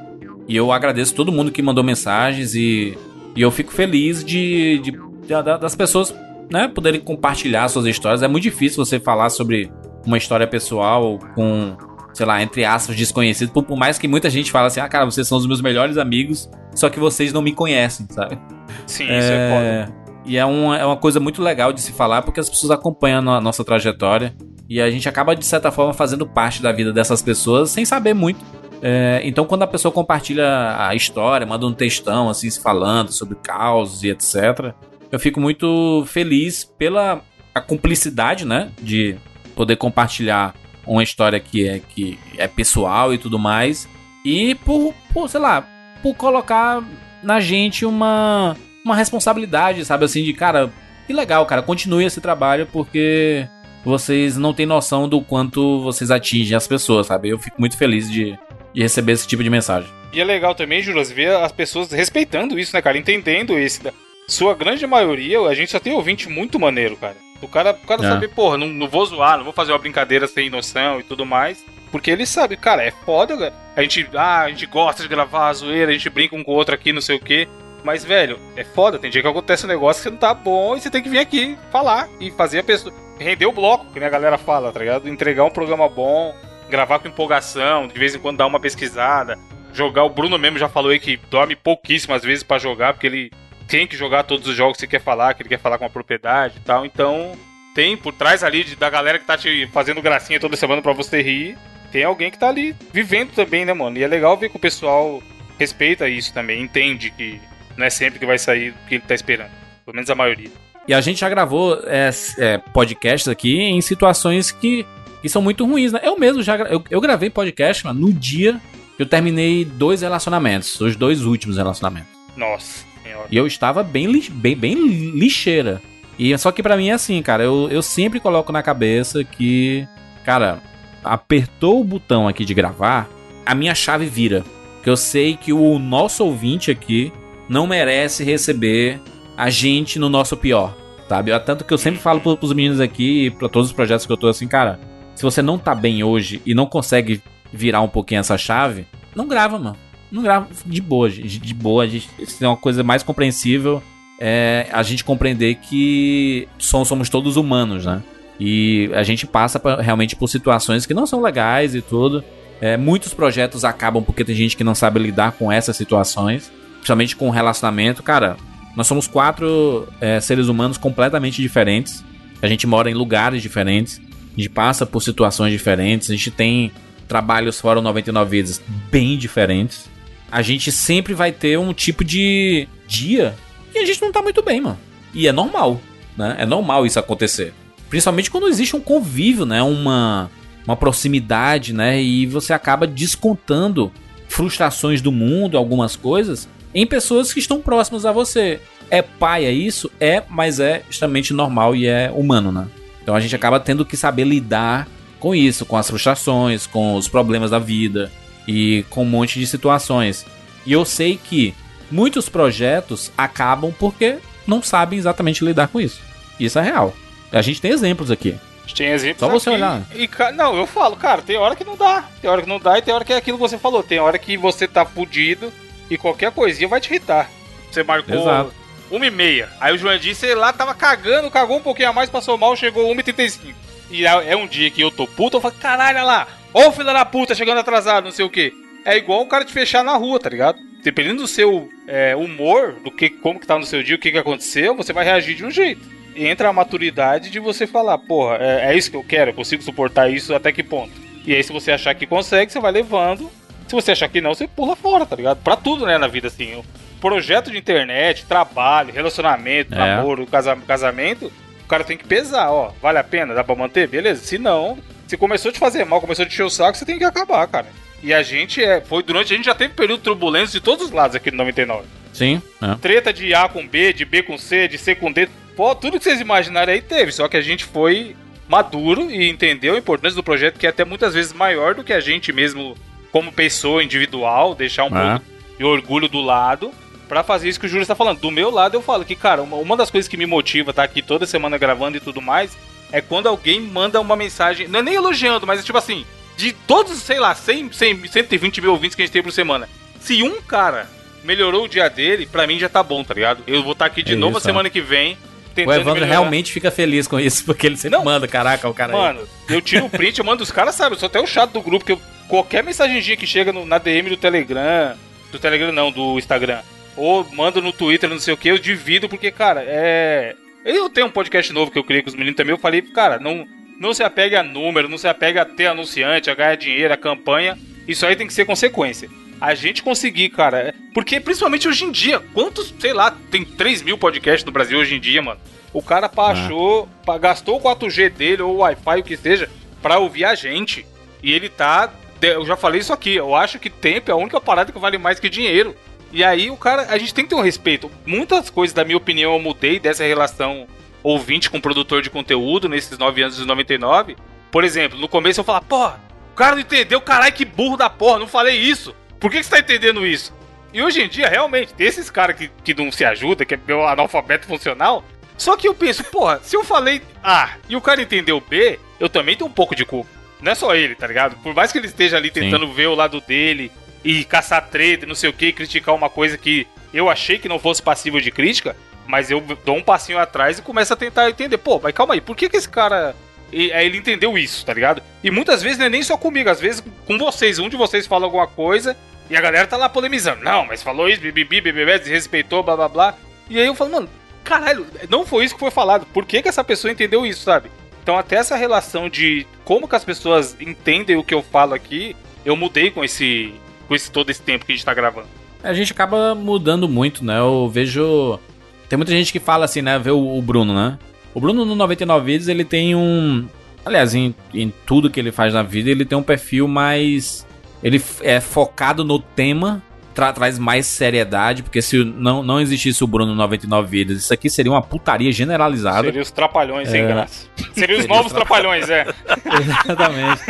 S1: E eu agradeço todo mundo que mandou mensagens e, e eu fico feliz de, de- da- das pessoas né, poderem compartilhar suas histórias. É muito difícil você falar sobre uma história pessoal com, sei lá, entre aspas, desconhecido. Por, por mais que muita gente fale assim, ah, cara, vocês são os meus melhores amigos, só que vocês não me conhecem, sabe?
S2: Sim, isso é foda.
S1: E é uma, é uma coisa muito legal de se falar porque as pessoas acompanham a nossa trajetória e a gente acaba, de certa forma, fazendo parte da vida dessas pessoas sem saber muito. É, então, quando a pessoa compartilha a história, manda um textão assim, se falando sobre causos e etc., eu fico muito feliz pela a cumplicidade, né? De poder compartilhar uma história que é, que é pessoal e tudo mais. E por, por sei lá, por colocar na gente uma, uma responsabilidade, sabe? Assim, de cara, que legal, cara, continue esse trabalho porque vocês não têm noção do quanto vocês atingem as pessoas, sabe? Eu fico muito feliz de, de receber esse tipo de mensagem.
S2: E é legal também, Juras, ver as pessoas respeitando isso, né, cara? Entendendo da- Sua grande maioria, a gente só tem ouvinte muito maneiro, cara. O cara, o cara
S1: É.
S2: sabe, porra, não, não vou zoar, não vou fazer uma brincadeira sem noção e tudo mais. Porque ele sabe, cara, é foda, cara. A gente, ah, a gente gosta de gravar a zoeira, a gente brinca um com o outro aqui, não sei o quê. Mas, velho, é foda. Tem dia que acontece um negócio que não tá bom e você tem que vir aqui falar e fazer a pessoa. Render o bloco, que a galera fala, tá ligado? Entregar um programa bom, gravar com empolgação, de vez em quando dar uma pesquisada. Jogar, o Bruno mesmo já falou aí que dorme pouquíssimas vezes pra jogar, porque ele tem que jogar todos os jogos que você quer falar, que ele quer falar com a propriedade e tal. Então, tem por trás ali de- da galera que tá te fazendo gracinha toda semana pra você rir, tem alguém que tá ali vivendo também, né, mano? E é legal ver que o pessoal respeita isso também, entende que não é sempre que vai sair o que ele tá esperando. Pelo menos a maioria.
S1: E a gente já gravou é, é, podcasts aqui em situações que, que são muito ruins, né? Eu mesmo já eu, eu gravei podcast, mano, no dia que eu terminei dois relacionamentos, os dois últimos relacionamentos.
S2: Nossa.
S1: E eu estava bem, li- bem, bem lixeira. E só que pra mim é assim, cara, eu, eu sempre coloco na cabeça que, cara, apertou o botão aqui de gravar, a minha chave vira. Que eu sei que o nosso ouvinte aqui não merece receber a gente no nosso pior. Sabe? É Tanto que eu sempre falo pro- pros meninos aqui, pra todos os projetos que eu tô assim, cara, se você não tá bem hoje e não consegue virar um pouquinho essa chave, não grava, mano. Não grava de boa, gente. De boa, a gente. Isso é uma coisa mais compreensível. É a gente compreender que somos, somos todos humanos, né? E a gente passa pra- realmente por situações que não são legais e tudo. É, muitos projetos acabam porque tem gente que não sabe lidar com essas situações, principalmente com o relacionamento. Cara, nós somos quatro é, seres humanos completamente diferentes. A gente mora em lugares diferentes, a gente passa por situações diferentes, a gente tem trabalhos fora o 99 vidas bem diferentes. A gente sempre vai ter um tipo de dia que a gente não tá muito bem, mano. E é normal, né? É normal isso acontecer. Principalmente quando existe um convívio, né? Uma, uma proximidade, né? E você acaba descontando frustrações do mundo, algumas coisas, em pessoas que estão próximas a você. É paia isso? É, mas é extremamente normal e é humano, né? Então a gente acaba tendo que saber lidar com isso, com as frustrações, com os problemas da vida e com um monte de situações. E eu sei que muitos projetos acabam porque não sabem exatamente lidar com isso. Isso é real. A gente tem exemplos aqui.
S2: A gente tem exemplos
S1: Só você
S2: aqui,
S1: olhar.
S2: E, não, eu falo, cara, tem hora que não dá. Tem hora que não dá e tem hora que é aquilo que você falou. Tem hora que você tá fudido e qualquer coisinha vai te irritar. Você marcou
S1: Exato.
S2: uma e meia. Aí o Joandir, sei lá, tava cagando, cagou um pouquinho a mais, passou mal, chegou 1h35. E é é um dia que eu tô puto, eu falo, caralho, olha lá, o filho da puta chegando atrasado, não sei o que. É igual o cara te fechar na rua, tá ligado? Dependendo do seu é, humor, do que, como que tá no seu dia, o que, que aconteceu, você vai reagir de um jeito. E entra a maturidade de você falar, porra, é, é isso que eu quero, eu consigo suportar isso até que ponto. E aí, se você achar que consegue, você vai levando. Se você achar que não, você pula fora, tá ligado? Pra tudo, né, na vida, assim. Projeto de internet, trabalho, relacionamento,
S1: É.
S2: namoro, casa- casamento, o cara tem que pesar, ó. Vale a pena? Dá pra manter? Beleza. Se não, se começou a te fazer mal, começou a te encher o saco, você tem que acabar, cara. E a gente é. Foi durante. A gente já teve período turbulento de todos os lados aqui no 99.
S1: Sim, é.
S2: Treta de A com B, de B com C, de C com D. Pô, tudo que vocês imaginarem aí teve. Só que a gente foi maduro e entendeu a importância do projeto, que é até muitas vezes maior do que a gente mesmo, como pessoa individual, deixar um
S1: É.
S2: pouco de orgulho do lado. Pra fazer isso que o Júlio está falando. Do meu lado, eu falo que, cara, uma, uma das coisas que me motiva estar aqui toda semana gravando e tudo mais é quando alguém manda uma mensagem, não é nem elogiando, mas é tipo assim, de todos, sei lá, 100, 100, 120 mil ouvintes que a gente tem por semana, se um cara melhorou o dia dele, pra mim já tá bom, tá ligado? Eu vou estar aqui de
S1: É
S2: novo
S1: isso,
S2: semana que vem,
S1: O Evandro
S2: melhorar.
S1: realmente fica feliz com isso, porque ele sempre manda, caraca, o cara aí.
S2: Mano, eu tiro o print, eu mando os caras, sabe? Eu sou até o chato do grupo, que eu- qualquer mensagenzinha que chega no- na DM do Telegram, do Telegram não, do Instagram, ou mando no Twitter, não sei o que, eu divido, porque, cara, é. Eu tenho um podcast novo que eu criei com os meninos também, eu falei, cara, não, não se apegue a número, não se apegue a ter anunciante, a ganhar dinheiro, a campanha. Isso aí tem que ser consequência. A gente conseguir, cara. é- Porque principalmente hoje em dia, quantos, sei lá, tem 3 mil podcasts no Brasil hoje em dia, mano. O cara achou, pá, gastou o 4G dele ou o Wi-Fi, o que seja, pra ouvir a gente. E ele tá. Eu já falei isso aqui, eu acho que tempo é a única parada que vale mais que dinheiro. E aí o cara, a gente tem que ter um respeito. Muitas coisas, da minha opinião, eu mudei dessa relação ouvinte com produtor de conteúdo nesses 9 anos dos 99. Por exemplo, no começo eu falava, porra, o cara não entendeu, caralho, que burro da porra, não falei isso. Por que, que você tá entendendo isso? E hoje em dia, realmente, tem esses caras que, que não se ajudam, que é meu analfabeto funcional. Só que eu penso, porra, se eu falei A e o cara entendeu B, eu também tenho um pouco de culpa. Não é só ele, tá ligado? Por mais que ele esteja ali tentando ver o lado dele e caçar treta, não sei o que, criticar uma coisa que eu achei que não fosse passível de crítica, mas eu dou um passinho atrás e começo a tentar entender. Pô, mas calma aí, por que, que esse cara. E, aí ele entendeu isso, tá ligado? E muitas vezes não é nem só comigo, às vezes com vocês. Um de vocês fala alguma coisa e a galera tá lá polemizando. Não, mas falou isso, bibibi, bebê, desrespeitou, blá blá blá. E aí eu falo, mano, caralho, não foi isso que foi falado. Por que, que essa pessoa entendeu isso, sabe? Então até essa relação de como que as pessoas entendem o que eu falo aqui, eu mudei com esse, com esse todo esse tempo que a gente tá gravando.
S1: A gente acaba mudando muito, né? Eu vejo. Tem muita gente que fala assim, né? Vê o, o Bruno, né? O Bruno no 99 Vídeos, ele tem um. Aliás, em, em tudo que ele faz na vida, ele tem um perfil mais. Ele é focado no tema, tra- traz mais seriedade, porque se não, não existisse o Bruno no 99 Vidas, isso aqui seria uma putaria generalizada.
S2: Seria os trapalhões sem
S1: É.
S2: graça. <laughs> Seria os
S1: Seria
S2: novos
S1: os tra-
S2: trapalhões, é. <laughs>
S1: Exatamente.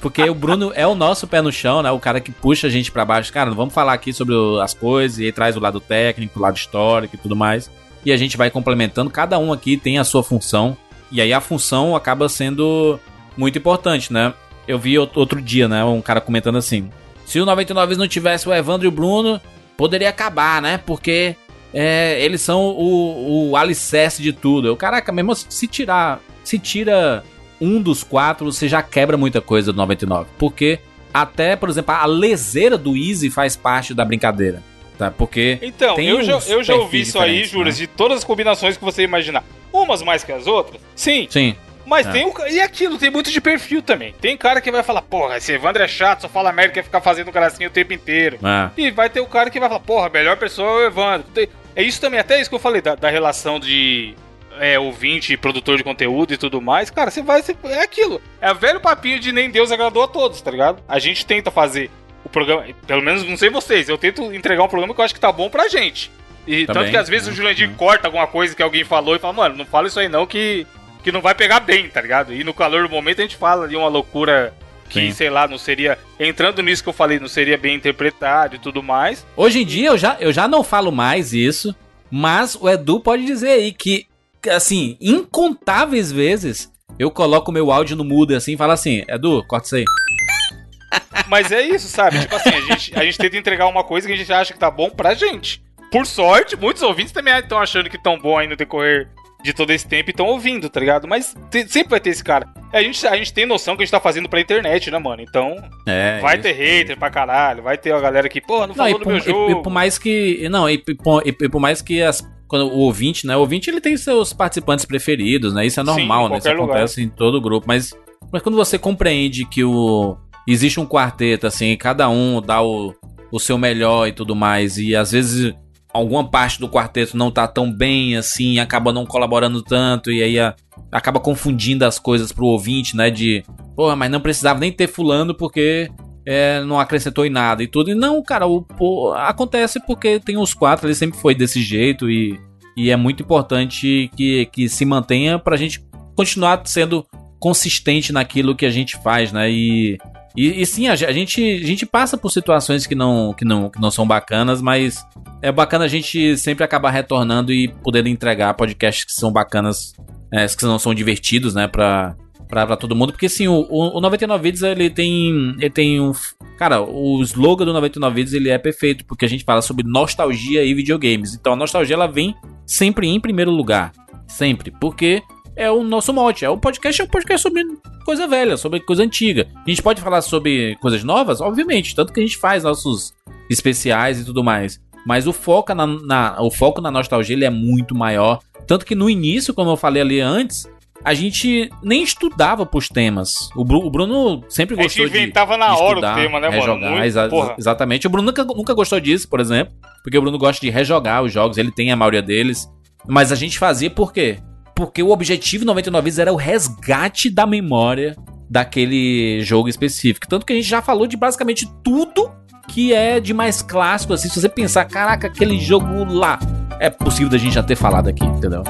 S1: Porque o Bruno é o nosso pé no chão, né? O cara que puxa a gente pra baixo. Cara, não vamos falar aqui sobre as coisas e aí traz o lado técnico, o lado histórico e tudo mais. e a gente vai complementando. Cada um aqui tem a sua função. E aí a função acaba sendo muito importante, né? Eu vi out- outro dia, né? Um cara comentando assim: se o 99 não tivesse o Evandro e o Bruno, poderia acabar, né? Porque é, eles são o, o alicerce de tudo. Eu, caraca, mesmo se tirar, se tira um dos quatro, você já quebra muita coisa do 99. Porque até, por exemplo, a leseira do Easy faz parte da brincadeira. Tá? Porque.
S2: Então, eu já, eu já ouvi isso aí, Juras,
S1: né?
S2: de todas as combinações que você imaginar. Umas mais que as outras, sim.
S1: Sim.
S2: Mas
S1: É.
S2: tem o. E aquilo, tem muito de perfil também. Tem cara que vai falar, porra, esse Evandro é chato, só fala merda, quer ficar fazendo gracinha o tempo inteiro.
S1: É.
S2: E vai ter o cara que vai falar, porra, a melhor pessoa é o Evandro. É isso também, até isso que eu falei, da, da relação de é, ouvinte produtor de conteúdo e tudo mais. Cara, você vai. você- é aquilo. É o velho papinho de nem Deus agradou a todos, tá ligado? A gente tenta fazer o programa. Pelo menos não sei vocês, eu tento entregar um programa que eu acho que tá bom pra gente. E
S1: Também,
S2: tanto que às vezes
S1: né?
S2: o Jurandir corta alguma coisa que alguém falou e fala, mano, não fala isso aí não que, que não vai pegar bem, tá ligado? E no calor do momento a gente fala ali uma loucura que,
S1: Sim.
S2: sei lá, não seria. Entrando nisso que eu falei, não seria bem interpretado e tudo mais.
S1: Hoje em dia eu já, eu já não falo mais isso, mas o Edu pode dizer aí que, que, assim, incontáveis vezes eu coloco meu áudio no mudo assim e falo assim: Edu, corta isso aí. <laughs>
S2: Mas é isso, sabe? Tipo assim, a gente, a gente tenta entregar uma coisa que a gente acha que tá bom pra gente. Por sorte, muitos ouvintes também estão achando que tão bom aí no decorrer de todo esse tempo e estão ouvindo, tá ligado? Mas sempre vai ter esse cara. A gente, a gente tem noção que a gente tá fazendo pra internet, né, mano? Então,
S1: É.
S2: vai ter hater pra caralho, vai ter a galera que, pô, não
S1: Não,
S2: falou
S1: e
S2: do
S1: por,
S2: meu
S1: e-
S2: jogo.
S1: e por mais que. Não, e, e por, e por mais que as. Quando o ouvinte, né? O ouvinte ele tem seus participantes preferidos, né? Isso é
S2: Sim,
S1: normal,
S2: em
S1: né? Isso
S2: lugar.
S1: acontece em todo grupo. Mas, mas quando você compreende que o. Existe um quarteto, assim, e cada um dá o, o seu melhor e tudo mais, e às vezes alguma parte do quarteto não tá tão bem assim, acaba não colaborando tanto, e aí a- acaba confundindo as coisas pro ouvinte, né? De, porra, mas não precisava nem ter fulano porque é, não acrescentou em nada e tudo. E não, cara, o, acontece porque tem os quatro, ele sempre foi desse jeito e, e é muito importante que, que se mantenha pra gente continuar sendo consistente naquilo que a gente faz, né? E, e, e sim, a, ge- a gente, a gente passa por situações que não, que, não, que não são bacanas, mas é bacana a gente sempre acabar retornando e poder entregar podcasts que são bacanas, é, que não são divertidos, né? Pra, pra, pra todo mundo. Porque sim, o, o 99 Vídeos ele tem. Ele tem um. Cara, o slogan do 99 Vídeos ele é perfeito, porque a gente fala sobre nostalgia e videogames. Então a nostalgia ela vem sempre em primeiro lugar. Sempre. Porque é o nosso mote. É o podcast é um podcast sobre coisa velha, sobre coisa antiga. A gente pode falar sobre coisas novas? Obviamente. Tanto que a gente faz nossos especiais e tudo mais. Mas o foco na, na- o foco na nostalgia ele é muito maior. Tanto que no início, como eu falei ali antes, a gente nem estudava pros temas. O, Bru- o Bruno sempre
S2: A gente
S1: gostou de
S2: inventava na
S1: de
S2: hora o
S1: estudar,
S2: tema, né, mano?
S1: rejogar,
S2: Muito-
S1: exa-
S2: porra.
S1: exatamente. O Bruno nunca, nunca gostou disso, por exemplo, porque o Bruno gosta de rejogar os jogos, ele tem a maioria deles. Mas a gente fazia por quê? Porque o objetivo 99 vezes era o resgate da memória daquele jogo específico. Tanto que a gente já falou de basicamente tudo que é de mais clássico, assim. Se você pensar, caraca, aquele jogo lá, é possível da gente já ter falado aqui, entendeu?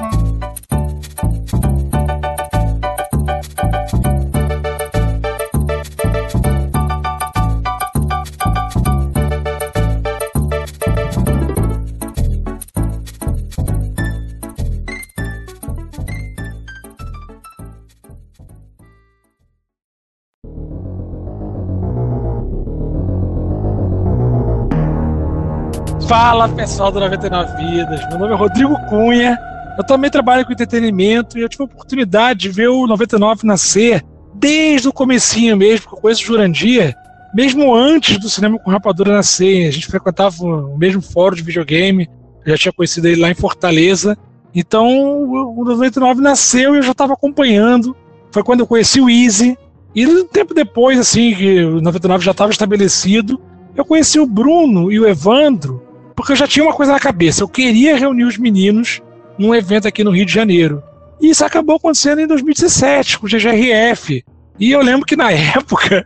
S14: Fala pessoal do 99 Vidas, meu nome é Rodrigo Cunha, eu também trabalho com entretenimento e eu tive a oportunidade de ver o 99 nascer desde o comecinho mesmo, porque eu conheço mesmo antes do Cinema com Rapadura nascer, a gente frequentava o mesmo fórum de videogame, eu já tinha conhecido ele lá em Fortaleza, então o o 99 nasceu e eu já estava acompanhando, foi quando eu conheci o Easy, e um tempo depois, assim, que o 99 já estava estabelecido, eu conheci o Bruno e o Evandro, porque eu já tinha uma coisa na cabeça. Eu queria reunir os meninos num evento aqui no Rio de Janeiro. E isso acabou acontecendo em 2017, com o GGRF. E eu lembro que na <laughs> época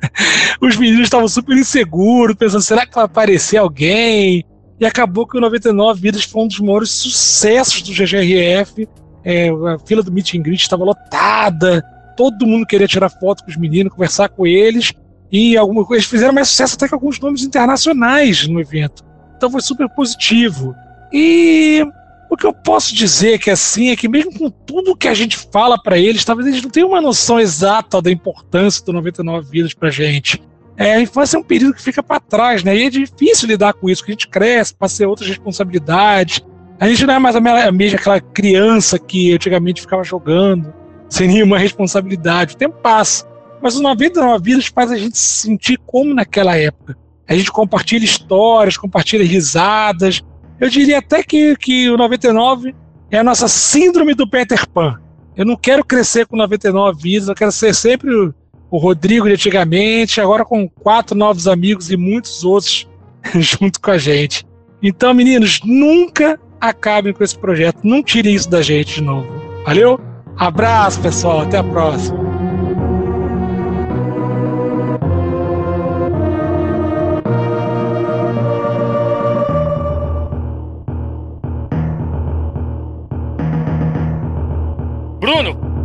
S14: os meninos estavam super inseguros, pensando, será que vai aparecer alguém? E acabou que o 99 Vidas foi um dos maiores sucessos do GGRF. É, a fila do Meet and Greet estava lotada, todo mundo queria tirar foto com os meninos, conversar com eles. E alguma coisa, eles fizeram mais sucesso até com alguns nomes internacionais no evento. Então foi super positivo. E O que eu posso dizer que assim é que mesmo com tudo que a gente fala pra eles, talvez eles não tenham uma noção exata da importância do 99 vidas pra gente. É, a infância é um período que fica pra trás, né? E é difícil lidar com isso, que a gente cresce, passa a outras responsabilidades. A gente não é mais a me- a mesma aquela criança que antigamente ficava jogando, sem nenhuma responsabilidade. O tempo passa. Mas os 99 vidas faz a gente se sentir como naquela época. A gente compartilha histórias, compartilha risadas. Eu diria até que, que o 99 é a nossa síndrome do Peter Pan. Eu não quero crescer com 99 vidas, eu quero ser sempre o, o Rodrigo de antigamente, agora com quatro novos amigos e muitos outros <laughs> junto com a gente. Então, meninos, nunca acabem com esse projeto, não tirem isso da gente de novo. Valeu? Abraço, pessoal, até a próxima.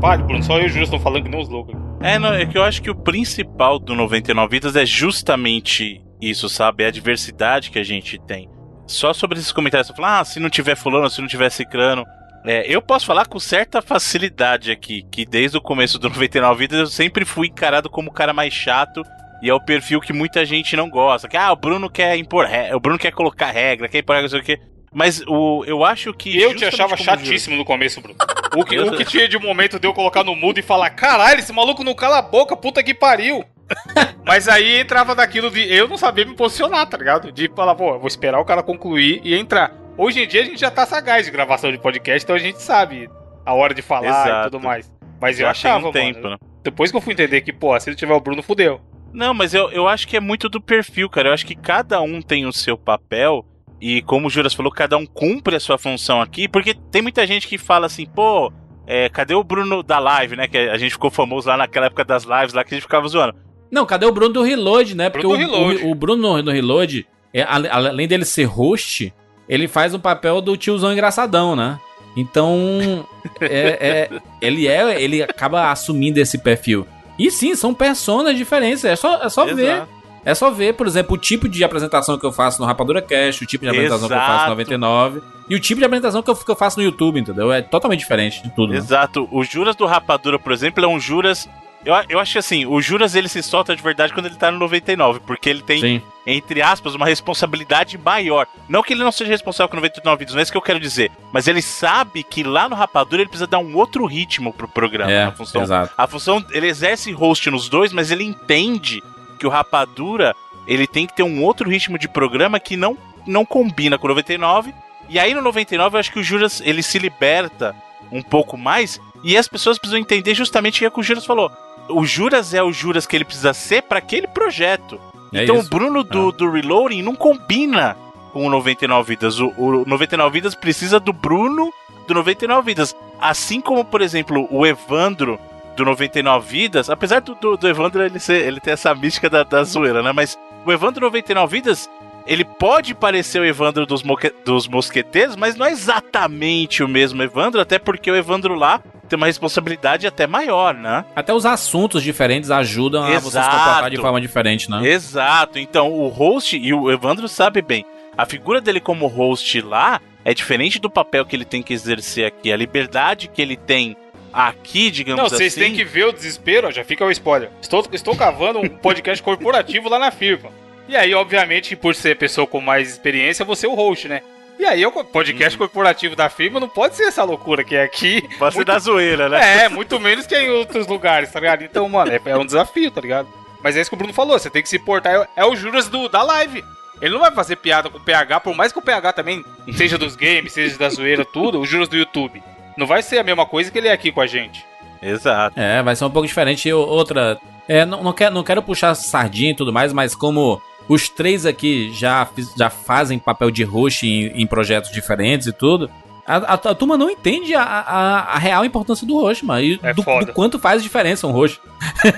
S2: Fale, Bruno, só eu e o Júlio estão falando que nem os loucos.
S3: É, não, é que eu acho que o principal do 99 Vidas é justamente isso, sabe? É a diversidade que a gente tem. Só sobre esses comentários, você fala, ah, se não tiver fulano, se não tiver ciclano. É, eu posso falar com certa facilidade aqui, que desde o começo do <laughs> 99 Vidas eu sempre fui encarado como o cara mais chato e é o perfil que muita gente não gosta. Que, ah, o Bruno quer impor regra, o Bruno quer colocar regra, quer impor regra, não sei o quê. Mas o, eu acho que.
S2: Eu te achava chatíssimo no começo, Bruno. <laughs> O que, o que tinha de momento de eu colocar no mudo e falar, caralho, esse maluco não cala a boca, puta que pariu. <laughs> Mas aí entrava daquilo de eu não sabia me posicionar, tá ligado? De falar, pô, eu vou esperar o cara concluir e entrar. Hoje em dia a gente já tá sagaz de gravação de podcast, então a gente sabe a hora de falar e
S3: Exato.
S2: tudo mais. Mas eu
S3: Já tem
S2: achava,
S3: um tempo,
S2: mano.
S3: né?
S2: Depois que eu fui entender que, pô, se não tiver o Bruno, fudeu.
S3: Não, mas eu, eu acho que é muito do perfil, cara. Eu acho que cada um tem o seu papel. E como o Juras falou, cada um cumpre a sua função aqui. Porque tem muita gente que fala assim, pô, é, cadê o Bruno da live, né? Que a gente ficou famoso lá naquela época das lives lá que a gente ficava zoando.
S1: Não, cadê o Bruno do Reload, né? Porque
S2: Bruno
S1: o,
S2: do Reload.
S1: o- o Bruno no, no Reload, é, além dele ser host, ele faz o papel do tiozão engraçadão, né? Então, é, é- ele é, ele acaba assumindo esse perfil. E sim, são personas diferentes, é só, é só ver.
S3: Exato.
S1: É só ver, por exemplo, o tipo de apresentação que eu faço no Rapadura Cash, o tipo de apresentação que eu faço
S3: Exato.
S1: no 99 e o tipo de apresentação que eu, que eu faço no YouTube, entendeu? É totalmente diferente de tudo. né?
S3: Exato. O Juras do Rapadura, por exemplo, é um Juras. Eu, eu acho que assim, o Juras ele se solta de verdade quando ele tá no 99, porque ele tem,
S1: Sim.
S3: entre aspas, uma responsabilidade maior. Não que ele não seja responsável por 99 vídeos, não é isso que eu quero dizer. Mas ele sabe que lá no Rapadura ele precisa dar um outro ritmo pro programa.
S1: É,
S3: a função,
S1: exato.
S3: a função, ele exerce host nos dois, mas ele entende que o Rapadura ele tem que ter um outro ritmo de programa que não, não combina com o 99. E aí no 99 eu acho que o Juras ele se liberta um pouco mais e as pessoas precisam entender justamente o que, é que o Juras falou. O Juras é o Juras que ele precisa ser para aquele projeto.
S1: É
S3: então
S1: isso.
S3: o Bruno do, do Reloading não combina com o 99 Vidas. O, o 99 Vidas precisa do Bruno do 99 Vidas. Assim como, por exemplo, o Evandro do 99 Vidas, apesar do, do, do Evandro ele, ser, ele ter essa mística da, da zoeira, né? Mas o Evandro do 99 Vidas, ele pode parecer o Evandro dos, moque- dos Mosqueteiros, mas não é exatamente o mesmo Evandro, até porque o Evandro lá tem uma responsabilidade até maior, né?
S1: Até os assuntos diferentes ajudam a você se
S3: Exato.
S1: comportar de forma diferente, né?
S3: Exato. Então, o host, e o Evandro sabe bem, a figura dele como host lá é diferente do papel que ele tem que exercer aqui. A liberdade que ele tem aqui, digamos
S2: Não,
S3: assim.
S2: vocês têm que ver o desespero, já fica o spoiler. Estou, estou cavando um podcast <laughs> corporativo lá na firma. E aí, obviamente, por ser pessoa com mais experiência, você é o host, né? E aí, o podcast corporativo da firma não pode ser essa loucura que é aqui.
S3: Pode ser da zoeira, né?
S2: É, muito menos que em outros lugares, tá ligado? Então, mano, é, é um desafio, tá ligado? Mas é isso que o Bruno falou, você tem que se portar. É, é o Juras do, da live. Ele não vai fazer piada com o PH, por mais que o PH também seja dos games, seja da zoeira, tudo, o Juras do YouTube. Não vai ser a mesma coisa que ele é aqui com a gente.
S3: Exato.
S1: É, vai ser um pouco diferente. E outra. É, não, não, quero, não quero puxar sardinha e tudo mais, mas como os três aqui já, já fazem papel de host em, em projetos diferentes e tudo. A, a- a turma não entende a, a, a real importância do host, mano. E
S2: É
S1: do,
S2: foda.
S1: do quanto faz diferença um host. <laughs>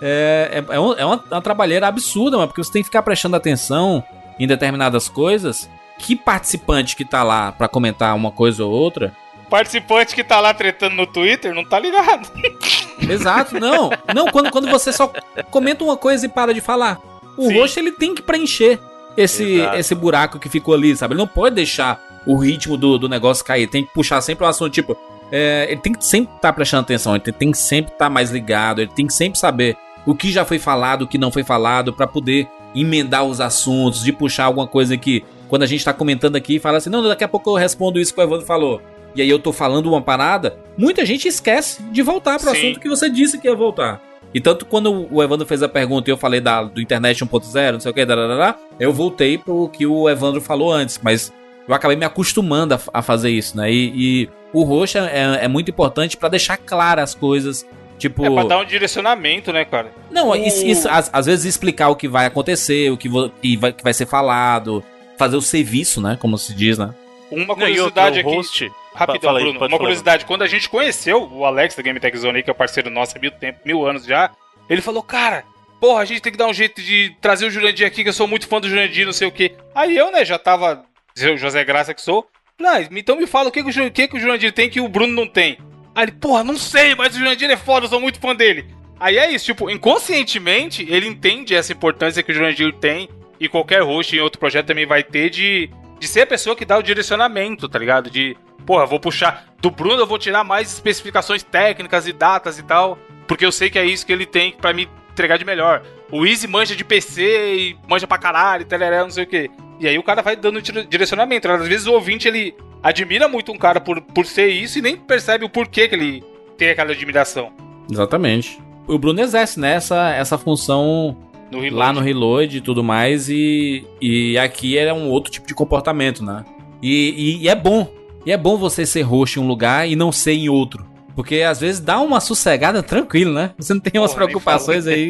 S1: é, é, é, um- é uma, uma trabalheira absurda, mano, porque você tem que ficar prestando atenção em determinadas coisas. Que participante que tá lá pra comentar uma coisa ou outra
S2: Participante que tá lá tretando no Twitter não tá ligado. <laughs>
S1: Exato, não. Não, quando, quando você só comenta uma coisa e para de falar. O
S2: Sim.
S1: host ele tem que preencher esse,
S3: Exato.
S1: esse buraco que ficou ali, sabe? Ele não pode deixar o ritmo do, do negócio cair. Tem que puxar sempre um assunto, tipo. é, ele tem que sempre estar prestando atenção, ele tem, que sempre estar mais ligado, ele tem que sempre saber o que já foi falado, o que não foi falado, pra poder emendar os assuntos, de puxar alguma coisa que, quando a gente tá comentando aqui, fala assim: não, daqui a pouco eu respondo isso que o Evandro falou. E aí eu tô falando uma parada, muita gente esquece de voltar pro
S2: Sim.
S1: assunto que você disse que ia voltar. E tanto quando o Evandro fez a pergunta e eu falei da, do internet 1.0, não sei o que, darará, eu voltei pro que o Evandro falou antes, mas eu acabei me acostumando a, a fazer isso, né? E, e o roxo é, é muito importante pra deixar claras as coisas. Tipo.
S2: É pra dar um direcionamento, né, cara?
S1: Não,
S2: O-
S1: isso, isso, às, às vezes explicar o que vai acontecer, o que, vo- que, vai, que vai ser falado, fazer o serviço, né? Como se diz, né?
S2: Uma
S3: Não, e
S2: curiosidade
S3: outro, o
S2: aqui.
S3: host-
S2: Rapidão,
S3: aí,
S2: Bruno. Uma
S3: falar.
S2: curiosidade. Quando a gente conheceu o Alex da Game Tech Zone que é o parceiro nosso há mil, tempo, mil anos já, ele falou, cara, porra, a gente tem que dar um jeito de trazer o Jurandir aqui, que eu sou muito fã do Jurandir, não sei o quê. Aí eu, né, já tava, o José Graça que sou, ah, então me fala o que, que, o que, que o Jurandir tem que o Bruno não tem. Aí ele, porra, não sei, mas o Jurandir é foda, eu sou muito fã dele. Aí é isso, tipo, inconscientemente, ele entende essa importância que o Jurandir tem e qualquer host em outro projeto também vai ter de, de ser a pessoa que dá o direcionamento, tá ligado? De, porra, vou puxar. Do Bruno eu vou tirar mais especificações técnicas e datas e tal, porque eu sei que é isso que ele tem pra me entregar de melhor. O Easy manja de PC e manja pra caralho, teleré, não sei o quê. E aí o cara vai dando dire- direcionamento. Às vezes o ouvinte ele admira muito um cara por, por ser isso e nem percebe o porquê que ele tem aquela admiração.
S1: Exatamente. O Bruno exerce, né, essa, essa função
S2: No
S1: lá no Reload e tudo mais, e, e aqui é um outro tipo de comportamento, né? E, e- e é bom. E é bom você ser host em um lugar e não ser em outro. Porque às vezes dá uma sossegada tranquilo, né? Você não tem umas
S2: nem
S1: preocupações aí.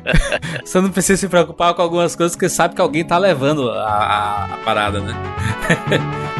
S1: <laughs> você não precisa se preocupar com algumas coisas porque sabe que alguém tá levando a- a parada, né? <laughs>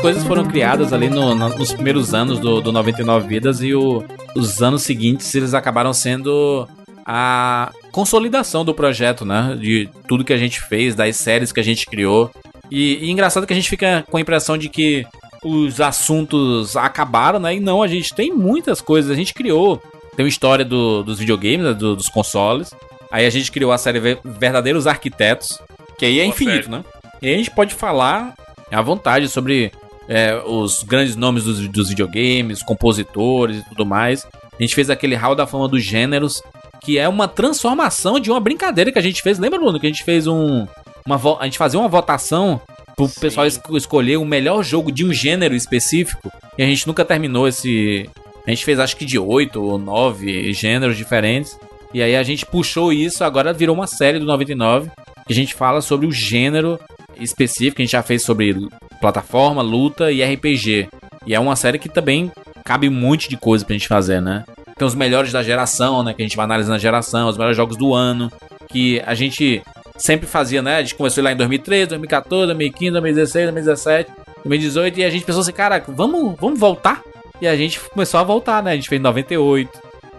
S1: coisas foram criadas ali no- no- nos primeiros anos do, do 99 Vidas e o- os anos seguintes eles acabaram sendo a consolidação do projeto, né? De tudo que a gente fez, das séries que a gente criou. E, e engraçado que a gente fica com a impressão de que os assuntos acabaram, né? E não, a gente tem muitas coisas. A gente criou. Tem uma história do- dos videogames, né, do- dos consoles. Aí a gente criou a série Ver- Verdadeiros Arquitetos, que aí é
S2: Boa
S1: infinito,
S2: série.
S1: né? E aí a gente pode falar à vontade sobre é, os grandes nomes dos, dos videogames, compositores e tudo mais. A gente fez aquele Hall da Fama dos Gêneros, que é uma transformação de uma brincadeira que a gente fez. Lembra, Bruno, que a gente fez um. Uma a gente fazia uma votação pro pessoal es- escolher o melhor jogo de um gênero específico. E a gente nunca terminou esse. A gente fez acho que de oito ou nove gêneros diferentes. E aí a gente puxou isso, agora virou uma série do 99, que a gente fala sobre o gênero específico, a gente já fez sobre plataforma, luta e RPG. E é uma série que também cabe um monte de coisa pra gente fazer, né? Tem os melhores da geração, né? Que a gente vai analisando a geração, os melhores jogos do ano. Que a gente sempre fazia, né? A gente começou lá em 2013, 2014, 2015, 2016, 2017, 2018. E a gente pensou assim, caraca, vamos, vamos voltar? E a gente começou a voltar, né? A gente fez em 98.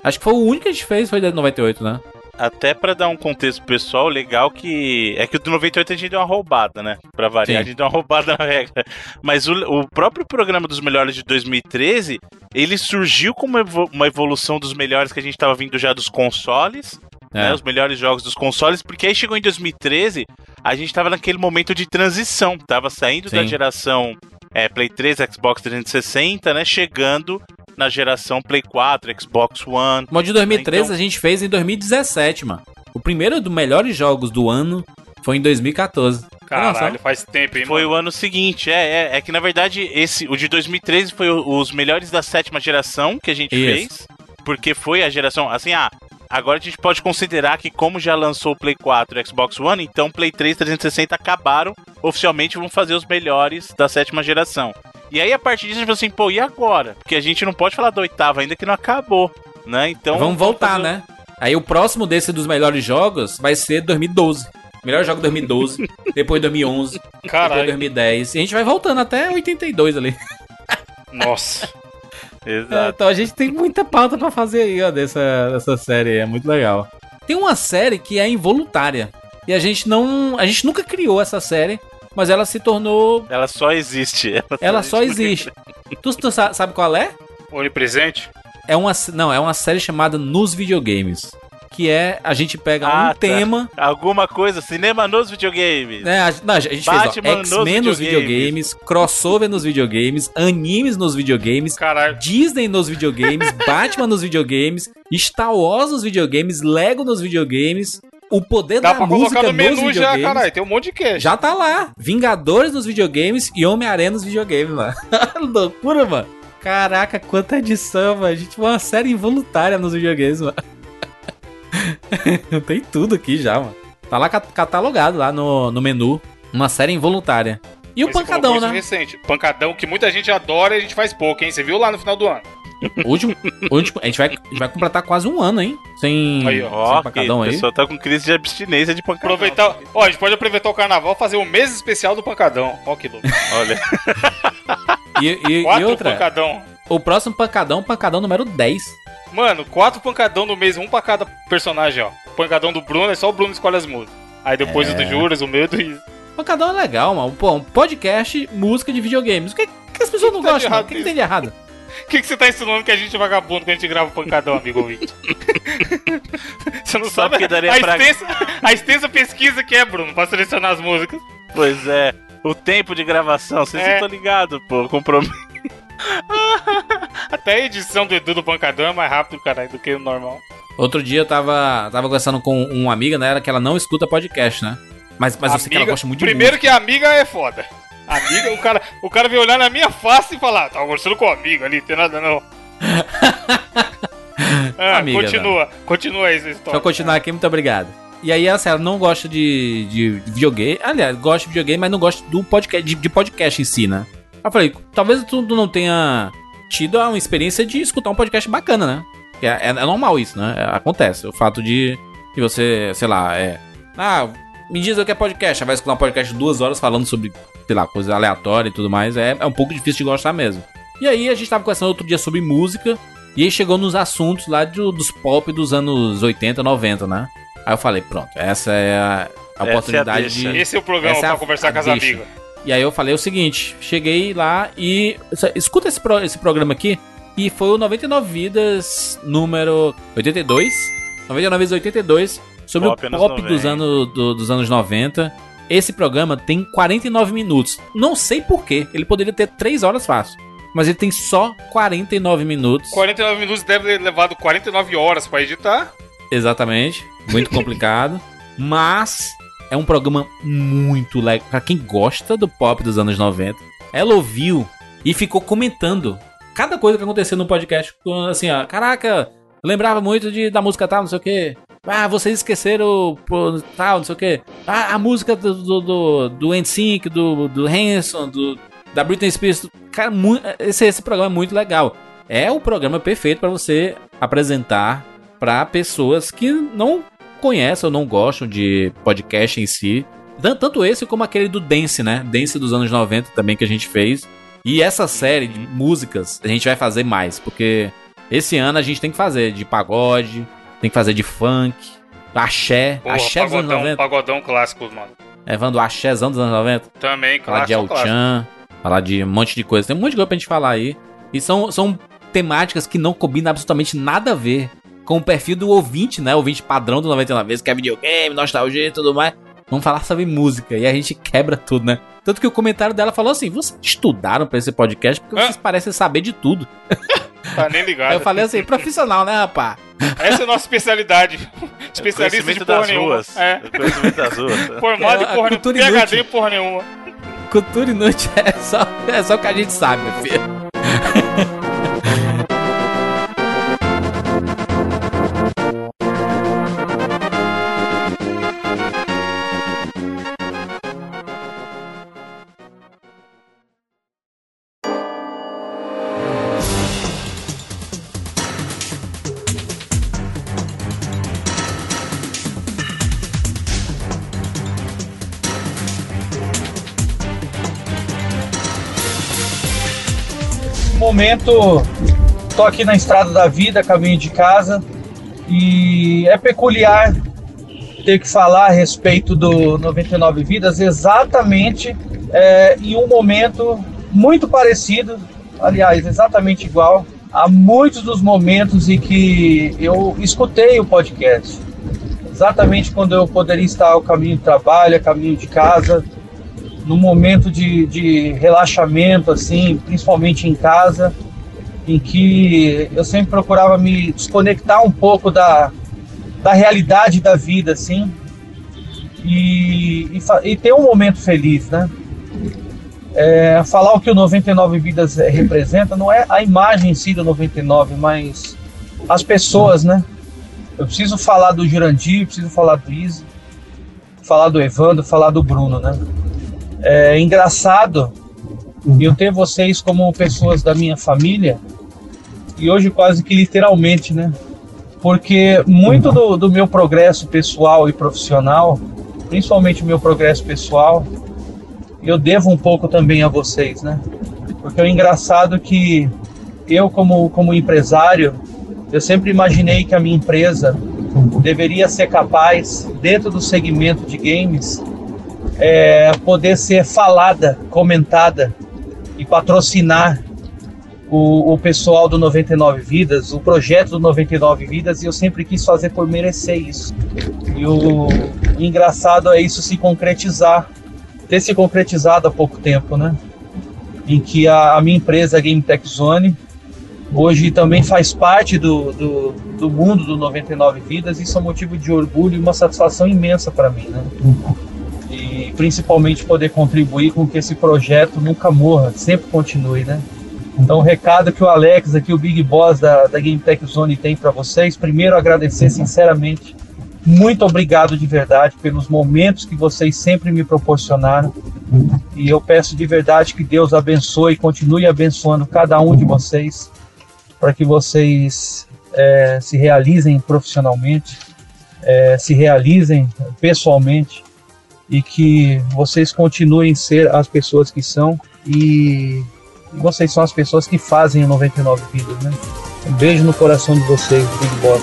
S1: Acho que foi o único que a gente fez, foi de 98, né?
S3: Até pra dar um contexto pessoal, legal que. É que o do 98 a gente deu uma roubada, né? Pra variar,
S1: Sim.
S3: a gente deu uma roubada na regra. Mas o, o próprio programa dos melhores de 2013, ele surgiu como uma evolução dos melhores que a gente tava vindo já dos consoles.
S1: É.
S3: Né, os melhores jogos dos consoles, porque aí chegou em 2013, a gente tava naquele momento de transição, tava saindo da
S1: Sim.
S3: geração é, Play 3, Xbox 360, né? Chegando na geração Play 4, Xbox One.
S1: O de 2013
S3: Então-
S1: a gente fez em 2017, mano. O primeiro dos melhores jogos do ano foi em 2014. Tem noção?
S2: Caralho, faz tempo, hein,
S3: Foi
S2: mano?
S3: o ano seguinte, é, é, é que na verdade esse, o de 2013 foi o- os melhores da sétima geração que a gente
S1: Isso.
S3: fez, porque foi a geração, assim, ah, agora a gente pode considerar que como já lançou o Play 4 e o Xbox One, então Play 3 e 360 acabaram, oficialmente vão fazer os melhores da sétima geração. E aí a partir disso a gente falou assim, pô, e agora? Porque a gente não pode falar da oitava ainda que não acabou, né? Então
S1: Vamos voltar,
S3: fazer-
S1: né? Aí o próximo desse dos melhores jogos vai ser 2012. Melhor jogo 2012, <laughs> depois 2011, depois
S2: Caralho.
S1: 2010. E a gente vai voltando até 82 ali.
S2: Nossa. <laughs>
S1: É,
S3: Exato.
S1: então a gente tem muita pauta pra fazer aí, ó, dessa, dessa série. É muito legal. Tem uma série que é involuntária. E a gente não. A gente nunca criou essa série, mas ela se tornou.
S3: Ela só existe. <laughs>
S1: Ela só existe. Tu, tu sa- sabe qual é?
S2: Onipresente?
S1: É uma. Não, é uma série chamada Nos Videogames. Que é. A gente pega um
S3: Ah, tá.
S1: tema.
S3: Alguma coisa, cinema nos videogames.
S1: né, a, não, a gente
S3: Batman
S1: fez X-Men nos
S3: videogames.
S1: videogames, crossover nos videogames, animes nos videogames, Disney nos videogames, <laughs> Batman nos videogames, Star Wars nos videogames, Lego nos videogames, o poder
S2: Dá
S1: da
S2: pra
S1: música
S2: colocar no
S1: nos
S2: menu já, caralho. Tem um monte de cast.
S1: Já tá lá. Vingadores nos videogames e Homem-Aranha nos videogames, mano. <laughs> Loucura, mano. Caraca, quanta edição, mano. A gente foi uma série involuntária nos videogames, mano. <laughs> Tem tudo aqui já, mano. Tá lá cat- catalogado lá no, no menu. Uma série involuntária. E o
S2: Mas você
S1: pancadão,
S2: colocou
S1: né?
S2: recente. Pancadão que muita gente adora e a gente faz pouco, hein? Você viu lá no final do ano?
S1: O último, o último- a, gente vai, a gente vai completar quase um ano, hein? Sem,
S2: Aí, ó.
S1: sem
S3: que
S1: pancadão
S3: o
S1: aí.
S3: pessoal tá com crise de abstinência de pancadão.
S2: Aproveitar. Ó, a gente pode aproveitar o carnaval e fazer um mês especial do pancadão. Ó, que louco. <laughs>
S3: Olha.
S1: E, e- e
S2: Quatro
S1: outra,
S2: pancadão.
S1: o próximo pancadão, pancadão número 10.
S2: Mano, quatro pancadão no mês, um pra cada personagem, ó. O pancadão do Bruno é só o Bruno escolhe as músicas. Aí depois
S1: É.
S2: o do Juras, o meu e do Riz.
S1: Pancadão é legal, mano. Pô, um podcast, música de videogames. O que, que as pessoas não
S2: tá de
S1: gostam, O que, que tem de errado?
S2: O <laughs> que, que você tá ensinando que a gente é vagabundo quando a gente grava o pancadão, amigo ouvinte? <laughs> você não
S3: Só
S2: sabe
S3: porque daria
S2: a,
S3: pra-
S2: extensa, a extensa pesquisa que é, Bruno, pra selecionar as músicas.
S3: Pois é. O tempo de gravação, vocês
S2: É.
S3: não estão ligados, pô. Compromisso. <laughs>
S2: Até a edição do Edu do pancadão é mais rápido, caralho, do que o normal.
S1: Outro dia eu tava, tava conversando com uma amiga, né? Que ela não escuta podcast, né? Mas, mas eu sei que ela
S2: Amiga-
S1: gosta muito de
S2: Primeiro
S1: música.
S2: que a amiga é foda. Amiga, o cara, o cara veio olhar na minha face e falar, tava conversando com o amigo ali, tem nada não. <laughs> ah,
S1: Amiga,
S2: continua, continua aí essa história.
S1: eu continuar aqui, muito obrigado. E aí, assim, ela não gosta de, de videogame. Aliás, gosta de videogame, mas não gosta do podcast, de, de podcast em si, né? Eu falei, talvez tu não tenha tido uma experiência de escutar um podcast bacana, né? É, é- é normal isso, né? É, acontece. O fato de, de você, sei lá, é. Ah, me diz o que é podcast. Vai escutar um podcast de duas horas falando sobre, sei lá, coisa aleatória e tudo mais. É, é um pouco difícil de gostar mesmo. E aí a gente tava conversando outro dia sobre música. E aí chegou nos assuntos lá do- dos pop dos anos 80, 90, né? Aí eu falei, pronto, essa é a, a oportunidade
S2: deixa.
S1: de.
S2: Esse é o programa
S1: essa
S2: pra
S1: a-
S2: conversar
S1: a
S2: com as amigas.
S1: E aí eu falei o seguinte, cheguei lá e. Escuta esse, pro- esse programa aqui. E foi o 99 Vidas número 82. 99 Vidas 82. Sobre
S3: Pop
S1: o
S3: anos
S1: pop dos
S3: 90.
S1: anos, do- dos anos 90. Esse programa tem 49 minutos. Não sei porquê. Ele poderia ter 3 horas fácil. Mas ele tem só 49 minutos.
S2: 49 minutos deve ter levado 49 horas pra editar.
S1: Exatamente. Muito <laughs> complicado. Mas é um programa muito legal. Pra quem gosta do pop dos anos 90, ela ouviu e ficou comentando cada coisa que aconteceu no podcast. Assim, ó, caraca, eu lembrava muito de, da música tal, não sei o que. Ah, vocês esqueceram pô, tal, não sei o que. Ah, a música do, do, do, do NSYNC, do, do Hanson, do, da Britney Spears. Cara, esse, esse programa é muito legal. É o programa perfeito pra você apresentar pra pessoas que não conhecem ou não gostam de podcast em si. Tan- Tanto esse como aquele do Dance, né? Dance dos anos 90 também que a gente fez. E essa série de músicas a gente vai fazer mais, porque esse ano a gente tem que fazer de pagode, tem que fazer de funk, axé,
S2: Porra,
S1: axé dos anos
S2: pagodão,
S1: 90.
S2: pagodão clássico, mano.
S1: É, falando do axézão dos anos 90.
S2: Também,
S1: Falar de
S2: clássico, clássico.
S1: El-Chan, falar de um monte de coisa. Tem um monte de coisa pra gente falar aí. E são, são temáticas que não combinam absolutamente nada a ver com o perfil do ouvinte, né? Ouvinte padrão do 99 vezes, que é videogame, nostalgia e tudo mais. Vamos falar sobre música. E a gente quebra tudo, né? Tanto que o comentário dela falou assim: vocês estudaram pra esse podcast porque vocês parecem saber de tudo. <laughs>
S2: Tá nem ligado.
S1: Eu falei assim, profissional, né, rapá?
S2: Essa é a nossa especialidade. Especialista de
S3: conhecimento
S2: porra
S3: das
S2: nenhuma.
S3: ruas.
S2: É.
S3: O conhecimento das ruas.
S2: Formado
S1: É,
S2: em porra nenhuma.
S1: cultura
S2: PHD
S1: inútil.
S2: em porra nenhuma.
S1: Cultura inútil <laughs> é só, é só o que a gente sabe, meu filho.
S15: Momento tô aqui na estrada da vida, caminho de casa, e é peculiar ter que falar a respeito do 99 Vidas exatamente é, em um momento muito parecido, aliás, exatamente igual a muitos dos momentos em que eu escutei o podcast. Exatamente quando eu poderia estar ao caminho de trabalho, a caminho de casa, num momento de, de relaxamento, assim, principalmente em casa, em que eu sempre procurava me desconectar um pouco da, da realidade da vida, assim, e, e, e ter um momento feliz, né? É, falar o que o 99 Vidas é, representa não é a imagem em si do 99, mas as pessoas, né? Eu preciso falar do Jurandir, preciso falar do Izzy, falar do Evandro, falar do Bruno, né? É engraçado eu ter vocês como pessoas da minha família e hoje quase que literalmente, né? Porque muito do, do meu progresso pessoal e profissional, principalmente o meu progresso pessoal, eu devo um pouco também a vocês, né? Porque é engraçado que eu, como, como empresário, eu sempre imaginei que a minha empresa deveria ser capaz, dentro do segmento de games, é, poder ser falada, comentada e patrocinar o, o pessoal do 99 Vidas, o projeto do 99 Vidas, e eu sempre quis fazer por merecer isso. E o, engraçado é isso se concretizar, ter se concretizado há pouco tempo, né? Em que a, a minha empresa, Game Tech Zone, hoje também faz parte do, do, do mundo do 99 Vidas, e isso é um motivo de orgulho e uma satisfação imensa para mim, né? Principalmente poder contribuir com que esse projeto nunca morra, sempre continue, né? Então, o recado que o Alex, aqui, o Big Boss da, da Game Tech Zone, tem para vocês. Primeiro, agradecer sinceramente. Muito obrigado de verdade pelos momentos que vocês sempre me proporcionaram. E eu peço de verdade que Deus abençoe e continue abençoando cada um de vocês, para que vocês eh, se realizem profissionalmente, eh, se realizem pessoalmente e que vocês continuem ser as pessoas que são e e vocês são as pessoas que fazem o 99 Vidas, né? Um beijo no coração de vocês, Big Boss.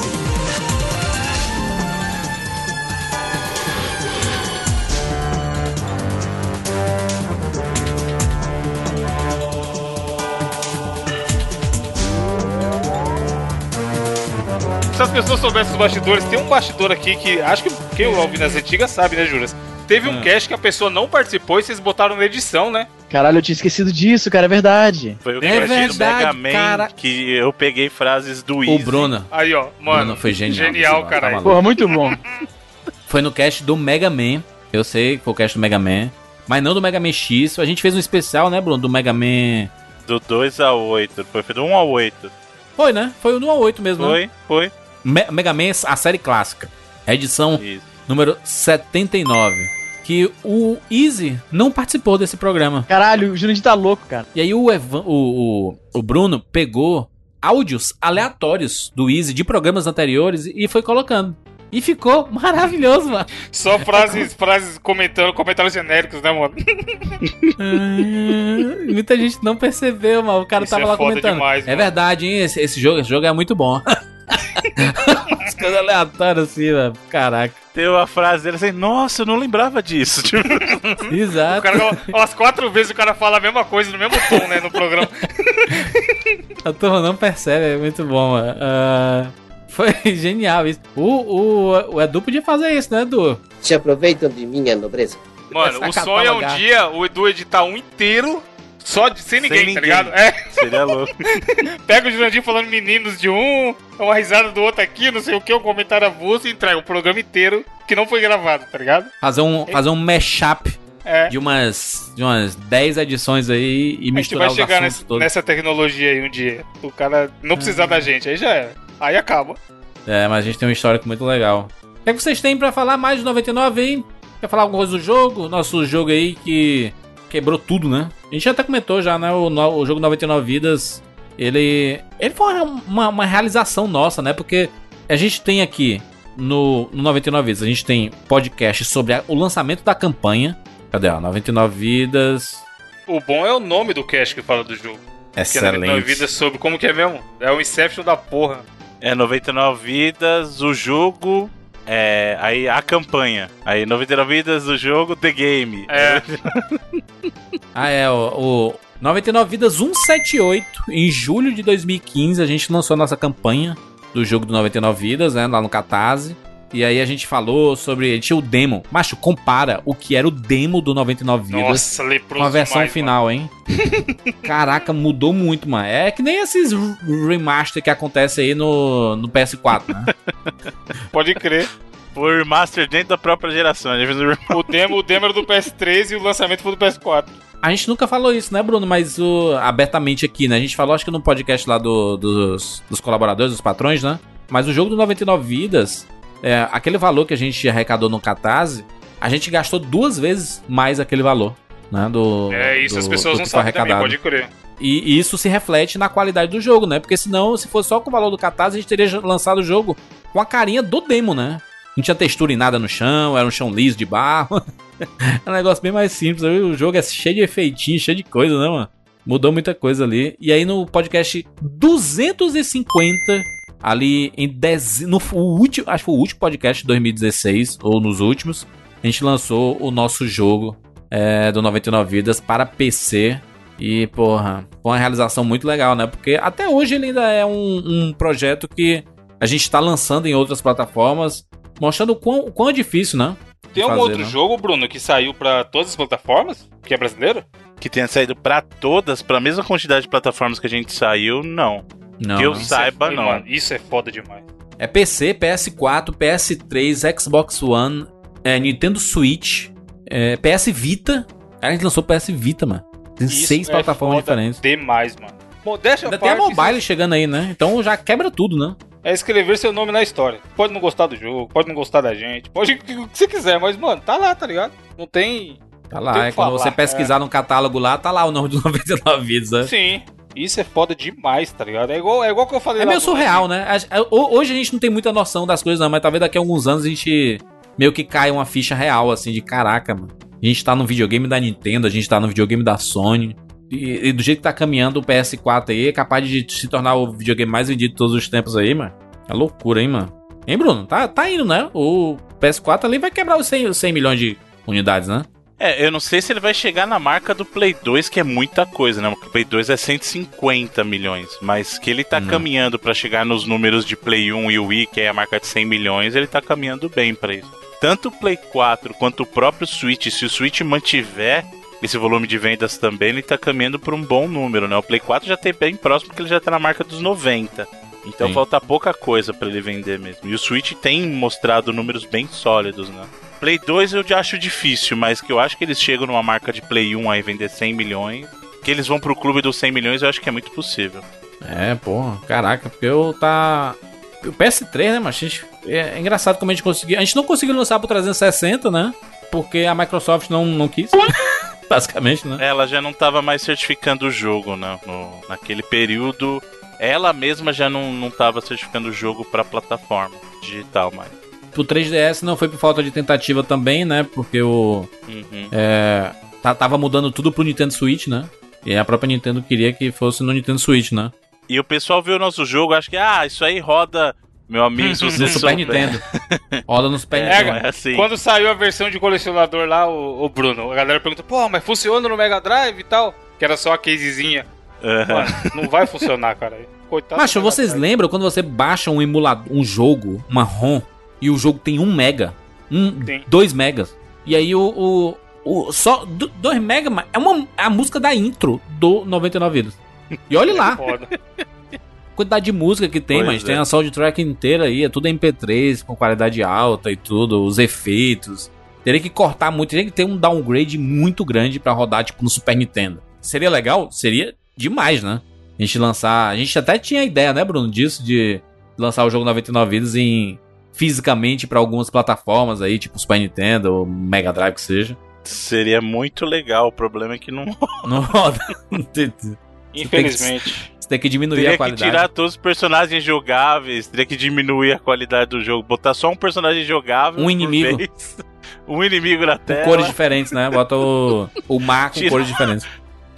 S2: Se as pessoas soubessem os bastidores, tem um bastidor aqui que acho que quem ouve nas antigas sabe, né, Juras? Teve um
S3: Hum.
S2: cast que a pessoa não participou e vocês botaram na edição, né?
S7: Caralho, eu tinha esquecido disso, cara, é verdade.
S3: Foi o
S1: É
S3: cast do
S1: verdade,
S3: Mega Man
S1: cara.
S3: que eu peguei frases do
S1: O
S3: Easy.
S1: Bruno.
S2: Aí, ó, mano.
S1: Bruno foi genial.
S2: Genial,
S1: Tá
S2: caralho.
S7: Porra, muito bom. <laughs>
S1: Foi no cast do Mega Man. Eu sei que foi o cast do Mega Man. Mas não do Mega Man X. A gente fez um especial, né, Bruno? Do Mega Man.
S3: Do 2 a 8. Foi do 1 a 8.
S1: Foi, né? Foi o do 1 a 8 mesmo, né?
S3: Foi, foi.
S1: Me- Mega Man, a série clássica. Edição
S3: Isso.
S1: número 79. Que o Easy não participou desse programa.
S7: Caralho, o Jurandir tá louco, cara.
S1: E aí o, Evan, o, o, o Bruno pegou áudios aleatórios do Easy de programas anteriores e foi colocando. E ficou <laughs> maravilhoso, mano.
S2: Só frases, frases comentando, comentários genéricos, né, mano?
S1: Ah, Muita gente não percebeu, mano. O cara
S2: Isso
S1: tava
S2: é
S1: lá
S2: foda
S1: comentando.
S2: demais,
S1: é
S2: mano.
S1: verdade, hein? Esse, esse jogo, esse jogo é muito bom. <laughs> <laughs> As coisas aleatórias assim, velho. Caraca.
S3: Tem uma frase dele assim, nossa, eu não lembrava disso. <laughs> Tipo,
S2: O
S1: Exato.
S2: cara, umas quatro vezes o cara fala a mesma coisa no mesmo tom, né, no programa. <laughs>
S1: A turma não percebe, é muito bom, mano. Ah, foi genial isso. O, o, o Edu podia fazer isso, né, Edu?
S16: Se aproveitam de minha nobreza.
S2: Mano, o sonho é um
S1: catalogar.
S2: dia o Edu editar um inteiro só de, sem ninguém,
S3: Sem
S2: tá
S3: ninguém.
S2: ligado? É,
S3: seria louco. <laughs>
S2: pega o Jurandir falando meninos de um, uma risada do outro aqui, não sei o que, um comentário avulso e entrega o programa inteiro que não foi gravado, tá ligado?
S1: Fazer um, fazer um mashup
S2: É.
S1: de umas, de umas 10 edições aí e
S2: A gente
S1: misturar
S2: vai
S1: os
S2: chegar
S1: assuntos
S2: nessa, nessa tecnologia aí um dia. O cara não precisar da gente, aí já era. Aí acaba.
S1: É, mas a gente tem um histórico muito legal. O que, é que vocês têm pra falar mais de 99 aí? Quer falar alguma coisa do jogo? Nosso jogo aí que quebrou tudo, né? A gente até comentou já, né? O, no- o jogo 99 Vidas, ele. Ele foi uma, uma realização nossa, né? Porque a gente tem aqui no, no 99 Vidas, a gente tem podcast sobre a- o lançamento da campanha. Cadê? Ó, 99 Vidas.
S2: O bom é o nome do cast que fala do jogo. Que é
S1: Excelente.
S2: 99 vidas sobre como que é mesmo? É o Inception da porra.
S3: É 99 vidas, o jogo. É, aí a campanha. Aí 99 vidas, o jogo, The Game.
S2: É. <laughs>
S1: Ah, é, o, o 99 Vidas 178, em julho de 2015, a gente lançou a nossa campanha do jogo do 99 Vidas, né, lá no Catarse. E aí a gente falou sobre. A gente tinha o demo. Macho, compara o que era o demo do 99 Vidas
S2: Nossa,
S1: com a versão
S2: demais,
S1: final, hein? Caraca, mudou muito, mano. É que nem esses remaster que acontece aí no, no PS4, né? <laughs>
S2: Pode crer.
S3: O remaster dentro da própria geração. O
S2: demo, o demo era do PS3 e o lançamento foi do PS4.
S1: A gente nunca falou isso, né, Bruno? Mas o, abertamente aqui, né? A gente falou, acho que no podcast lá do- dos, dos colaboradores, dos patrões, né? Mas o jogo do 99 Vidas, é, aquele valor que a gente arrecadou no Catarse, a gente gastou duas vezes mais aquele valor, né? Do,
S2: É, isso
S1: do-
S2: as pessoas não sabem também,
S1: arrecadado.
S2: pode crer.
S1: E, e isso se reflete na qualidade do jogo, né? Porque senão, se fosse só com o valor do Catarse, a gente teria lançado o jogo com a carinha do demo, né? Não tinha textura em nada no chão, era um chão liso de barro. <laughs> é um negócio bem mais simples. O jogo é cheio de efeitinho, cheio de coisa, né, mano? Mudou muita coisa ali. E aí no podcast 250, ali em dez... no o último, acho que foi o último podcast de 2016, ou nos últimos, a gente lançou o nosso jogo é, do 99 Vidas para PC. E, porra, foi uma realização muito legal, né? Porque até hoje ele ainda é um, um projeto que a gente está lançando em outras plataformas, mostrando o quão, o quão é difícil, né?
S2: Tem um
S1: fazer,
S2: outro
S1: né?
S2: jogo, Bruno, que saiu pra todas as plataformas? Que é brasileiro?
S3: Que tenha saído pra todas, pra mesma quantidade de plataformas que a gente saiu, não.
S1: Não,
S3: que eu
S1: não.
S3: saiba,
S2: Ih,
S3: não.
S2: mano, isso é foda demais.
S1: É PC, PS4, PS3, Xbox One, é, Nintendo Switch, é, PS Vita. Cara, a gente lançou PS Vita, mano. Tem
S2: Isso
S1: seis
S2: é
S1: plataformas
S2: foda
S1: diferentes.
S2: Demais, mano. Modéstia
S1: Ainda tem a
S2: parte,
S1: mobile chegando aí, né? Então já quebra tudo, né?
S2: é escrever seu nome na história. Pode não gostar do jogo, pode não gostar da gente, pode o que você quiser, mas, mano, tá lá, tá ligado? Não tem.
S1: Tá lá, é quando
S2: falar,
S1: você pesquisar no catálogo lá, tá lá o nome dos <laughs> 99 vídeos, né?
S2: Sim. Isso é foda demais, tá ligado? É igual, é igual que eu falei
S1: É meio surreal, né? Hoje a gente não tem muita noção das coisas, não, mas talvez daqui a alguns anos a gente meio que cai uma ficha real, assim, de caraca, mano. A gente tá no videogame da Nintendo, a gente tá no videogame da Sony. E, e do jeito que tá caminhando o PS4 aí, é capaz de se tornar o videogame mais vendido de todos os tempos aí, mano. É loucura, hein, mano? Hein, Bruno? Tá, tá indo, né? O PS4 ali vai quebrar os 100, os 100 milhões de unidades, né?
S3: É, eu não sei se ele vai chegar na marca do Play 2, que é muita coisa, né? O Play 2 é 150 milhões. Mas que ele tá caminhando pra chegar nos números de Play 1 e Wii, que é a marca de 100 milhões, ele tá caminhando bem pra isso. Tanto o Play 4 quanto o próprio Switch, se o Switch mantiver esse volume de vendas também, ele tá caminhando por um bom número, né? O Play 4 já tem bem próximo, porque ele já tá na marca dos 90. Então
S1: Sim.
S3: falta pouca coisa pra ele vender mesmo. E o Switch tem mostrado números bem sólidos, né? Play 2 eu já acho difícil, mas que eu acho que eles chegam numa marca de Play 1 aí vender 100 milhões. Que eles vão pro clube dos 100 milhões, eu acho que é muito possível.
S1: É, porra, caraca, porque eu tá. O PS3, né, mas a gente. É, é engraçado como a gente conseguiu. A gente não conseguiu lançar pro 360, né? Porque a Microsoft não, não quis. <laughs> Basicamente, né?
S3: Ela já não tava mais certificando o jogo, né? No- naquele período, ela mesma já não, não tava certificando o jogo pra plataforma digital mais.
S1: Pro 3DS não foi por falta de tentativa também, né? Porque o.
S3: Uhum.
S1: É, tá- tava mudando tudo pro Nintendo Switch, né? E a própria Nintendo queria que fosse no Nintendo Switch, né?
S3: E o pessoal viu o nosso jogo, acho que, ah, isso aí roda, meu amigo, se <laughs> você
S1: No Super. Nintendo. <laughs> Roda no Super
S2: É,
S1: Nintendo.
S3: é assim.
S2: Quando saiu a versão de colecionador lá, o, o Bruno, a galera pergunta, pô, mas funciona no Mega Drive e tal? Que era só a casezinha. Mano, não vai funcionar, cara. <laughs> Coitado.
S1: Macho, vocês lembram quando você baixa um emulador, um jogo, uma ROM, e o jogo tem 1 mega? Um,
S2: Sim.
S1: 2 megas. E aí o. o, o- só 2 mega é uma é a música da intro do 99 Vidas. E olhe lá, <laughs>
S2: Foda.
S1: quantidade de música que tem,
S3: Pois
S1: mas
S3: é.
S1: tem a soundtrack inteira aí, é tudo MP3 com qualidade alta e tudo, os efeitos. Teria que cortar muito, teria que ter um downgrade muito grande pra rodar tipo no Super Nintendo. Seria legal? Seria demais, né? A gente lançar, a gente até tinha ideia, né, Bruno, disso de lançar o jogo 99 vidas em fisicamente pra algumas plataformas aí, tipo Super Nintendo ou Mega Drive que seja.
S3: Seria muito legal, o problema é que não <laughs>
S1: Não roda.
S2: Infelizmente.
S1: Você tem que diminuir
S3: Teria
S1: a
S3: que
S1: qualidade.
S3: tirar todos os personagens jogáveis, teria que diminuir a qualidade do jogo, botar só um personagem jogável.
S1: Um inimigo.
S3: vez. <laughs> um inimigo na
S1: com
S3: tela.
S1: cores diferentes, né? Bota o, o mar com
S3: Tira-
S1: cores diferentes.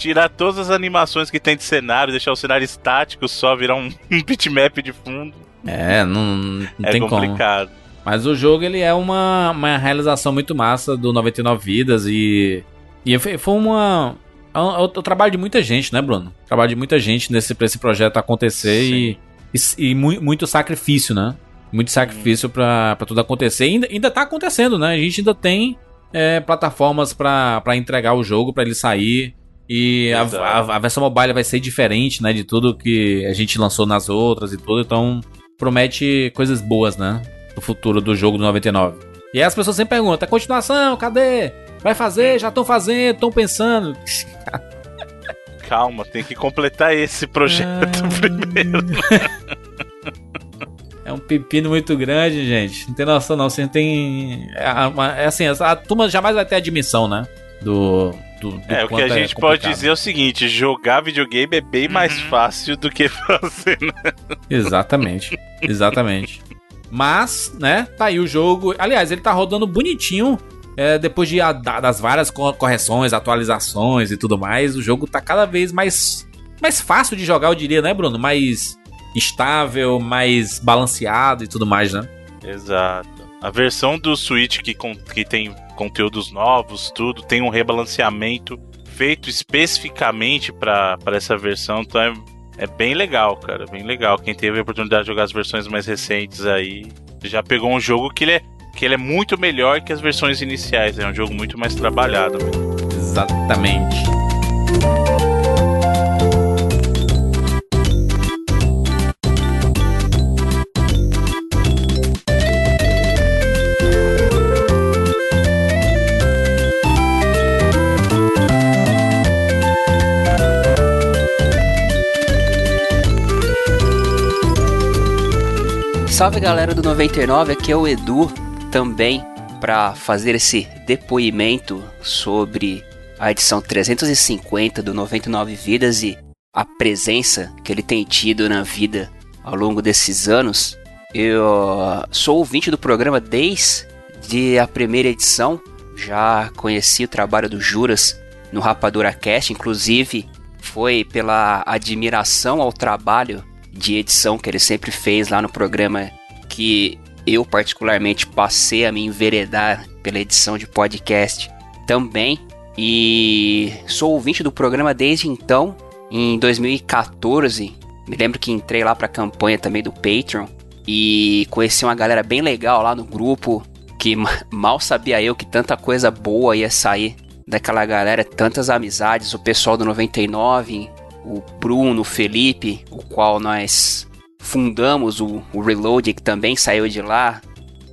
S3: Tirar todas as animações que tem de cenário, deixar o cenário estático, só virar um, <laughs> um bitmap de fundo.
S1: É, não, não
S3: É
S1: tem como.
S3: complicado.
S1: Mas o jogo ele é uma, uma realização muito massa do 99 Vidas e. E foi uma. É um, é o trabalho de muita gente, né, Bruno? Trabalho de muita gente nesse, pra esse projeto acontecer e, e, e mu- muito sacrifício, né? Muito sacrifício pra, pra tudo acontecer. E ainda, ainda tá acontecendo, né? A gente ainda tem é, plataformas pra entregar o jogo, pra ele sair. E a, a, a versão mobile vai ser diferente, né? De tudo que a gente lançou nas outras e tudo. Então, promete coisas boas, né? Do futuro do jogo do 99. E aí as pessoas sempre perguntam: "A continuação, cadê? Vai fazer? Já estão fazendo, estão pensando. <laughs>
S3: Calma, tem que completar esse projeto <laughs> primeiro. <laughs>
S1: É um pepino muito grande, gente. Não tem noção, não. Você tem. É, uma- é assim, a turma jamais vai ter a dimensão, né? Do. Do, do
S3: É, o que a gente pode
S1: complicado.
S3: dizer é o seguinte: jogar videogame é bem mais fácil do que <laughs> fazer, né?
S1: Exatamente. Exatamente. Mas, né, tá aí o jogo. Aliás, ele tá rodando bonitinho. é, depois de a- da- das várias co- correções, atualizações e tudo mais, o jogo tá cada vez mais, mais fácil de jogar, eu diria, né, Bruno? Mais estável, mais balanceado e tudo mais, né?
S3: Exato. A versão do Switch que, con- que tem conteúdos novos, tudo, tem um rebalanceamento feito especificamente para essa versão, então é, é bem legal, cara, bem legal. Quem teve a oportunidade de jogar as versões mais recentes aí, já pegou um jogo que ele é, que ele é muito melhor que as versões iniciais, é um jogo muito mais trabalhado.
S1: Exatamente.
S17: Salve galera do 99, aqui é o Edu também para fazer esse depoimento sobre a edição 350 do 99 Vidas e a presença que ele tem tido na vida ao longo desses anos. Eu ah, sou ouvinte do programa desde a primeira edição, já conheci o trabalho do Juras no Rapadura Cast, inclusive foi pela admiração ao trabalho de edição que ele sempre fez lá no programa que eu particularmente passei a me enveredar pela edição de podcast também e sou ouvinte do programa desde então. Em 2014, me lembro que entrei lá para a campanha também do Patreon e conheci uma galera bem legal lá no grupo que <laughs> ma- mal sabia eu que tanta coisa boa ia sair daquela galera, tantas amizades, o pessoal do 99, o Bruno, o Felipe, o qual nós fundamos o, o Reload, que também saiu de lá,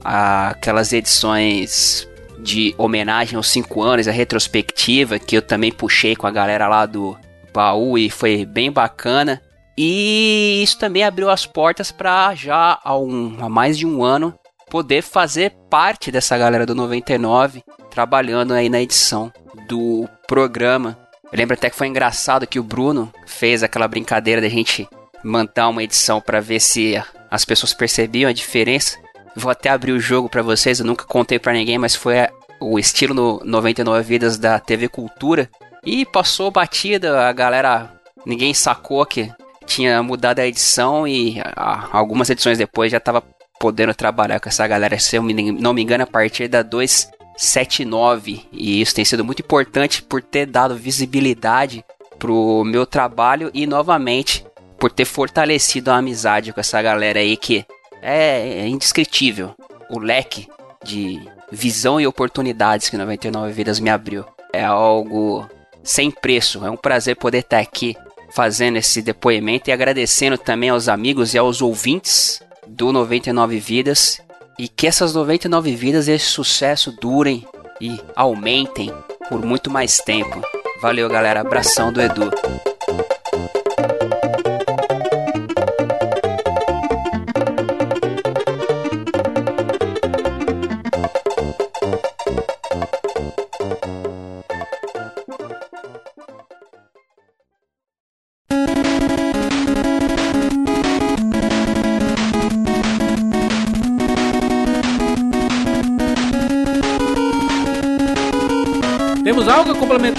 S17: aquelas edições de homenagem aos 5 anos, a retrospectiva, que eu também puxei com a galera lá do baú e foi bem bacana. E isso também abriu as portas para já há, um- há mais de um ano poder fazer parte dessa galera do 99, trabalhando aí na edição do programa. Eu lembro até que foi engraçado que o Bruno fez aquela brincadeira da gente mandar uma edição para ver se as pessoas percebiam a diferença. Vou até abrir o jogo para vocês, eu nunca contei para ninguém, mas foi a- o estilo no 99 Vidas da TV Cultura. E passou batida, a galera, ninguém sacou que tinha mudado a edição e ah, algumas edições depois já tava podendo trabalhar com essa galera, se eu me- não me engano, a partir da 279. E isso tem sido muito importante por ter dado visibilidade pro meu trabalho e novamente por ter fortalecido a amizade com essa galera aí que é, é indescritível. O leque de visão e oportunidades que 99 Vidas me abriu é algo sem preço. É um prazer poder estar aqui fazendo esse depoimento e agradecendo também aos amigos e aos ouvintes do 99 Vidas e que essas 99 vidas e esse sucesso durem e aumentem por muito mais tempo. Valeu, galera. Abração do Edu.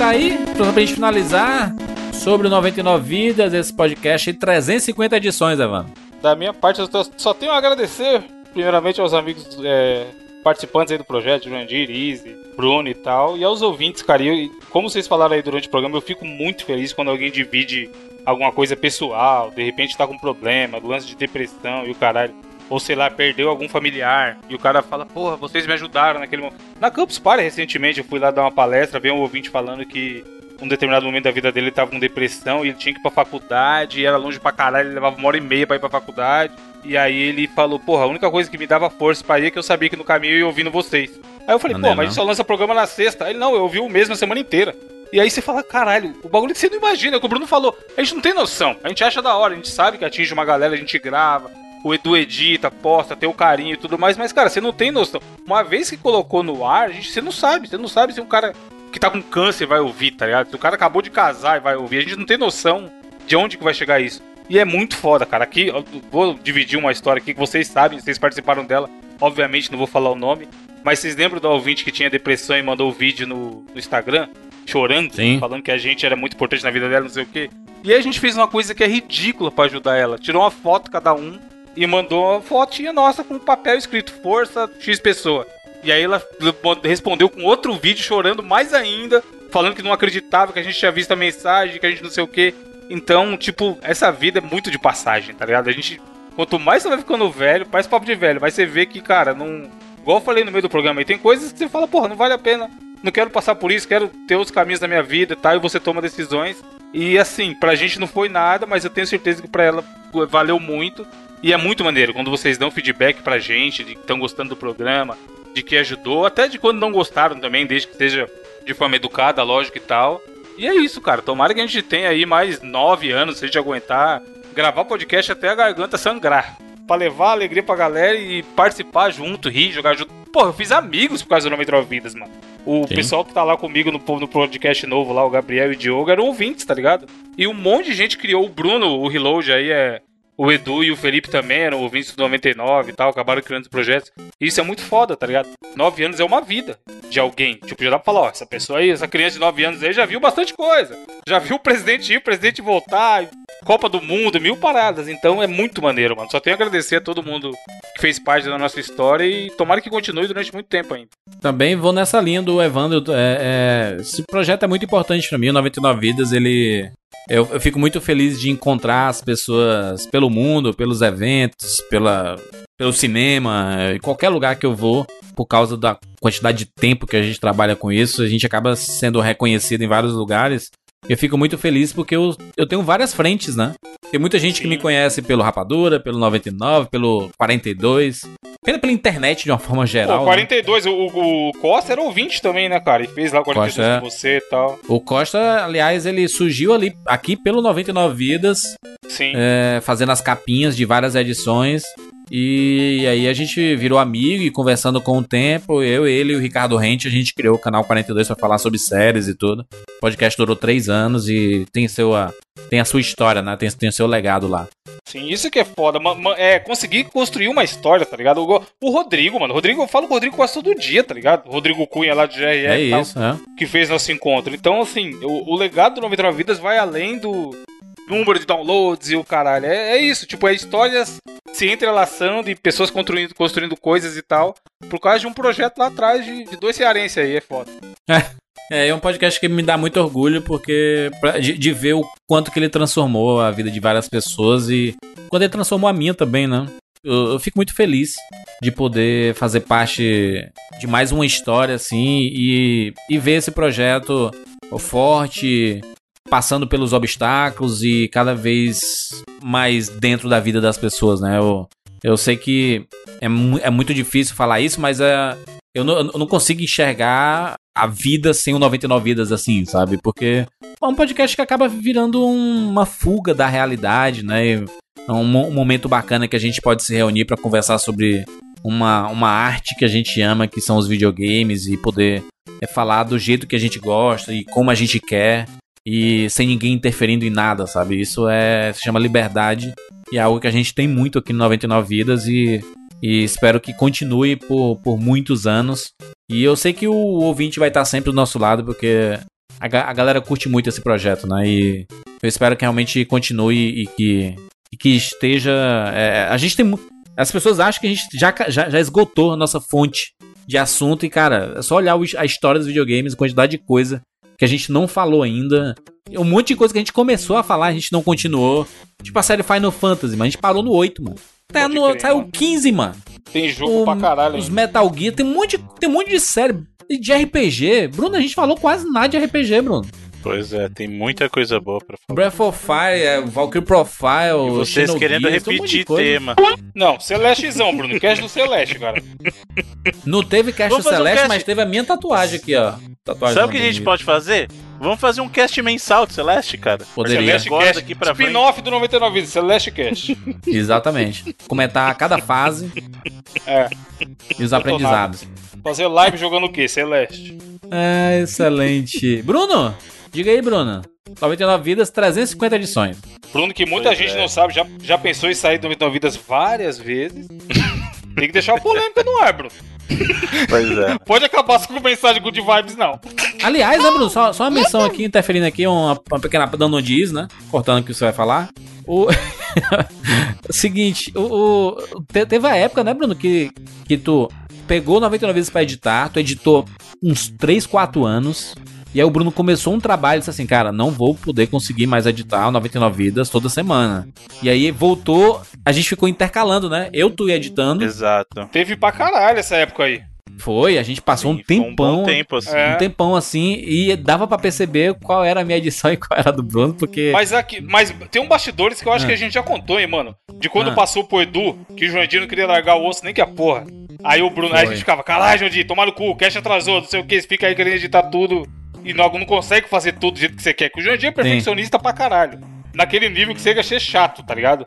S1: Aí? Pra gente finalizar sobre o 99 Vidas, esse podcast e 350 edições, Evandro.
S2: Da minha parte, eu só tenho a agradecer, primeiramente, aos amigos é, participantes aí do projeto, Jurandir, Izzy, Bruno e tal, e aos ouvintes, cara. E como vocês falaram aí durante o programa, eu fico muito feliz quando alguém divide alguma coisa pessoal, de repente tá com problema, lance de depressão e o caralho. Ou sei lá, perdeu algum familiar e o cara fala, porra, vocês me ajudaram naquele momento. Na Campus Party, recentemente, eu fui lá dar uma palestra, veio um ouvinte falando que um determinado momento da vida dele ele tava com depressão e ele tinha que ir pra faculdade, e era longe pra caralho, ele levava uma hora e meia pra ir pra faculdade. E aí ele falou, porra, a única coisa que me dava força pra ir é que eu sabia que no caminho eu ia ouvindo vocês. Aí eu falei,
S1: Não
S2: pô, mas a
S1: não.
S2: gente só lança programa na sexta. Aí ele, não, eu ouvi o mesmo a semana inteira. E aí você fala, caralho, o bagulho que você não imagina, é o que o Bruno falou, a gente não tem noção. A gente acha da hora, a gente sabe que atinge uma galera, a gente grava, o Edu edita, posta, tem o carinho e tudo mais, mas, cara, você não tem noção. Uma vez que colocou no ar, a gente, você não sabe, você não sabe se um cara que tá com câncer vai ouvir, tá ligado? Se o cara acabou de casar e vai ouvir, a gente não tem noção de onde que vai chegar isso. E é muito foda, cara. Aqui, vou dividir uma história aqui que vocês sabem, vocês participaram dela. Obviamente, não vou falar o nome. Mas vocês lembram do ouvinte que tinha depressão e mandou o vídeo no, no Instagram? Chorando,
S18: Sim.
S2: falando que a gente era muito importante na vida dela, não sei o quê. E aí a gente fez uma coisa que é ridícula pra ajudar ela. Tirou uma foto cada um e mandou uma fotinha nossa com um papel escrito Força X Pessoa. E aí ela respondeu com outro vídeo chorando mais ainda, falando que não acreditava que a gente tinha visto a mensagem, que a gente não sei o quê. Então, tipo, essa vida é muito de passagem, tá ligado? A gente, quanto mais você vai ficando velho, mais papo de velho, mas você vê que, cara, não. Igual eu falei no meio do programa aí, tem coisas que você fala, porra, não vale a pena, não quero passar por isso, quero ter os caminhos da minha vida e tal, e você toma decisões. E assim, pra gente não foi nada, mas eu tenho certeza que pra ela valeu muito. E é muito maneiro quando vocês dão feedback pra gente, de que estão gostando do programa, de que ajudou, até de quando não gostaram também, desde que seja de forma educada, lógico e tal. E é isso, cara. Tomara que a gente tenha aí mais nove anos, se a gente aguentar, gravar podcast até a garganta sangrar. Pra levar alegria pra galera e participar junto, rir, jogar junto. Pô, eu fiz amigos por causa do 99 Vidas, mano. O
S18: Sim.
S2: pessoal que tá lá comigo no, no podcast novo lá, o Gabriel e o Diogo, eram ouvintes, tá ligado? E um monte de gente criou. O Bruno, o Reload aí é. O Edu e o Felipe também eram ouvintes do 99 e tal, acabaram criando os projetos. Isso é muito foda, tá ligado? Nove anos é uma vida de alguém. Tipo, já dá pra falar, ó, essa pessoa aí, essa criança de nove anos aí já viu bastante coisa. Já viu o presidente ir, o presidente voltar, Copa do Mundo, mil paradas. Então é muito maneiro, mano. Só tenho a agradecer a todo mundo que fez parte da nossa história e tomara que continue durante muito tempo ainda.
S1: Também vou nessa linha do Evandro. é, é, esse projeto é muito importante pra mim. O 99 Vidas, ele. Eu, eu fico muito feliz de encontrar as pessoas pelo mundo, pelos eventos, pela, pelo cinema, em qualquer lugar que eu vou, por causa da quantidade de tempo que a gente trabalha com isso, a gente acaba sendo reconhecido em vários lugares. Eu fico muito feliz porque eu, eu tenho várias frentes, né? Tem muita gente que me conhece pelo Rapadura, pelo 99, pelo 42, pela, pela internet de uma forma geral.
S2: Pô,
S1: né?
S2: 42, o, o Costa era ouvinte também, né, cara? E fez lá o 42
S1: Costa, é.
S2: com você e tal.
S1: O Costa, aliás, ele surgiu ali aqui pelo 99 Vidas,
S2: Sim.
S1: é, fazendo as capinhas de várias edições. E aí a gente virou amigo e conversando com o tempo, eu, ele e o Ricardo Rente, a gente criou o canal 42 para falar sobre séries e tudo. O podcast durou três anos e tem, seu, a, tem a sua história, né? Tem, tem o seu legado lá.
S2: Sim, isso que é foda. É conseguir construir uma história, tá ligado? O, Rodrigo, mano. O Rodrigo, eu falo com o Rodrigo quase todo dia, tá ligado? O Rodrigo Cunha lá de GRE
S1: É
S2: tal,
S1: isso, é.
S2: que fez nosso encontro. Então, assim, o, o legado do 99 Vidas vai além do número de downloads e o caralho. É, é isso, tipo, é histórias se entrelaçando e pessoas construindo, construindo coisas e tal, por causa de um projeto lá atrás de, de dois cearenses aí, é foda.
S1: É, é um podcast que me dá muito orgulho porque pra- de, de ver o quanto que ele transformou a vida de várias pessoas e quando ele transformou a minha também, né? Eu, eu fico muito feliz de poder fazer parte de mais uma história assim e, e ver esse projeto forte, passando pelos obstáculos e cada vez mais dentro da vida das pessoas, né? Eu, eu sei que é, mu- é muito difícil falar isso, mas é, eu, não, eu não consigo enxergar a vida sem o 99 Vidas assim, sabe? Porque é um podcast que acaba virando um- uma fuga da realidade, né? É um, um momento bacana que a gente pode se reunir para conversar sobre uma, uma arte que a gente ama, que são os videogames, e poder é, falar do jeito que a gente gosta e como a gente quer, e sem ninguém interferindo em nada, sabe? Isso é se chama liberdade e é algo que a gente tem muito aqui no 99 Vidas e, e espero que continue por, por muitos anos. E eu sei que o ouvinte vai estar sempre do nosso lado, porque a, a galera curte muito esse projeto, né? E eu espero que realmente continue e que, e que esteja. é, a gente tem. As pessoas acham que a gente já, já, já esgotou a nossa fonte de assunto, e, cara, é só olhar a história dos videogames, a quantidade de coisa que a gente não falou ainda. Um monte de coisa que a gente começou a falar, a gente não continuou. Tipo a série Final Fantasy, mas a gente parou no 8, mano. Tá
S2: Pode
S1: no,
S2: crer,
S1: saiu
S2: mano.
S1: 15, mano.
S2: Tem jogo pra caralho.
S1: Os. Metal Gear, tem um monte, de- tem um monte de série e de RPG. Bruno, a gente falou quase nada de RPG, Bruno.
S3: Pois é, tem muita coisa boa pra falar.
S1: Breath of Fire, é, Valkyrie Profile,
S3: E vocês
S1: Xenogears,
S3: querendo
S1: um
S3: repetir
S1: coisa.
S3: tema.
S2: Não, Celestezão, Bruno. Cast do Celeste, cara.
S1: Não teve Cast
S3: um
S1: Celeste,
S3: cast-
S1: mas teve a minha tatuagem aqui, ó. Tatuagem
S3: Sabe o que a gente pode fazer? Vamos fazer um cast mensal de Celeste, cara.
S1: Poderia.
S2: Celeste
S3: Agora
S2: Cast.
S3: daqui pra.
S2: Spin-off do 99 Vidas, Celeste Cast. <laughs>
S1: Exatamente. Comentar cada fase
S2: É.
S1: e os aprendizados.
S2: Fazer live jogando o quê? Celeste.
S1: É, excelente. Bruno, diga aí, Bruno. 99 vidas, 350 edições.
S2: Bruno, que muita
S3: Pois
S2: gente
S3: é.
S2: não sabe, já, já pensou em sair do 99 Vidas várias vezes. <laughs> Tem que deixar a polêmica no ar, Bruno.
S3: Pois é.
S2: Pode acabar com mensagem good vibes, não.
S1: Aliás, né, Bruno? Só, só uma menção aqui, interferindo aqui, uma, uma pequena dando um diz, né? Cortando o que você vai falar. O. <laughs> Seguinte, o, o- te- teve a época, né, Bruno, que, que tu pegou 99 vezes pra editar, tu editou uns 3, 4 anos. E aí o Bruno começou um trabalho e disse assim, cara, não vou poder conseguir mais editar o 99 vidas toda semana. E aí voltou, a gente ficou intercalando, né? Eu, tu ia editando.
S3: Exato.
S2: Teve pra caralho essa época aí.
S1: Foi, a gente passou um
S3: Sim, um
S1: tempão.
S3: bom tempo, assim.
S2: É.
S1: Um tempão assim, e dava pra perceber qual era a minha edição <laughs> e qual era a do Bruno, porque.
S2: Mas aqui, mas tem um bastidores que eu acho
S1: Ah.
S2: que a gente já contou, hein, mano. De quando
S1: Ah.
S2: passou pro Edu, que o Joandinho não queria largar o osso nem que a porra. Aí o Bruno, aí a gente ficava, caralho, Joandinho, tomar no cu, o cash atrasou, não sei o que, fica aí querendo editar tudo e não, não consegue fazer tudo do jeito que você quer. Que o Joandinho é perfeccionista pra caralho. Naquele nível que chega a ser chato, tá ligado?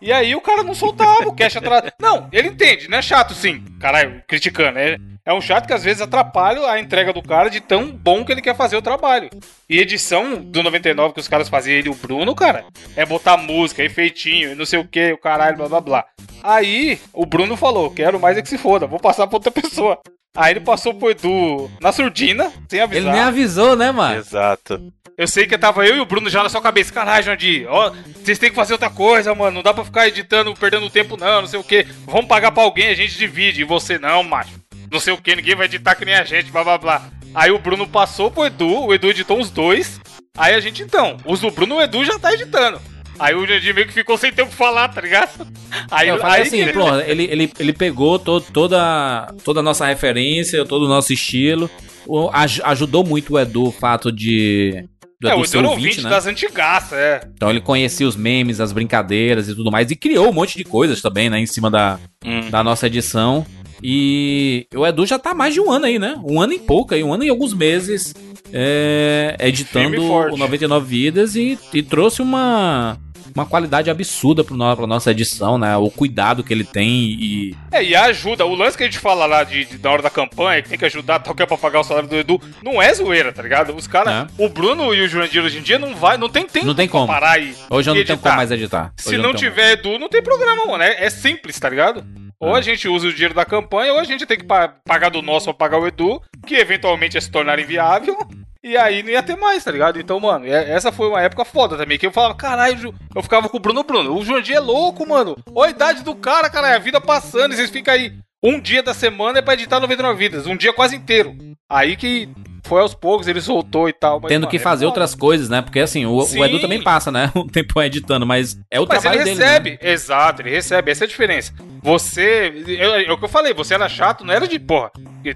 S2: E aí o cara não soltava, o cash atrasou. Não, ele entende, não é chato sim. Caralho, criticando. É, é um chato que às vezes atrapalha a entrega do cara de tão bom que ele quer fazer o trabalho. E edição do 99 que os caras faziam, ele e o Bruno, cara, é botar música, efeitinho, e não sei o que, o caralho, blá blá blá. Aí o Bruno falou: quero mais é que se foda, vou passar pra outra pessoa. Aí ele passou pro Edu na surdina, sem avisar.
S1: Ele nem avisou, né, mano?
S3: Exato.
S2: Eu sei que tava eu e o Bruno já na sua cabeça. Caralho, Jandir, ó, vocês têm que fazer outra coisa, mano. Não dá pra ficar editando, perdendo tempo, não, não sei o que. Vamos pagar pra alguém, a gente divide. E você não, macho. Não sei o que, ninguém vai editar que nem a gente, blá blá blá. Aí o Bruno passou pro Edu, o Edu editou uns dois. Aí a gente então, os do Bruno, o Edu já tá editando. Aí o Jandir meio que ficou sem tempo pra falar, tá ligado? Aí,
S1: eu falei
S2: aí
S1: assim,
S2: que-
S1: pronto, ele, ele, ele pegou to, toda, toda a nossa referência, todo o nosso estilo. O- aj- ajudou muito o Edu o fato de. Do
S2: É,
S1: Edu
S2: o Edu era
S1: ouvinte,
S2: ouvinte
S1: né?
S2: das antigaças, é.
S1: Então ele conhecia os memes, as brincadeiras e tudo mais. E criou um monte de coisas também, né? Em cima da,
S3: Hum.
S1: da nossa edição. E o Edu já tá mais de um ano aí, né? Um ano e pouco aí, um ano e alguns meses é, editando o 99 Vidas e, e trouxe uma, uma qualidade absurda pro no, pra nossa edição, né? O cuidado que ele tem e.
S2: É, e ajuda. O lance que a gente fala lá de, de- na hora da campanha, que tem que ajudar tal que é pra pagar o salário do Edu, não é zoeira, tá ligado? Os caras. O Bruno e o Jurandir hoje em dia não vai, não tem tempo
S1: É. Não tem como.
S2: parar e.
S1: Hoje eu não tenho como mais editar. Hoje
S2: Se não
S1: tenho
S2: tiver Edu, não tem programa, mano. É, é simples, tá ligado? Ou a gente usa o dinheiro da campanha, ou a gente tem que pa- pagar do nosso pra pagar o Edu, que eventualmente ia se tornar inviável. E aí não ia ter mais, tá ligado? Então, mano, é- essa foi uma época foda também. Que eu falava, caralho, eu ficava com o Bruno Bruno. O Jurandir é louco, mano. Olha a idade do cara, caralho. A vida passando. E vocês ficam aí. Um dia da semana é pra editar 99 vidas. Um dia quase inteiro. Aí que foi aos poucos, ele soltou e tal.
S1: Tendo que
S2: é
S1: fazer outras coisas, né? Porque assim, o, o Edu também passa, né? <laughs> Um tempo editando, mas é o
S2: Mas
S1: trabalho
S2: ele
S1: dele. né?
S2: recebe, exato, ele recebe, essa é a diferença. Você, é, é o que eu falei, você era chato, não era de, porra,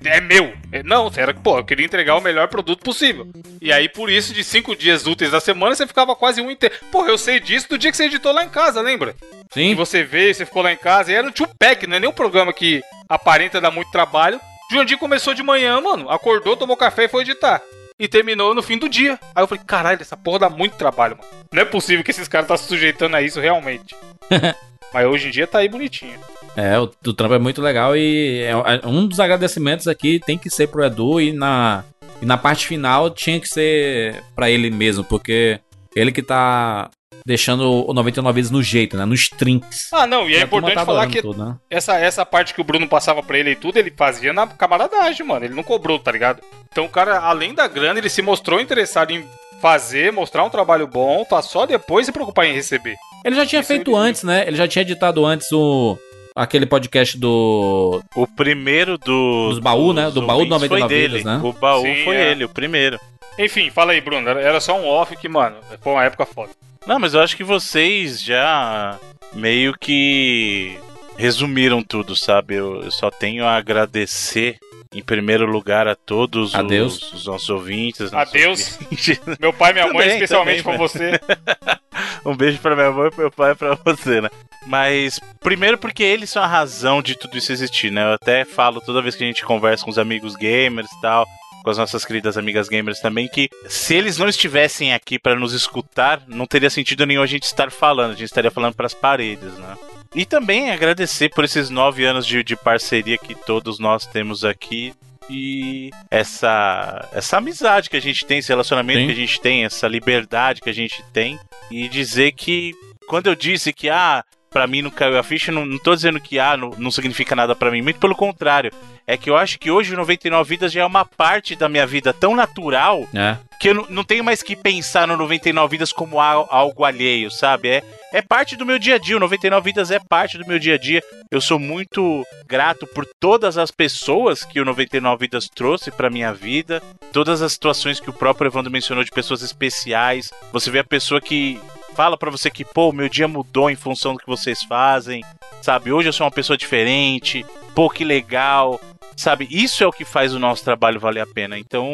S2: é meu. É, Não, você era, pô, eu queria entregar o melhor produto possível. E aí, por isso, de cinco dias úteis da semana, você ficava quase um inteiro. Porra, eu sei disso do dia que você editou lá em casa, lembra?
S1: Sim.
S2: Que você veio, você ficou lá em casa, e era o two-pack, não é nem um programa que aparenta dar muito trabalho. Jurandir começou de manhã, mano, acordou, tomou café e foi editar. E terminou no fim do dia. Aí eu falei, caralho, essa porra dá muito trabalho, mano. Não é possível que esses caras tá se sujeitando a isso realmente. <laughs> Mas hoje em dia tá aí bonitinho.
S1: É, o, o trampo é muito legal e é, é um dos agradecimentos aqui tem que ser pro Edu e na, e na parte final tinha que ser pra ele mesmo, porque ele que tá deixando o 99 vezes no jeito, né? Nos trinks.
S2: Ah, não, e é importante falar que
S1: tudo, né?
S2: essa, essa parte que o Bruno passava pra ele e tudo, ele fazia na camaradagem, mano. Ele não cobrou, tá ligado? Então o cara, além da grana, ele se mostrou interessado em fazer, mostrar um trabalho bom, tá só depois se preocupar em receber.
S1: Ele já tinha feito antes, né? Ele já tinha editado antes o aquele podcast do
S3: O primeiro do.
S1: Dos baú, né? Do baú do
S3: ouvintes
S1: 99
S3: foi dele.
S1: vidas, né?
S3: O baú
S2: Sim,
S3: foi
S2: é.
S3: ele, o primeiro.
S2: Enfim, fala aí, Bruno. Era- Era só um off que, mano, foi uma época foda.
S3: Não, mas eu acho que vocês já meio que resumiram tudo, sabe? Eu, eu só tenho a agradecer em primeiro lugar a todos
S1: Adeus.
S3: Os, os nossos ouvintes. nossos
S2: Adeus.
S3: ouvintes.
S2: Meu pai e minha mãe,
S3: Também,
S2: especialmente
S3: mas-
S2: você. <laughs>
S3: um beijo pra minha mãe e pro meu pai e pra você, né? Mas, primeiro porque eles são a razão de tudo isso existir, né? Eu até falo toda vez que a gente conversa com os amigos gamers e tal, com as nossas queridas amigas gamers também, que se eles não estivessem aqui pra nos escutar, não teria sentido nenhum a gente estar falando, a gente estaria falando pras paredes, né? E também agradecer por esses nove anos de, de parceria que todos nós temos aqui e essa, essa amizade que a gente tem, esse relacionamento
S1: Sim.
S3: que a gente tem, essa liberdade que a gente tem e dizer que quando eu disse que ah, pra mim não caiu a ficha, não, não tô dizendo que ah, não, não significa nada pra mim, muito pelo contrário. É que eu acho que hoje o 99 Vidas já é uma parte da minha vida tão natural
S1: É.
S3: que eu não, não tenho mais que pensar no 99 Vidas como al- algo alheio, sabe? É, é parte do meu dia a dia. O 99 Vidas é parte do meu dia a dia. Eu sou muito grato por todas as pessoas que o 99 Vidas trouxe pra minha vida, todas as situações que o próprio Evandro mencionou de pessoas especiais. Você vê a pessoa que fala pra você que, pô, meu dia mudou em função do que vocês fazem, sabe? Hoje eu sou uma pessoa diferente, pô, que legal. Sabe, isso é o que faz o nosso trabalho valer a pena. Então,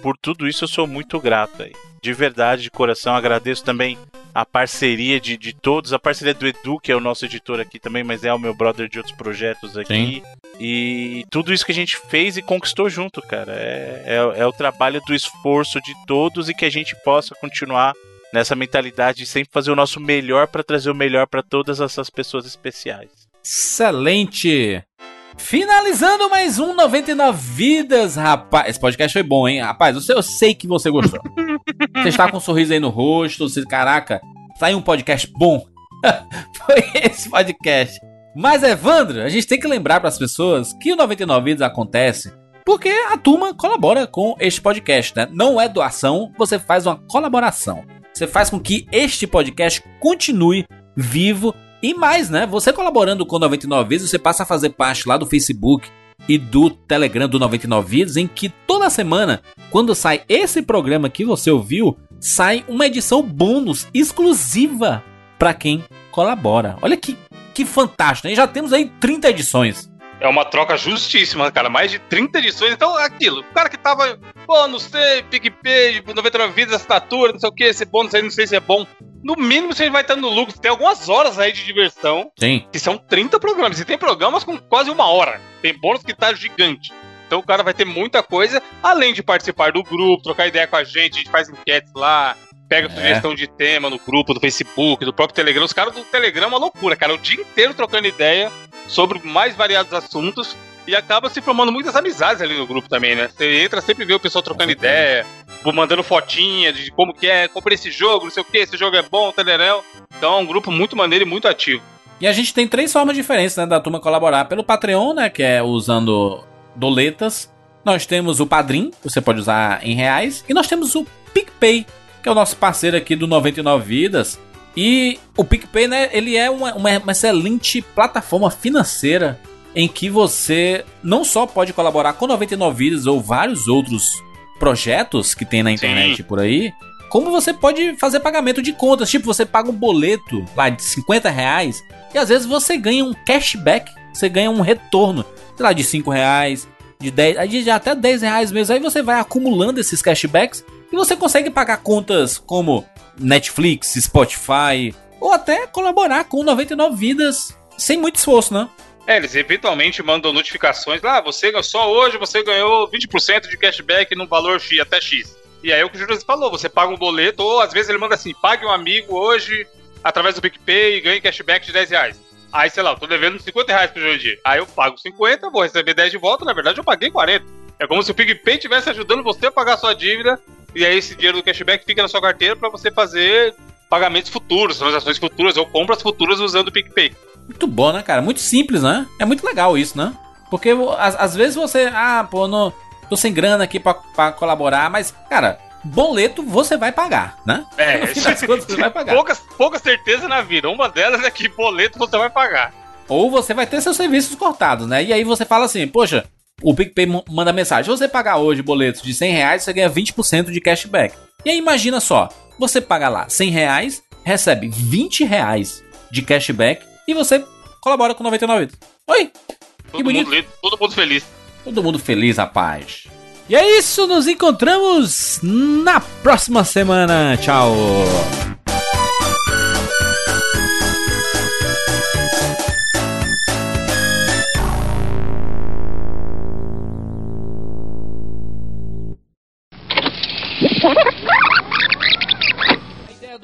S3: por tudo isso, eu sou muito grato aí. De verdade, de coração, agradeço também a parceria de, de todos, a parceria do Edu, que é o nosso editor aqui também, mas é o meu brother de outros projetos aqui. E tudo isso que a gente fez e conquistou junto, cara. É, é, é o trabalho do esforço de todos e que a gente possa continuar nessa mentalidade de sempre fazer o nosso melhor para trazer o melhor para todas essas pessoas especiais.
S1: Excelente! Finalizando mais um 99 Vidas, rapaz. Esse podcast foi bom, hein? Rapaz, eu sei, eu sei que você gostou. você está com um sorriso aí no rosto. Você, caraca, saiu um podcast bom. <laughs> foi esse podcast. Mas, Evandro, a gente tem que lembrar para as pessoas que o 99 Vidas acontece porque a turma colabora com este podcast, né? Não é doação, você faz uma colaboração. Você faz com que este podcast continue vivo e mais, né? Você colaborando com 99 Vidas, você passa a fazer parte lá do Facebook e do Telegram do 99 Vidas, em que toda semana, quando sai esse programa que você ouviu, sai uma edição bônus exclusiva para quem colabora. Olha que, que fantástico, né? Já temos aí 30 edições.
S2: É uma troca justíssima, cara. Mais de 30 edições. Então, aquilo. O cara que tava, pô, não sei, PicPay, 99 vidas, assinatura, não sei o que, esse bônus aí, não sei se é bom. No mínimo, você vai estar no lucro. Tem algumas horas aí de diversão.
S1: Sim.
S2: Que são 30 programas. E tem programas com quase uma hora. Tem bônus que tá gigante. Então o cara vai ter muita coisa, além de participar do grupo, trocar ideia com a gente, a gente faz enquetes lá, pega
S1: É.
S2: sugestão de tema no grupo do Facebook, do próprio Telegram. Os caras do Telegram é uma loucura, cara. O dia inteiro trocando ideia sobre mais variados assuntos e acaba se formando muitas amizades ali no grupo também, né? Você entra, sempre vê o pessoal trocando ideia, mandando fotinha de como que é, comprei esse jogo, não sei o que, esse jogo é bom, telerão. Então é um grupo muito maneiro e muito ativo.
S1: E a gente tem três formas diferentes né, da turma colaborar. Pelo Patreon, né? Que é usando doletas. Nós temos o Padrim, que você pode usar em reais. E nós temos o PicPay, que é o nosso parceiro aqui do 99 Vidas. E o PicPay, né? Ele é uma, uma, excelente plataforma financeira em que você não só pode colaborar com 99 Vidas ou vários outros projetos que tem na internet por aí, como você pode fazer pagamento de contas. Tipo, você paga um boleto lá de 50 reais e às vezes você ganha um cashback, você ganha um retorno, sei lá, de 5 reais, de 10, aí de até 10 reais mesmo. Aí você vai acumulando esses cashbacks e você consegue pagar contas como Netflix, Spotify ou até colaborar com 99 vidas sem muito esforço, né?
S2: É, eles eventualmente mandam notificações lá, ah, você só hoje você ganhou 20% de cashback no valor X, até X. E aí é o que o Júlio falou, você paga um boleto, ou às vezes ele manda assim, pague um amigo hoje através do PicPay e ganhe cashback de 10 reais. Aí, sei lá, eu tô devendo 50 reais pro Jurandir. Aí eu pago 50, vou receber 10 de volta, na verdade eu paguei 40. É como se o PicPay estivesse ajudando você a pagar a sua dívida, e aí esse dinheiro do cashback fica na sua carteira pra você fazer pagamentos futuros, transações futuras, ou compras futuras usando o PicPay.
S1: Muito bom, né, cara? Muito simples, né? É muito legal isso, né? Porque às, às vezes você, ah, pô, não, tô sem grana aqui pra, pra colaborar, mas, cara, boleto você vai pagar, né?
S2: É, <laughs>
S1: No fim das contas, você vai pagar.
S2: Poucas, poucas certezas na vida. Uma delas é que boleto você vai pagar.
S1: Ou você vai ter seus serviços cortados, né? E aí você fala assim, poxa, o PicPay manda mensagem. Se você pagar hoje boletos de 100 reais, você ganha 20% de cashback. E aí imagina só, você paga lá 100 reais, recebe 20 reais de cashback e você colabora com 99 vidas. Oi,
S2: Todo
S1: bonito.
S2: mundo, todo mundo feliz.
S1: todo mundo feliz, rapaz. E é isso, nos encontramos na próxima semana. Tchau.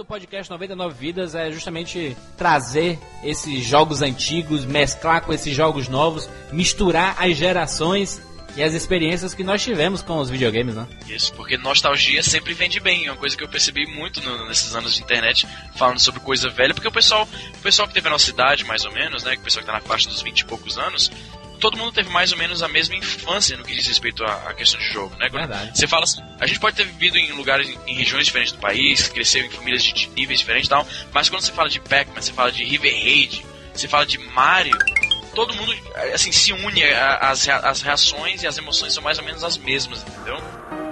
S1: Podcast 99 Vidas é justamente trazer esses jogos antigos, mesclar com esses jogos novos, misturar as gerações e as experiências que nós tivemos com os videogames, né?
S5: Isso, porque nostalgia sempre vende bem. É uma coisa que eu percebi muito no- nesses anos de internet, falando sobre coisa velha, porque o pessoal, o pessoal que teve a nossa idade, mais ou menos, né? O pessoal que tá na faixa dos 20 e poucos anos, todo mundo teve mais ou menos a mesma infância no que diz respeito à, à questão de jogo, né?
S1: Verdade.
S5: Você fala assim, a gente pode ter vivido em lugares, em, em regiões diferentes do país, cresceu em famílias de, de níveis diferentes e tal, mas quando você fala de Pac-Man, você fala de River Raid, você fala de Mario, todo mundo assim se une, as, as reações e as emoções são mais ou menos as mesmas, entendeu?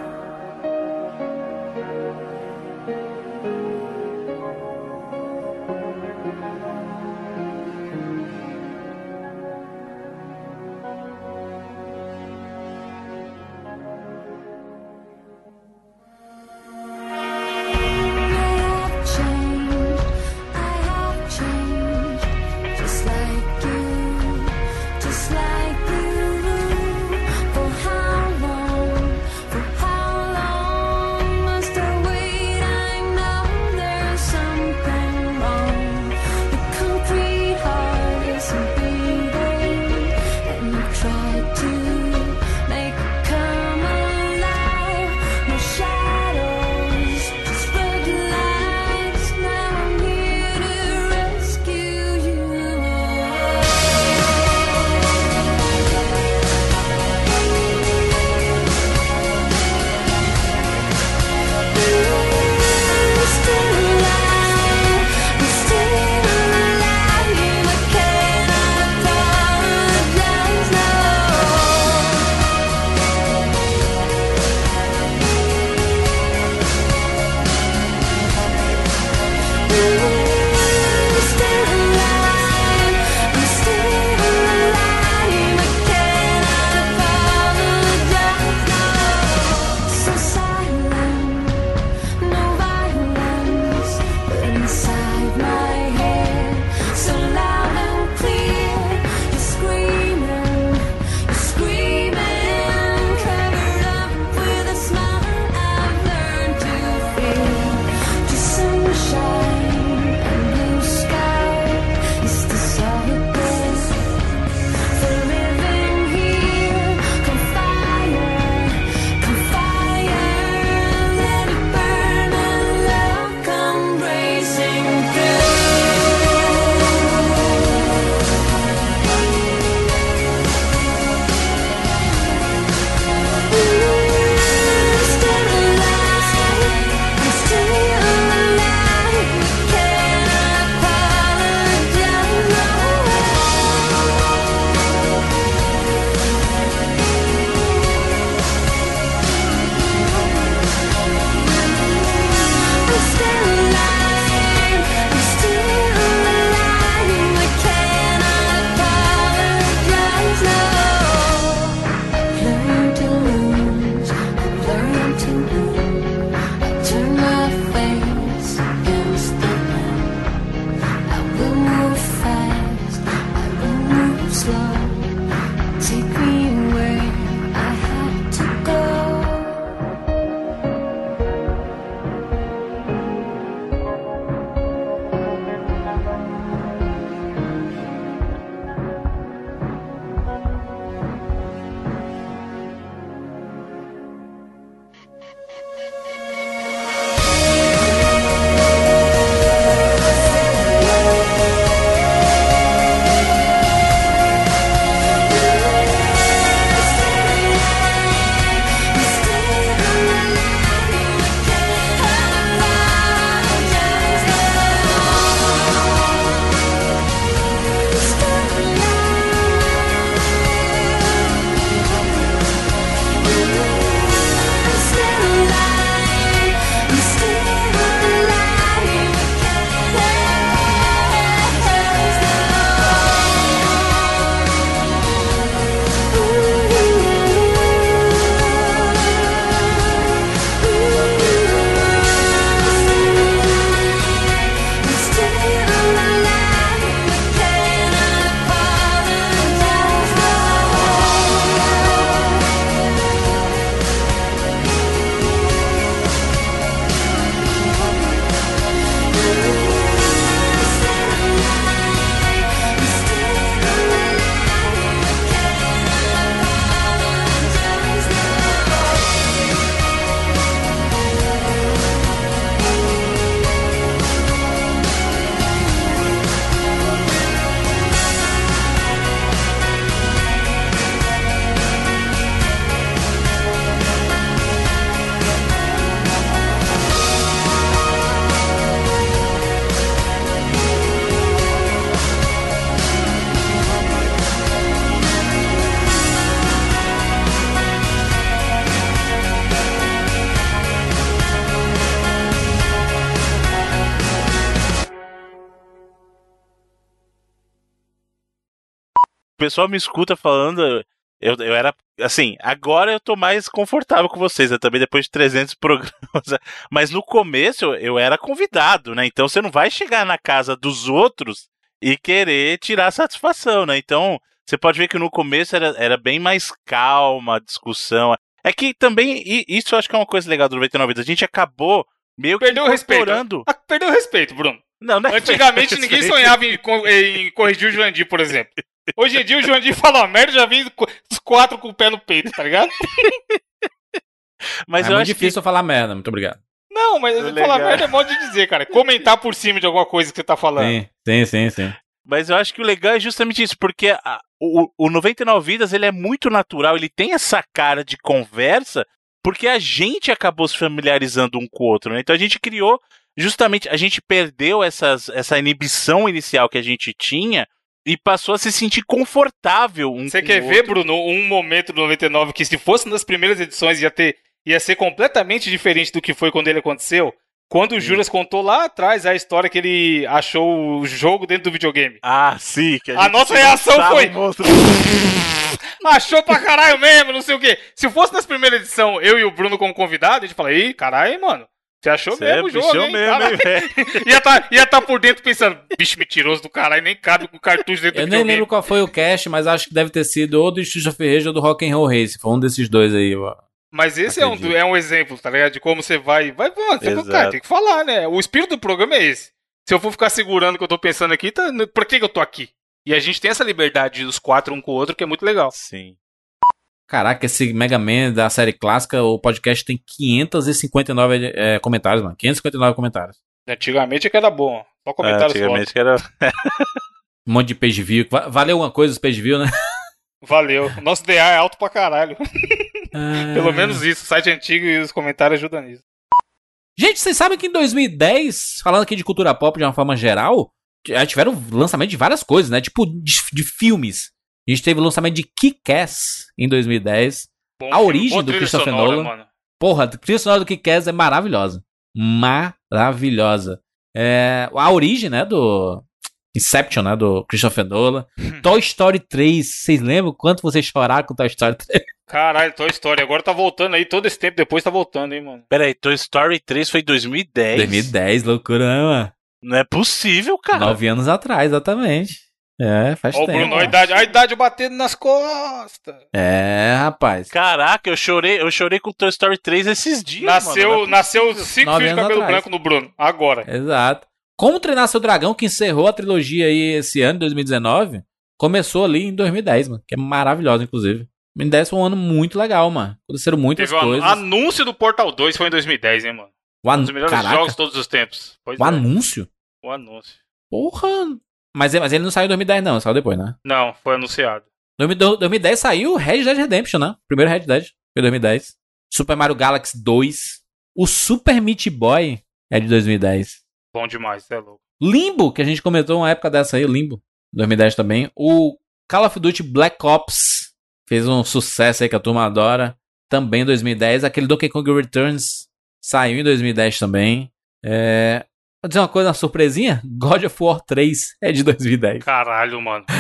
S3: Pessoal me escuta falando. Eu, eu era. Assim, agora eu tô mais confortável com vocês, né? Também depois de 300 <laughs> programas. Mas no começo eu, eu era convidado, né? Então você não vai chegar na casa dos outros e querer tirar satisfação, né? Então você pode ver que no começo era, era bem mais calma a discussão. É que também, e isso eu acho que é uma coisa legal do 99 Vidas. A gente acabou meio que
S2: Perdeu o respeito. Ah, Perdeu o respeito, Bruno.
S3: Não, não é
S2: Antigamente <laughs> ninguém sonhava em, em corrigir o Jurandir, por exemplo. Hoje em dia o Jurandir fala uma merda já vem os quatro com o pé no peito, tá ligado? <laughs>
S3: Mas
S1: é
S3: eu
S1: muito
S3: acho que
S1: difícil eu falar merda, muito obrigado.
S2: Não, mas
S3: Legal.
S2: falar merda é modo de dizer, cara. Comentar por cima de alguma coisa que você tá falando.
S1: Sim, sim, sim, sim.
S3: Mas eu acho que o legal é justamente isso, porque a- o, o 99 Vidas ele é muito natural, ele tem essa cara de conversa, porque a gente acabou se familiarizando um com o outro, né? Então a gente criou, justamente, a gente perdeu essas, essa inibição inicial que a gente tinha e passou a se sentir confortável um
S2: Você quer ver. Bruno, um momento do 99 que se fosse nas primeiras edições ia ter ia ser completamente diferente do que foi quando ele aconteceu? Quando o Juras contou lá atrás a história que ele achou o jogo dentro do videogame.
S3: Ah, sim.
S2: A
S3: gente
S2: nossa reação foi-. <laughs> Achou pra caralho mesmo, não sei o quê. Se fosse nas primeiras edições, eu e o Bruno como convidado, a gente fala, ih, caralho, mano. Você achou
S3: Cê é
S2: mesmo o jogo, hein?
S3: mesmo,
S2: caralho."
S3: hein, velho? <laughs>
S2: ia tá, ia tá por dentro pensando, bicho mentiroso do caralho, nem cabe com cartucho dentro
S1: Eu
S2: do
S1: nem
S2: videogame.
S1: lembro qual foi o cast, mas acho que deve ter sido ou do Street of Rage ou do Rock and Roll Race. Foi um desses dois aí. ó.
S2: Mas esse é um, é um exemplo, tá ligado? De como você vai. Vai, mano, você, cara, tem que falar, né? O espírito do programa é esse. Se eu for ficar segurando o que eu tô pensando aqui, tá, por que, que eu tô aqui? E a gente tem essa liberdade dos quatro um com o outro, que é muito legal.
S3: Sim.
S1: Caraca, esse Mega Man da série clássica, o podcast tem 559 é, comentários, mano. 559 comentários.
S2: Antigamente é que era bom. Só
S3: É,
S2: comentários
S3: antigamente
S2: foda.
S3: que era. <laughs>
S1: Um monte de page view. Va- Valeu uma coisa os page view, né?
S2: Valeu. Nosso DA é alto pra caralho. <laughs>
S1: Ah.
S2: Pelo menos isso. O site antigo e os comentários ajudam nisso.
S1: Gente, vocês sabem que em 2010, falando aqui de cultura pop de uma forma geral, já tiveram lançamento de várias coisas, né? Tipo, de, de filmes. A gente teve o lançamento de Kick-Ass em 2010.
S2: Bom
S1: a origem do Christopher
S2: sonora,
S1: Nolan.
S2: mano.
S1: Porra, a trilha sonora do Kick-Ass é maravilhosa. Maravilhosa. É, a origem, né, do Inception, né, do Christopher Nolan. <laughs> Toy Story 3, vocês lembram quanto vocês choraram com Toy Story 3?
S2: Caralho, Toy Story. Agora tá voltando aí. Todo esse tempo depois tá voltando, hein, mano.
S3: Pera aí, Toy Story 3 foi 2010.
S1: 2010, loucura, né, mano?
S3: Não é possível, cara.
S1: Nove anos atrás, exatamente. É, faz
S2: Ó, o
S1: tempo.
S2: Bruno, a idade, a idade batendo nas costas.
S1: É, rapaz.
S3: Caraca, eu chorei, eu chorei com Toy Story 3 esses dias.
S2: Nasceu,
S3: mano, é
S2: nasceu
S3: possível.
S2: cinco fios de cabelo
S1: atrás.
S2: branco no Bruno. Agora.
S1: Exato. Como Treinar Seu Dragão, que encerrou a trilogia aí esse ano, 2019, começou ali em 2010, mano. Que é maravilhosa, inclusive. 2010 foi um ano muito legal, mano. Aconteceram muitas
S2: Teve o
S1: coisas.
S2: anúncio do Portal 2 foi em 2010, hein, mano.
S1: O
S2: Um
S1: anu...
S2: dos melhores
S1: Caraca,
S2: jogos de todos os tempos. Pois
S1: o
S2: é,
S1: anúncio?
S2: o anúncio.
S1: Porra. Mas, mas ele não saiu em 2010, não. Saiu depois, né?
S2: Não, foi anunciado.
S1: Em 2010 saiu Red Dead Redemption, né? Primeiro Red Dead. Foi 2010. Super Mario Galaxy 2. O Super Meat Boy é de 2010.
S2: Bom demais, é louco.
S1: Limbo, que a gente comentou uma época dessa aí, Limbo, 2010 também. O Call of Duty Black Ops fez um sucesso aí que a turma adora, também em 2010. Aquele Donkey Kong Returns saiu em 2010 também. É... Vou dizer uma coisa, uma surpresinha? God of War 3 é de 2010.
S2: Caralho, mano. <laughs>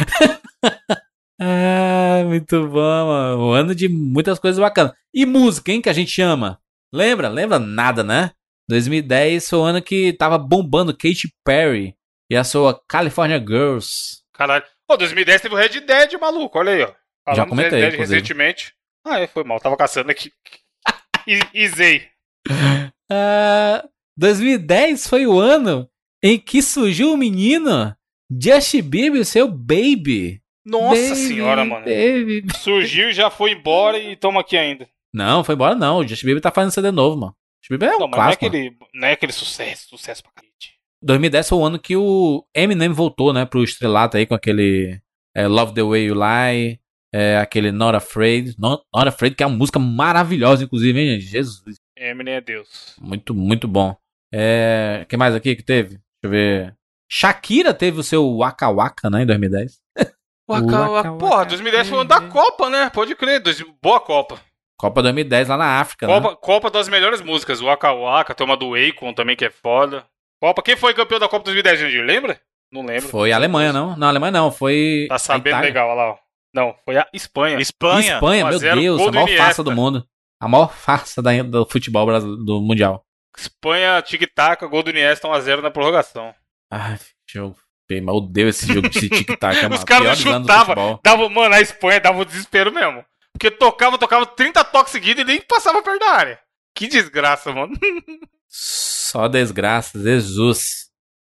S1: Ah, muito bom, mano. Um ano de muitas coisas bacanas. E música, hein, que a gente ama? Lembra? Lembra nada, né? 2010 foi o ano que tava bombando Katy Perry e a sua California Girls.
S2: Caralho. Pô, 2010 teve o Red Dead, maluco. Olha aí, ó. Falamos
S1: Já comentei,
S2: Red Dead
S1: inclusive.
S2: recentemente. Ah, é, foi mal. Tava caçando aqui. <laughs> Isei. <laughs>
S1: Ah, 2010 foi o ano em que surgiu o menino Justin Bieber seu Baby.
S2: Nossa
S1: Baby,
S2: senhora, mano.
S1: Baby.
S2: Surgiu, já foi embora e tamo aqui ainda.
S1: Não, foi embora não. O Justin Bieber tá fazendo CD novo, mano. Justin Bieber é um
S2: Não, mas não é,
S1: clássico.
S2: aquele, não é aquele sucesso, sucesso pra cacete.
S1: 2010 foi o ano que o Eminem voltou, né, pro estrelato aí com aquele é, Love the Way You Lie, é, aquele Not Afraid. Not, Not Afraid, que é uma música maravilhosa, inclusive, hein, gente? Jesus.
S2: Eminem é Deus.
S1: Muito, muito bom. É, que mais aqui que teve? Deixa eu ver. Shakira teve o seu Waka Waka, né, em 2010. <laughs>
S2: Waka, waka. Porra, 2010 foi o ano da Copa, né? Pode crer. dois- Boa Copa.
S1: Copa 2010 lá na África, né?
S2: Copa, Copa das melhores músicas. Waka Waka, toma do Akon também, que é foda. Copa, quem foi campeão da Copa 2010, Jandir? Lembra? Não lembro.
S1: Foi a Alemanha, não? Não, a Alemanha não, foi.
S2: Tá sabendo legal, olha lá, ó. Não, foi a Espanha.
S3: Espanha?
S1: Espanha,
S2: 1 a
S1: meu
S2: 0,
S1: Deus, a maior farsa do mundo. A maior farsa da- do futebol do Mundial.
S2: Espanha, tic-tac, gol do Iniesta 1x0 na prorrogação.
S1: Ai, jogo feio, mas odeio esse jogo de tic-tac. É <laughs>
S2: Os caras chutavam. Dava, mano, a Espanha dava um desespero mesmo. Porque tocava, tocava 30 toques seguidos e nem passava perto da área. Que desgraça, mano. <laughs>
S1: Só desgraça, Jesus.